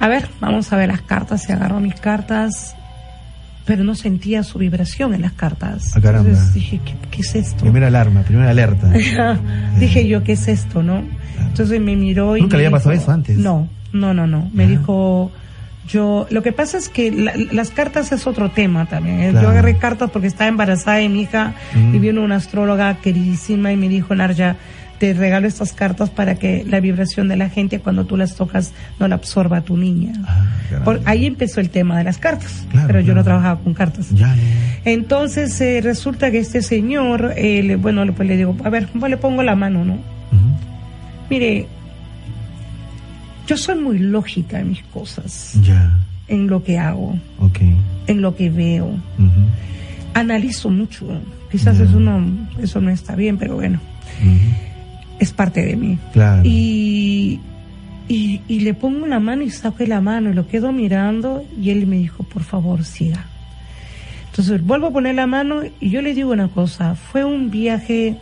a ver, vamos a ver las cartas. Se agarró mis cartas pero no sentía su vibración en las cartas. Ah, Entonces dije, ¿qué, es esto? Primera alarma, primera alerta. dije yo, ¿qué es esto, no? Entonces me miró y... ¿Nunca le había pasado eso antes? No, no, no, no. Me dijo, yo... Lo que pasa es que las cartas es otro tema también. ¿eh? Yo agarré cartas porque estaba embarazada de mi hija y vino una astróloga queridísima y me dijo, Narja, te regalo estas cartas para que la vibración de la gente cuando tú las tocas no la absorba tu niña. Ah, Por, ahí empezó el tema de las cartas, pero yo no trabajaba con cartas. Entonces eh, resulta que este señor, eh, bueno, pues le digo, a ver, pues le pongo la mano, ¿no? Mire, yo soy muy lógica en mis cosas, ya. en lo que hago, en lo que veo. analizo mucho. Quizás eso, no, eso no está bien, pero bueno, es parte de mí. Y, y, y, le pongo la mano y saco la mano y lo quedo mirando y él me dijo, por favor, siga. Entonces vuelvo a poner la mano y yo le digo una cosa, fue un viaje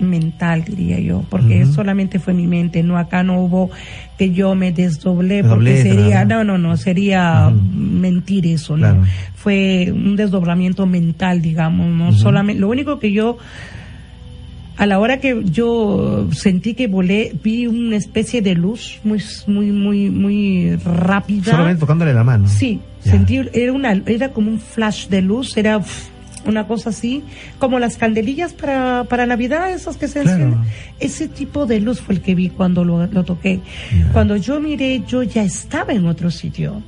mental, diría yo, porque solamente fue mi mente, no acá no hubo que yo me desdoblé, porque sería, no, no, no, sería mentir eso, ¿no? Fue un desdoblamiento mental, digamos, no solamente, lo único que yo a la hora que yo sentí que volé, vi una especie de luz muy, muy, muy, muy rápida. Solamente tocándole la mano. Sí, sentí, era una, era como un flash de luz, era una cosa así, como las candelillas para, para Navidad, esas que se encienden. Ese tipo de luz fue el que vi cuando lo, toqué. Cuando yo miré, yo ya estaba en otro sitio.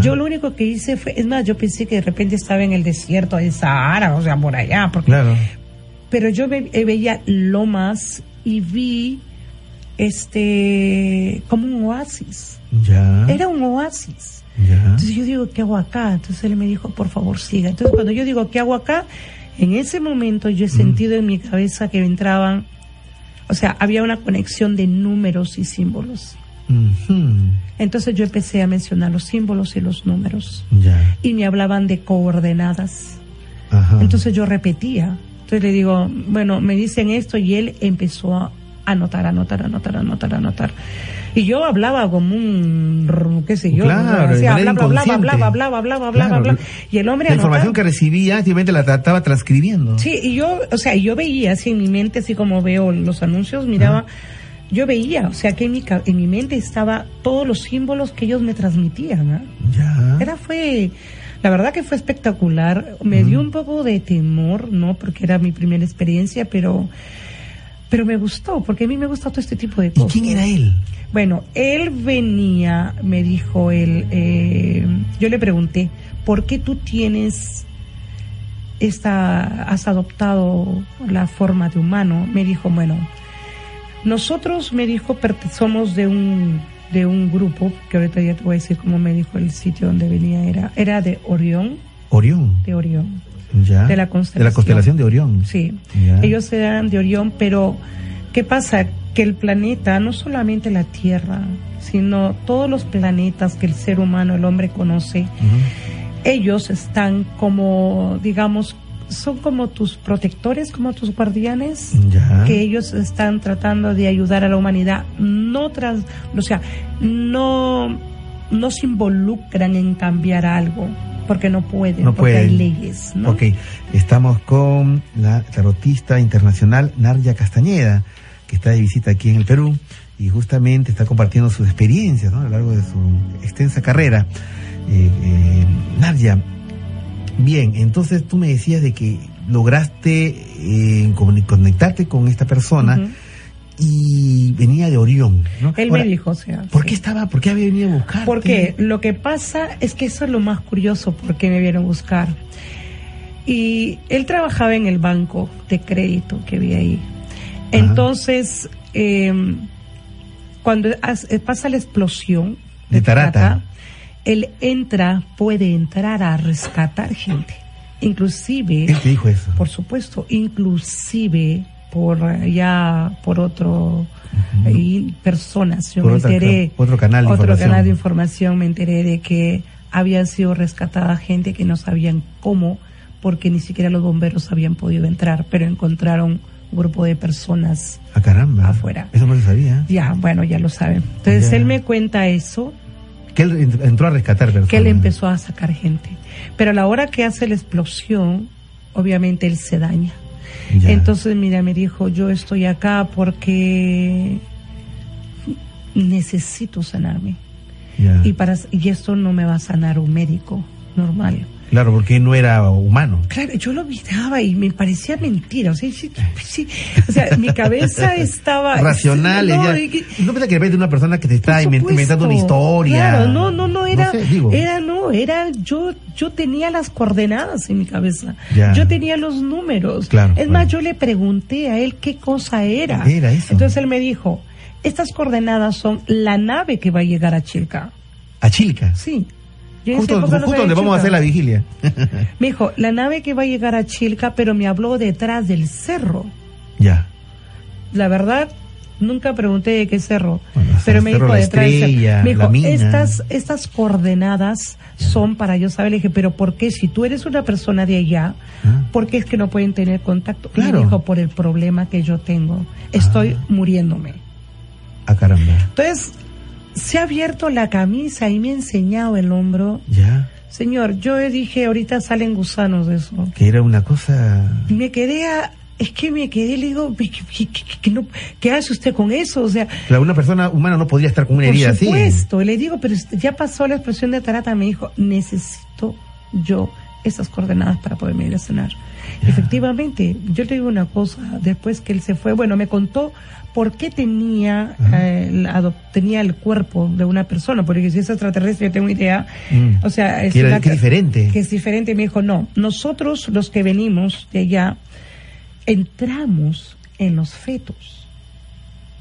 Yo lo único que hice fue, es más, yo pensé que de repente estaba en el desierto de Sahara, o sea, por allá, porque, pero yo eh, veía lomas y vi este como un oasis. Era un oasis. Entonces yo digo, ¿qué hago acá? Entonces él me dijo, por favor, siga. Entonces cuando yo digo, ¿qué hago acá? En ese momento yo he sentido en mi cabeza que entraban, o sea, había una conexión de números y símbolos. Entonces yo empecé a mencionar los símbolos y los números. Y me hablaban de coordenadas. Entonces yo repetía. Entonces le digo, bueno, me dicen esto y él empezó a anotar, anotar, anotar, anotar, anotar. Y yo hablaba como un, qué sé yo, claro, hablaba, hablaba, hablaba, hablaba, hablaba, hablaba, Y el hombre La información que recibía, simplemente la estaba transcribiendo. Sí, y yo, o sea, yo veía así en mi mente, así como veo los anuncios, miraba, yo veía, o sea, que en mi, en mi mente estaba todos los símbolos que ellos me transmitían, ¿ah? Ya. Era, fue, la verdad que fue espectacular. Me dio un poco de temor, ¿no? Porque era mi primera experiencia, pero pero me gustó, porque a mí me gusta todo este tipo de cosas. ¿Y quién era él? Bueno, él venía, me dijo él, eh, yo le pregunté, ¿por qué tú tienes esta, has adoptado la forma de humano? Me dijo, bueno, nosotros, me dijo, somos de un, de un grupo, que ahorita ya te voy a decir cómo me dijo el sitio donde venía, era, era de Orión. Orión. De Orión de la constelación. De Orión. Sí, ellos eran de Orión, pero ¿qué pasa? Que el planeta, no solamente la Tierra, sino todos los planetas que el ser humano, el hombre conoce, ellos están como, digamos, son como tus protectores, como tus guardianes, que ellos están tratando de ayudar a la humanidad, no tras, o sea, no, no se involucran en cambiar algo, porque no pueden, no porque hay leyes. ¿no? Ok, estamos con la tarotista internacional Narja Castañeda, que está de visita aquí en el Perú y justamente está compartiendo sus experiencias ¿no? a lo largo de su extensa carrera. Eh, eh bien, entonces tú me decías de que lograste eh, conectarte con esta persona y venía de Orión. ¿no? Él me dijo, o sea. ¿Por qué estaba, por qué había venido a buscar? Porque lo que pasa es que eso es lo más curioso, por qué me vieron a buscar. Y él trabajaba en el banco de crédito que vi ahí. Entonces, em, cuando pasa la explosión de, Tarata, él entra, puede entrar a rescatar gente. Inclusive. Él te dijo eso. Por supuesto, inclusive por ya por otro personas yo me enteré otro canal de otro información. canal de información me enteré de que habían sido rescatada gente que no sabían cómo porque ni siquiera los bomberos habían podido entrar pero encontraron un grupo de personas ah, caramba afuera eso no lo sabía ya bueno ya lo saben entonces él me cuenta eso que él entró a rescatar personas. Que él empezó a sacar gente. Pero a la hora que hace la explosión obviamente él se daña. Entonces, mira, me dijo, yo estoy acá porque necesito sanarme. Y, para, y esto no me va a sanar un médico normal. Claro, porque no era humano. Claro, yo lo miraba y me parecía mentira. O sea, sí, o sea mi cabeza estaba... Racional. No, que, no que de repente una persona que te está inventando una historia. Claro, no, no, no, era... No Era, no, era... Yo, yo tenía las coordenadas en mi cabeza. Yo tenía los números. Claro, es más, yo le pregunté a él qué cosa era. Era eso. Entonces él me dijo, estas coordenadas son la nave que va a llegar a Chilca. ¿A Chilca? Sí. Justo, donde vamos a hacer la vigilia. me dijo, la nave que va a llegar a Chilca, pero me habló detrás del cerro. Ya. La verdad, nunca pregunté de qué cerro, pero me dijo detrás me dijo, estas, estas coordenadas son para yo saber, le dije, pero ¿por qué si tú eres una persona de allá, ah. por qué es que no pueden tener contacto? Claro. Me dijo, por el problema que yo tengo, estoy ah. muriéndome. Ah, caramba. Entonces, se ha abierto la camisa y me ha enseñado el hombro. Ya. Señor, yo dije, ahorita salen gusanos de eso. Que era una cosa... Me quedé a, es que me quedé, le digo, ¿qué, hace usted con eso? O sea, una persona humana no podría estar con una herida así. Por supuesto, le digo, pero ya pasó la expresión de Tarata, me dijo, necesito yo esas coordenadas para poderme ir a cenar. Efectivamente, yo le digo una cosa, después que él se fue, bueno, me contó por qué tenía, eh, tenía el cuerpo de una persona, porque si es extraterrestre, yo tengo idea, mm. o sea, es, que diferente. Que es diferente, me dijo, no, nosotros los que venimos de allá, entramos en los fetos,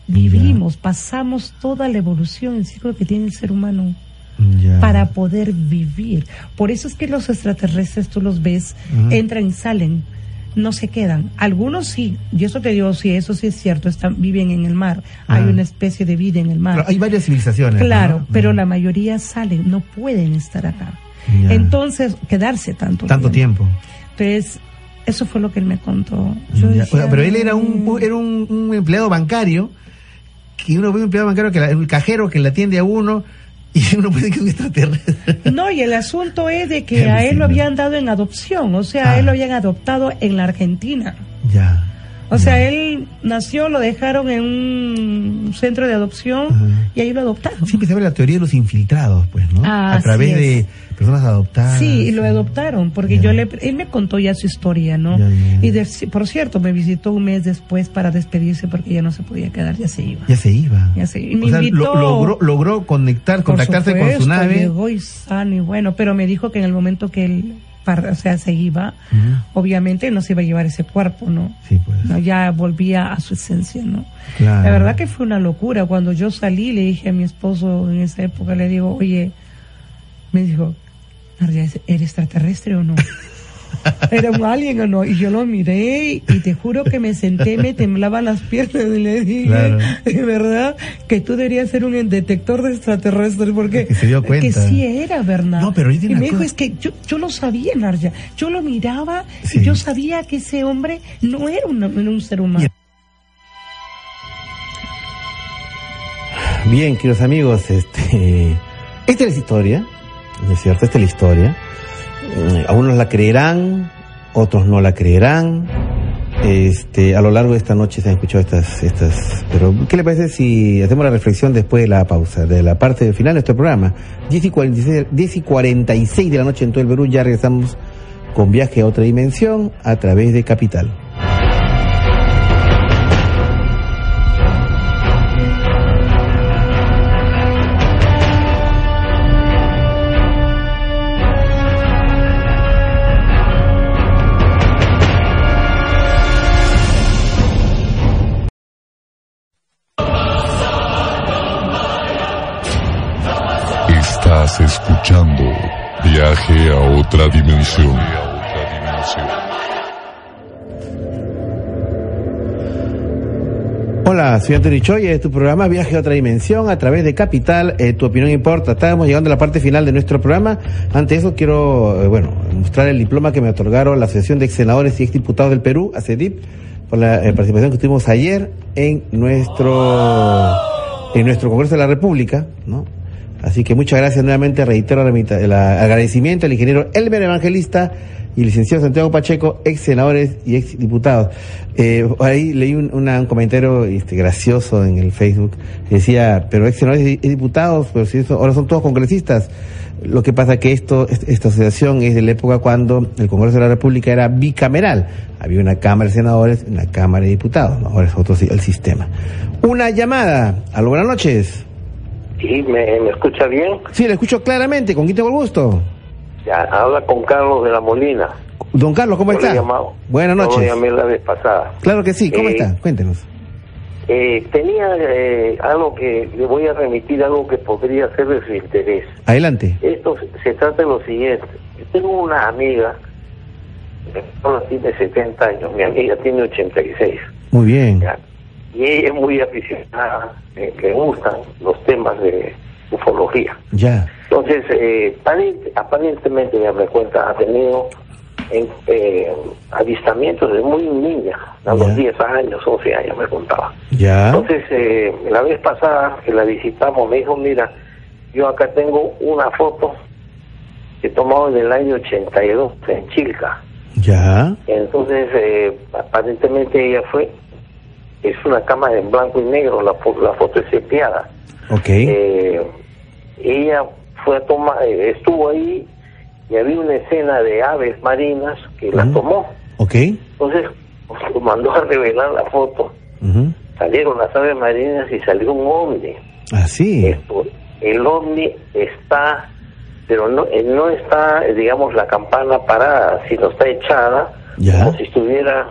vivimos, pasamos toda la evolución, el ciclo que tiene el ser humano. Para poder vivir. Por eso es que los extraterrestres tú los ves, entran y salen, no se quedan. Algunos sí, y eso te digo, sí, eso sí es cierto, están, viven en el mar, hay una especie de vida en el mar. hay varias civilizaciones. Claro, pero la mayoría salen, no pueden estar acá. Entonces, quedarse tanto, tanto tiempo. Entonces, eso fue lo que él me contó. pero él era un, era un, empleado bancario, que uno ve un empleado bancario, que el cajero que le atiende a uno, y uno puede que un extraterrestre. No, y el asunto es de que a él lo habían dado en adopción, o sea, a él lo ah. habían adoptado en la Argentina. Ya. O sea, él nació, lo dejaron en un centro de adopción y ahí lo adoptaron. Siempre se ve la teoría de los infiltrados, pues, ¿no? a través de personas adoptadas. Sí, y lo adoptaron, porque yo le, él me contó ya su historia, ¿no? Y por cierto, me visitó un mes después para despedirse porque ya no se podía quedar, ya se iba. Ya se iba. Ya se iba. Me invitó, logró, logró conectar, contactarse con su nave. Llegó y sano y bueno, pero me dijo que en el momento que él o sea, se iba, obviamente no se iba a llevar ese cuerpo, ¿no? Sí, pues. ¿no? Ya volvía a su esencia, ¿no? La verdad que fue una locura. Cuando yo salí, le dije a mi esposo en esa época, le digo, oye, me dijo, ¿eres extraterrestre o no? era un alien o no. Y yo lo miré y te juro que me senté, me temblaban las piernas y le dije, de verdad, que tú deberías ser un detector de extraterrestres porque que se dio cuenta. Que sí era, ¿verdad? No, pero y me dijo, es que yo, yo lo sabía, Narja. Yo lo miraba y yo sabía que ese hombre no era un, un ser humano. Bien, queridos amigos, este, esta es la historia, es cierto? Esta es la historia. Eh, algunos la creerán, otros no la creerán. Este, a lo largo de esta noche se han escuchado estas, estas, pero ¿qué le parece si hacemos la reflexión después de la pausa, de la parte final de nuestro programa? 10 y 46, 10 y 46 de la noche en todo el Perú, ya regresamos con viaje a otra dimensión a través de Capital. Escuchando Viaje a otra dimensión. Hola, soy Antonio Choy, es tu programa Viaje a otra dimensión a través de Capital, eh, tu opinión importa. Estamos llegando a la parte final de nuestro programa. Antes de eso quiero, eh, bueno, mostrar el diploma que me otorgaron la Asociación de Ex Senadores y Ex Diputados del Perú, ACEDIP, por la eh, participación que tuvimos ayer en nuestro, en nuestro Congreso de la República, ¿no? Así que muchas gracias nuevamente, reitero el agradecimiento al ingeniero Elmer Evangelista y licenciado Santiago Pacheco, ex senadores y ex diputados. Eh, ahí leí un, comentario este, gracioso en el Facebook, decía, pero ex senadores y diputados, pero si eso, ahora son todos congresistas. Lo que pasa que esto, esta asociación es de la época cuando el Congreso de la República era bicameral. Había una Cámara de Senadores, una Cámara de Diputados. Ahora es otro el sistema. Una llamada. Aló, buenas noches. Sí, ¿me, escucha bien? Sí, le escucho claramente. ¿Con quién tengo el gusto? Ya, habla con Carlos de la Molina. Don Carlos, ¿cómo está? Llamado, Buenas noches. llamé la vez pasada. Claro que sí, ¿cómo eh, está? Cuéntenos. eh, tenía eh, algo que le voy a remitir, algo que podría ser de su interés. Adelante. Esto se trata de lo siguiente. tengo una amiga, que tiene 70 años, mi amiga tiene 86. Muy bien. Y ella es muy aficionada, eh, que gustan los temas de ufología. Ya. Entonces, eh, aparentemente, me cuenta, ha tenido en, eh, avistamientos de muy niña, a los 10 años, 11 años, me contaba. Ya. Entonces, eh, la vez pasada que la visitamos, me dijo, mira, yo acá tengo una foto que he tomado en el año 82 en Chilca. Ya. Entonces, eh, aparentemente ella fue, es una cámara en blanco y negro, la, la foto es sepiada. Ok. Eh, ella fue a tomar, eh, estuvo ahí y había una escena de aves marinas que la tomó. Ok. Entonces, pues, mandó a revelar la foto. Salieron las aves marinas y salió un ovni. Ah, sí. el ovni está, pero no, eh, no está, digamos, la campana parada, sino está echada, como si estuviera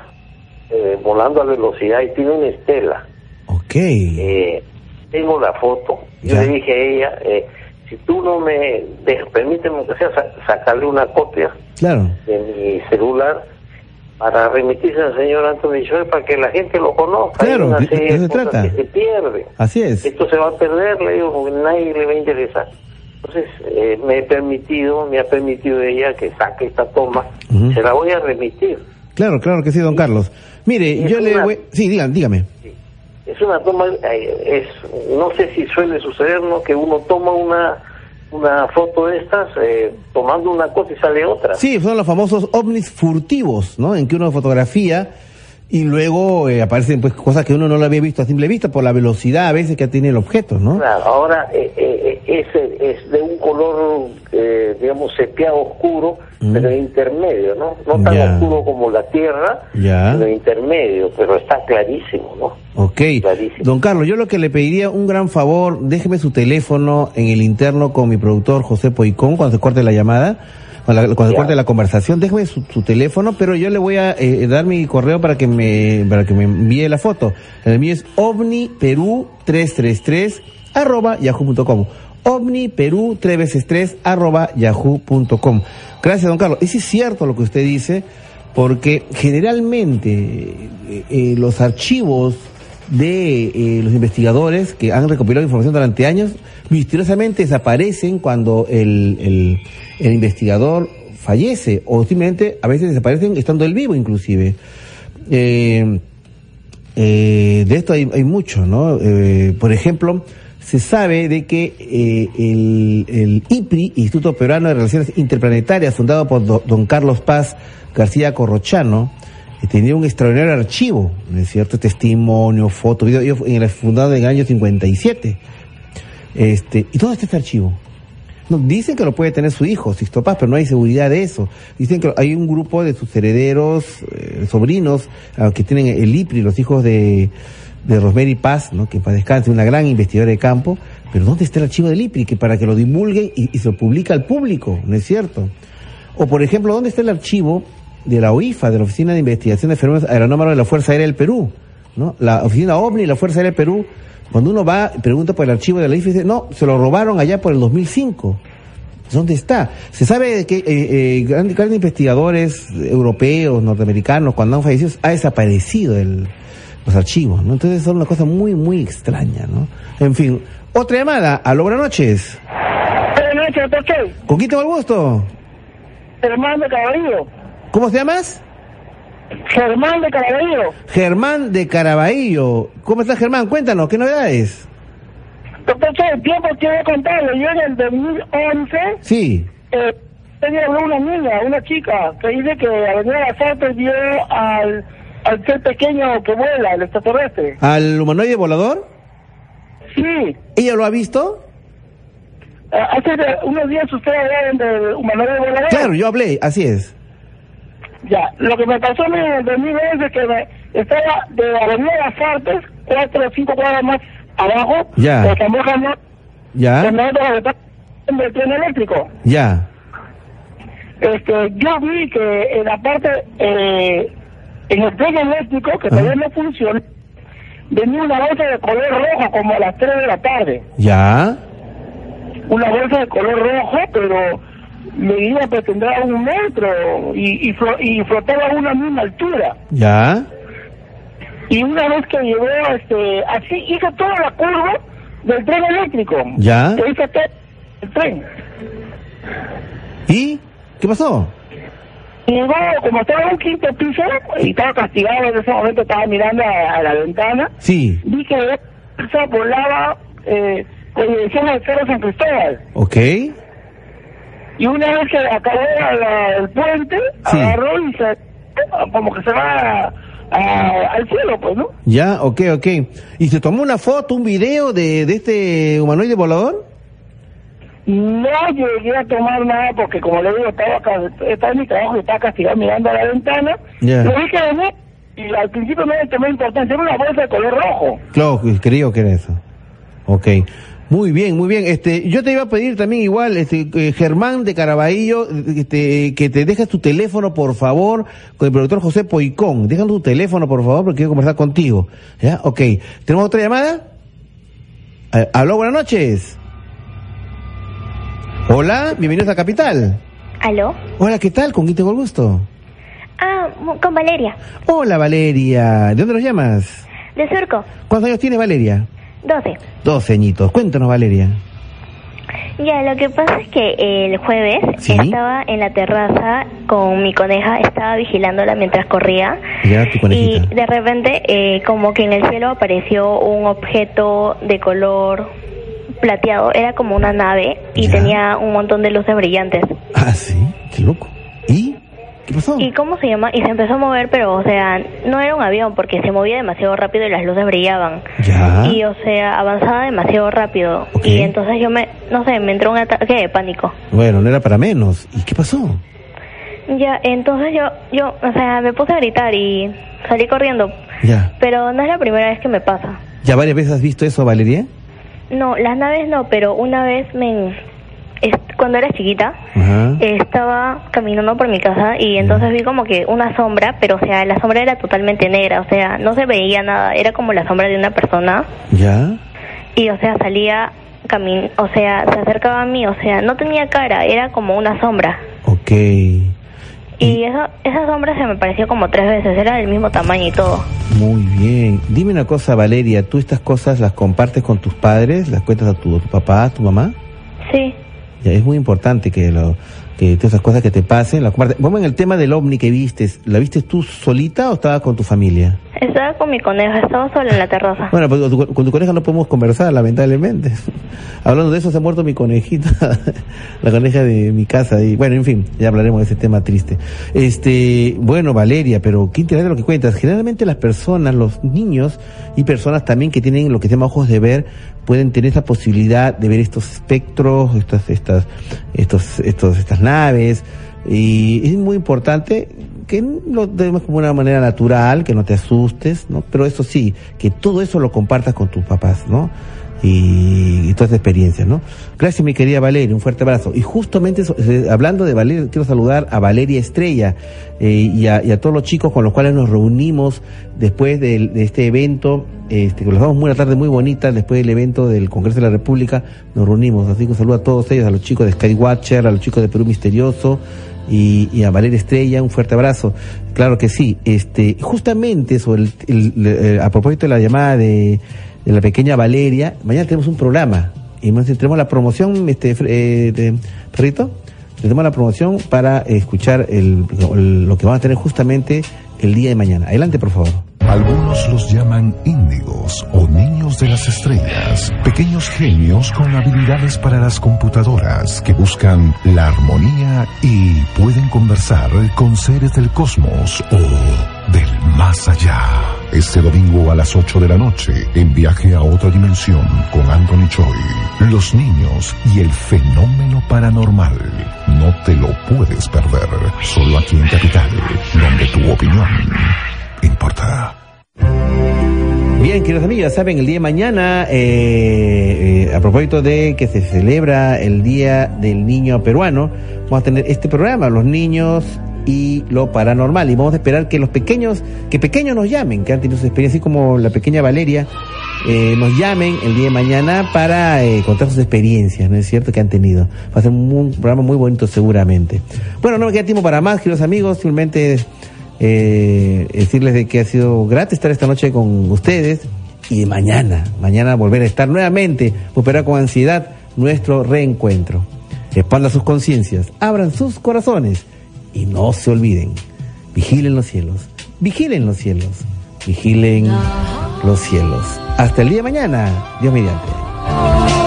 eh, volando a velocidad y tiene una estela. Ok. Eh, tengo la foto. Yo le dije a ella, eh, si tú no me dejas, permíteme que sea sacarle una copia claro. de mi celular para remitirse al señor Anthony Joy para que la gente lo conozca. Claro, una ¿de qué se trata? Que se pierde. Así es. Esto se va a perder, le digo, porque nadie le va a interesar. Entonces, eh, me he permitido, me ha permitido ella que saque esta toma, se la voy a remitir. Claro, claro que sí, don Carlos. Mire, yo le voy... Sí, digan, dígame. Es una toma, eh, es no sé si suele suceder, ¿no? Que uno toma una una foto de estas eh, tomando una cosa y sale otra. Sí, son los famosos ovnis furtivos, ¿no? En que uno fotografía y luego eh, aparecen pues cosas que uno no lo había visto a simple vista por la velocidad a veces que tiene el objeto, ¿no? Claro, ahora eh, es, es de un color, digamos, sepiado oscuro, pero intermedio, ¿no? No tan oscuro como la Tierra, pero intermedio, pero está clarísimo, ¿no? Ok. Don Carlos, yo lo que le pediría un gran favor, déjeme su teléfono en el interno con mi productor José Poicón cuando se corte la llamada, cuando, se corte la conversación, déjeme su, teléfono, pero yo le voy a eh, dar mi correo para que me para que me envíe la foto. El mío es ovniperú333 arroba yahoo.com. Omniperú 3 veces 3 arroba yahoo.com. Gracias, don Carlos. Y sí es cierto lo que usted dice, porque generalmente eh, eh, los archivos de eh, los investigadores que han recopilado información durante años misteriosamente desaparecen cuando el, el, investigador fallece o simplemente a veces desaparecen estando él vivo inclusive. de esto hay, hay mucho, ¿no? por ejemplo, se sabe de que eh, el, IPRI, Instituto Peruano de Relaciones Interplanetarias, fundado por don Carlos Paz García Corrochano, eh, tenía un extraordinario archivo, ¿no es cierto? Testimonio, foto, video, en el fundado en el año 57. Este, ¿Y dónde está este archivo? No, dicen que lo puede tener su hijo, Sixto Paz, pero no hay seguridad de eso. Dicen que hay un grupo de sus herederos, eh, sobrinos, ah, que tienen el IPRI, los hijos de de Rosemary Paz, ¿no? que para descanse, una gran investigadora de campo, pero ¿dónde está el archivo del IPRI? Que para que lo divulguen y, se lo publica al público, ¿no es cierto? O por ejemplo, ¿dónde está el archivo de la OIFA, de la Oficina de Investigación de Fenómenos Aeronómalos de la Fuerza Aérea del Perú? ¿no? La Oficina OVNI y la Fuerza Aérea del Perú, cuando uno va y pregunta por el archivo de la OIFA, dice, no, se lo robaron allá por el 2005. ¿Dónde está? Se sabe que eh, eh, grandes, grandes investigadores europeos, norteamericanos, cuando han fallecido, ha desaparecido el, los archivos, ¿no? Entonces son una cosa muy, muy extraña, ¿no? En fin, otra llamada. Aló, buenas noches. Buenas noches, doctor. ¿Con quién tengo el gusto? Germán de Caraballo. ¿Cómo se llamas? Germán de Caraballo. Germán de Caraballo. ¿Cómo estás, Germán? Cuéntanos, ¿qué novedades? Doctor, el tiempo quiero contarle. Yo en el 2011... Sí. Eh, tenía una niña, una chica, que dice que a venir a las vio al al ser pequeño que vuela, el extraterrestre. ¿Al humanoide volador? Sí. ¿Ella lo ha visto? Ah, hace unos días usted hablaron del humanoide volador. Claro, yo hablé, así es. Ya, lo que me pasó en el 2010 es que me estaba de Avenida Las Artes, cuatro o cinco cuadras más abajo, ya. de Zamora, ya. del tren eléctrico. Ya. Este, yo vi que en la parte eh, en el tren eléctrico, que todavía no funciona, venía una bolsa de color rojo como a las 3 de la tarde. ¿Ya? Una bolsa de color rojo, pero medía que tendrá un metro y, y, y flotaba a una misma altura. ¿Ya? Y una vez que llegó, este, así hizo toda la curva del tren eléctrico. ¿Ya? Que hizo el tren. ¿Y? ¿Qué pasó? Llegó, como estaba en un quinto piso y estaba castigado en ese momento, estaba mirando a, la ventana. Sí. Vi que esa volaba eh, con dirección al Cerro San Cristóbal. Ok. Y una vez que acabó el puente, agarró y se, como que se va al cielo, pues, ¿no? Ya, ok, ok. ¿Y se tomó una foto, un video de, de este humanoide volador? No llegué a tomar nada porque, como le digo, estaba, estaba en mi trabajo y estaba castigado mirando a la ventana. Yeah. Lo dije de y al principio no le tomé importancia. Era una bolsa de color rojo. Claro, creo que era eso. Ok. Muy bien, muy bien. Este, yo te iba a pedir también igual, este, eh, Germán de Caraballo, este, que te dejes tu teléfono, por favor, con el productor José Poicón. Déjanos tu teléfono, por favor, porque quiero conversar contigo. ¿Ya? Ok. ¿Tenemos otra llamada? Eh, aló, buenas noches. Hola, bienvenidos a Capital. ¿Aló? Hola, ¿qué tal? ¿Con quién tengo el gusto? Ah, con Valeria. Hola, Valeria. ¿De dónde nos llamas? De Surco. ¿Cuántos años tiene Valeria? Doce. Doce añitos. Cuéntanos, Valeria. Ya, lo que pasa es que el jueves estaba en la terraza con mi coneja, estaba vigilándola mientras corría. Ya, tu y de repente, eh, como que en el cielo apareció un objeto de color plateado, era como una nave y tenía un montón de luces brillantes. Ah, sí, qué loco. ¿Y? ¿Qué pasó? ¿Y cómo se llama? Y se empezó a mover, pero, o sea, no era un avión porque se movía demasiado rápido y las luces brillaban. Ya. Y, o sea, avanzaba demasiado rápido. Y entonces yo me, no sé, me entró un ataque de pánico. Bueno, no era para menos. ¿Y qué pasó? Ya, entonces yo, yo, o sea, me puse a gritar y salí corriendo. Ya. Pero no es la primera vez que me pasa. ¿Ya varias veces has visto eso, Valeria? No, las naves no, pero una vez me cuando era chiquita, estaba caminando por mi casa y entonces vi como que una sombra, pero o sea, la sombra era totalmente negra, o sea, no se veía nada, era como la sombra de una persona. ¿Ya? Y o sea, salía, camin o sea, se acercaba a mí, o sea, no tenía cara, era como una sombra. Ok. Y eso, esa sombra se me pareció como tres veces, era del mismo tamaño y todo. Muy bien. Dime una cosa, Valeria, ¿tú estas cosas las compartes con tus padres? ¿Las cuentas a tu, tu papá, a tu mamá? Sí. Es muy importante que lo que todas esas cosas que te pasen, las compartes. Vamos en el tema del ovni que vistes. ¿La viste tú solita o estabas con tu familia? Estaba con mi coneja, estaba sola en la terraza. Bueno, pues con tu coneja no podemos conversar, lamentablemente. Hablando de eso, se ha muerto mi conejita, la coneja de mi casa. Y bueno, en fin, ya hablaremos de ese tema triste. Este, bueno, Valeria, pero qué interesante lo que cuentas. Generalmente las personas, los niños y personas también que tienen lo que se llama ojos de ver, pueden tener esa posibilidad de ver estos espectros, estas, estas, estos, estos, estas naves. Y es muy importante que lo demos como una manera natural, que no te asustes, ¿no? Pero eso sí, que todo eso lo compartas con tus papás, ¿no? Y, y toda esa experiencia, ¿no? Gracias, mi querida Valeria, un fuerte abrazo. Y justamente eh, hablando de Valeria, quiero saludar a Valeria Estrella eh, y, a, y, a, todos los chicos con los cuales nos reunimos después de, de este evento, este, que los damos una tarde muy bonita, después del evento del Congreso de la República, nos reunimos. Así que un saludo a todos ellos, a los chicos de Skywatcher, a los chicos de Perú Misterioso, y, a Valeria Estrella, un fuerte abrazo. Claro que sí. Este, justamente sobre el, a propósito de la llamada de, de, la pequeña Valeria, mañana tenemos un programa y tenemos la promoción, este, eh, de, perrito, tenemos la promoción para escuchar el, lo que vamos a tener justamente el día de mañana. Adelante, por favor. Algunos los llaman índigos o niños de las estrellas, pequeños genios con habilidades para las computadoras que buscan la armonía y pueden conversar con seres del cosmos o del más allá. Este domingo a las 8 de la noche, en viaje a otra dimensión con Anthony Choi, los niños y el fenómeno paranormal. No te lo puedes perder, solo aquí en Capital, donde tu opinión importa. Bien, queridos amigos, ya saben, el día de mañana, eh, eh, a propósito de que se celebra el Día del Niño Peruano, vamos a tener este programa, los niños y lo paranormal. Y vamos a esperar que los pequeños, que pequeños nos llamen, que han tenido su experiencia, así como la pequeña Valeria, eh, nos llamen el día de mañana para contar sus experiencias, ¿no es cierto?, que han tenido. Va a ser un, programa muy bonito seguramente. Bueno, no me queda tiempo para más, queridos amigos, simplemente eh, decirles de que ha sido gratis estar esta noche con ustedes y mañana, mañana volver a estar nuevamente, esperar con ansiedad nuestro reencuentro. Expandan sus conciencias, abran sus corazones y no se olviden, vigilen los cielos, vigilen los cielos, vigilen los cielos. Hasta el día de mañana, Dios mediante.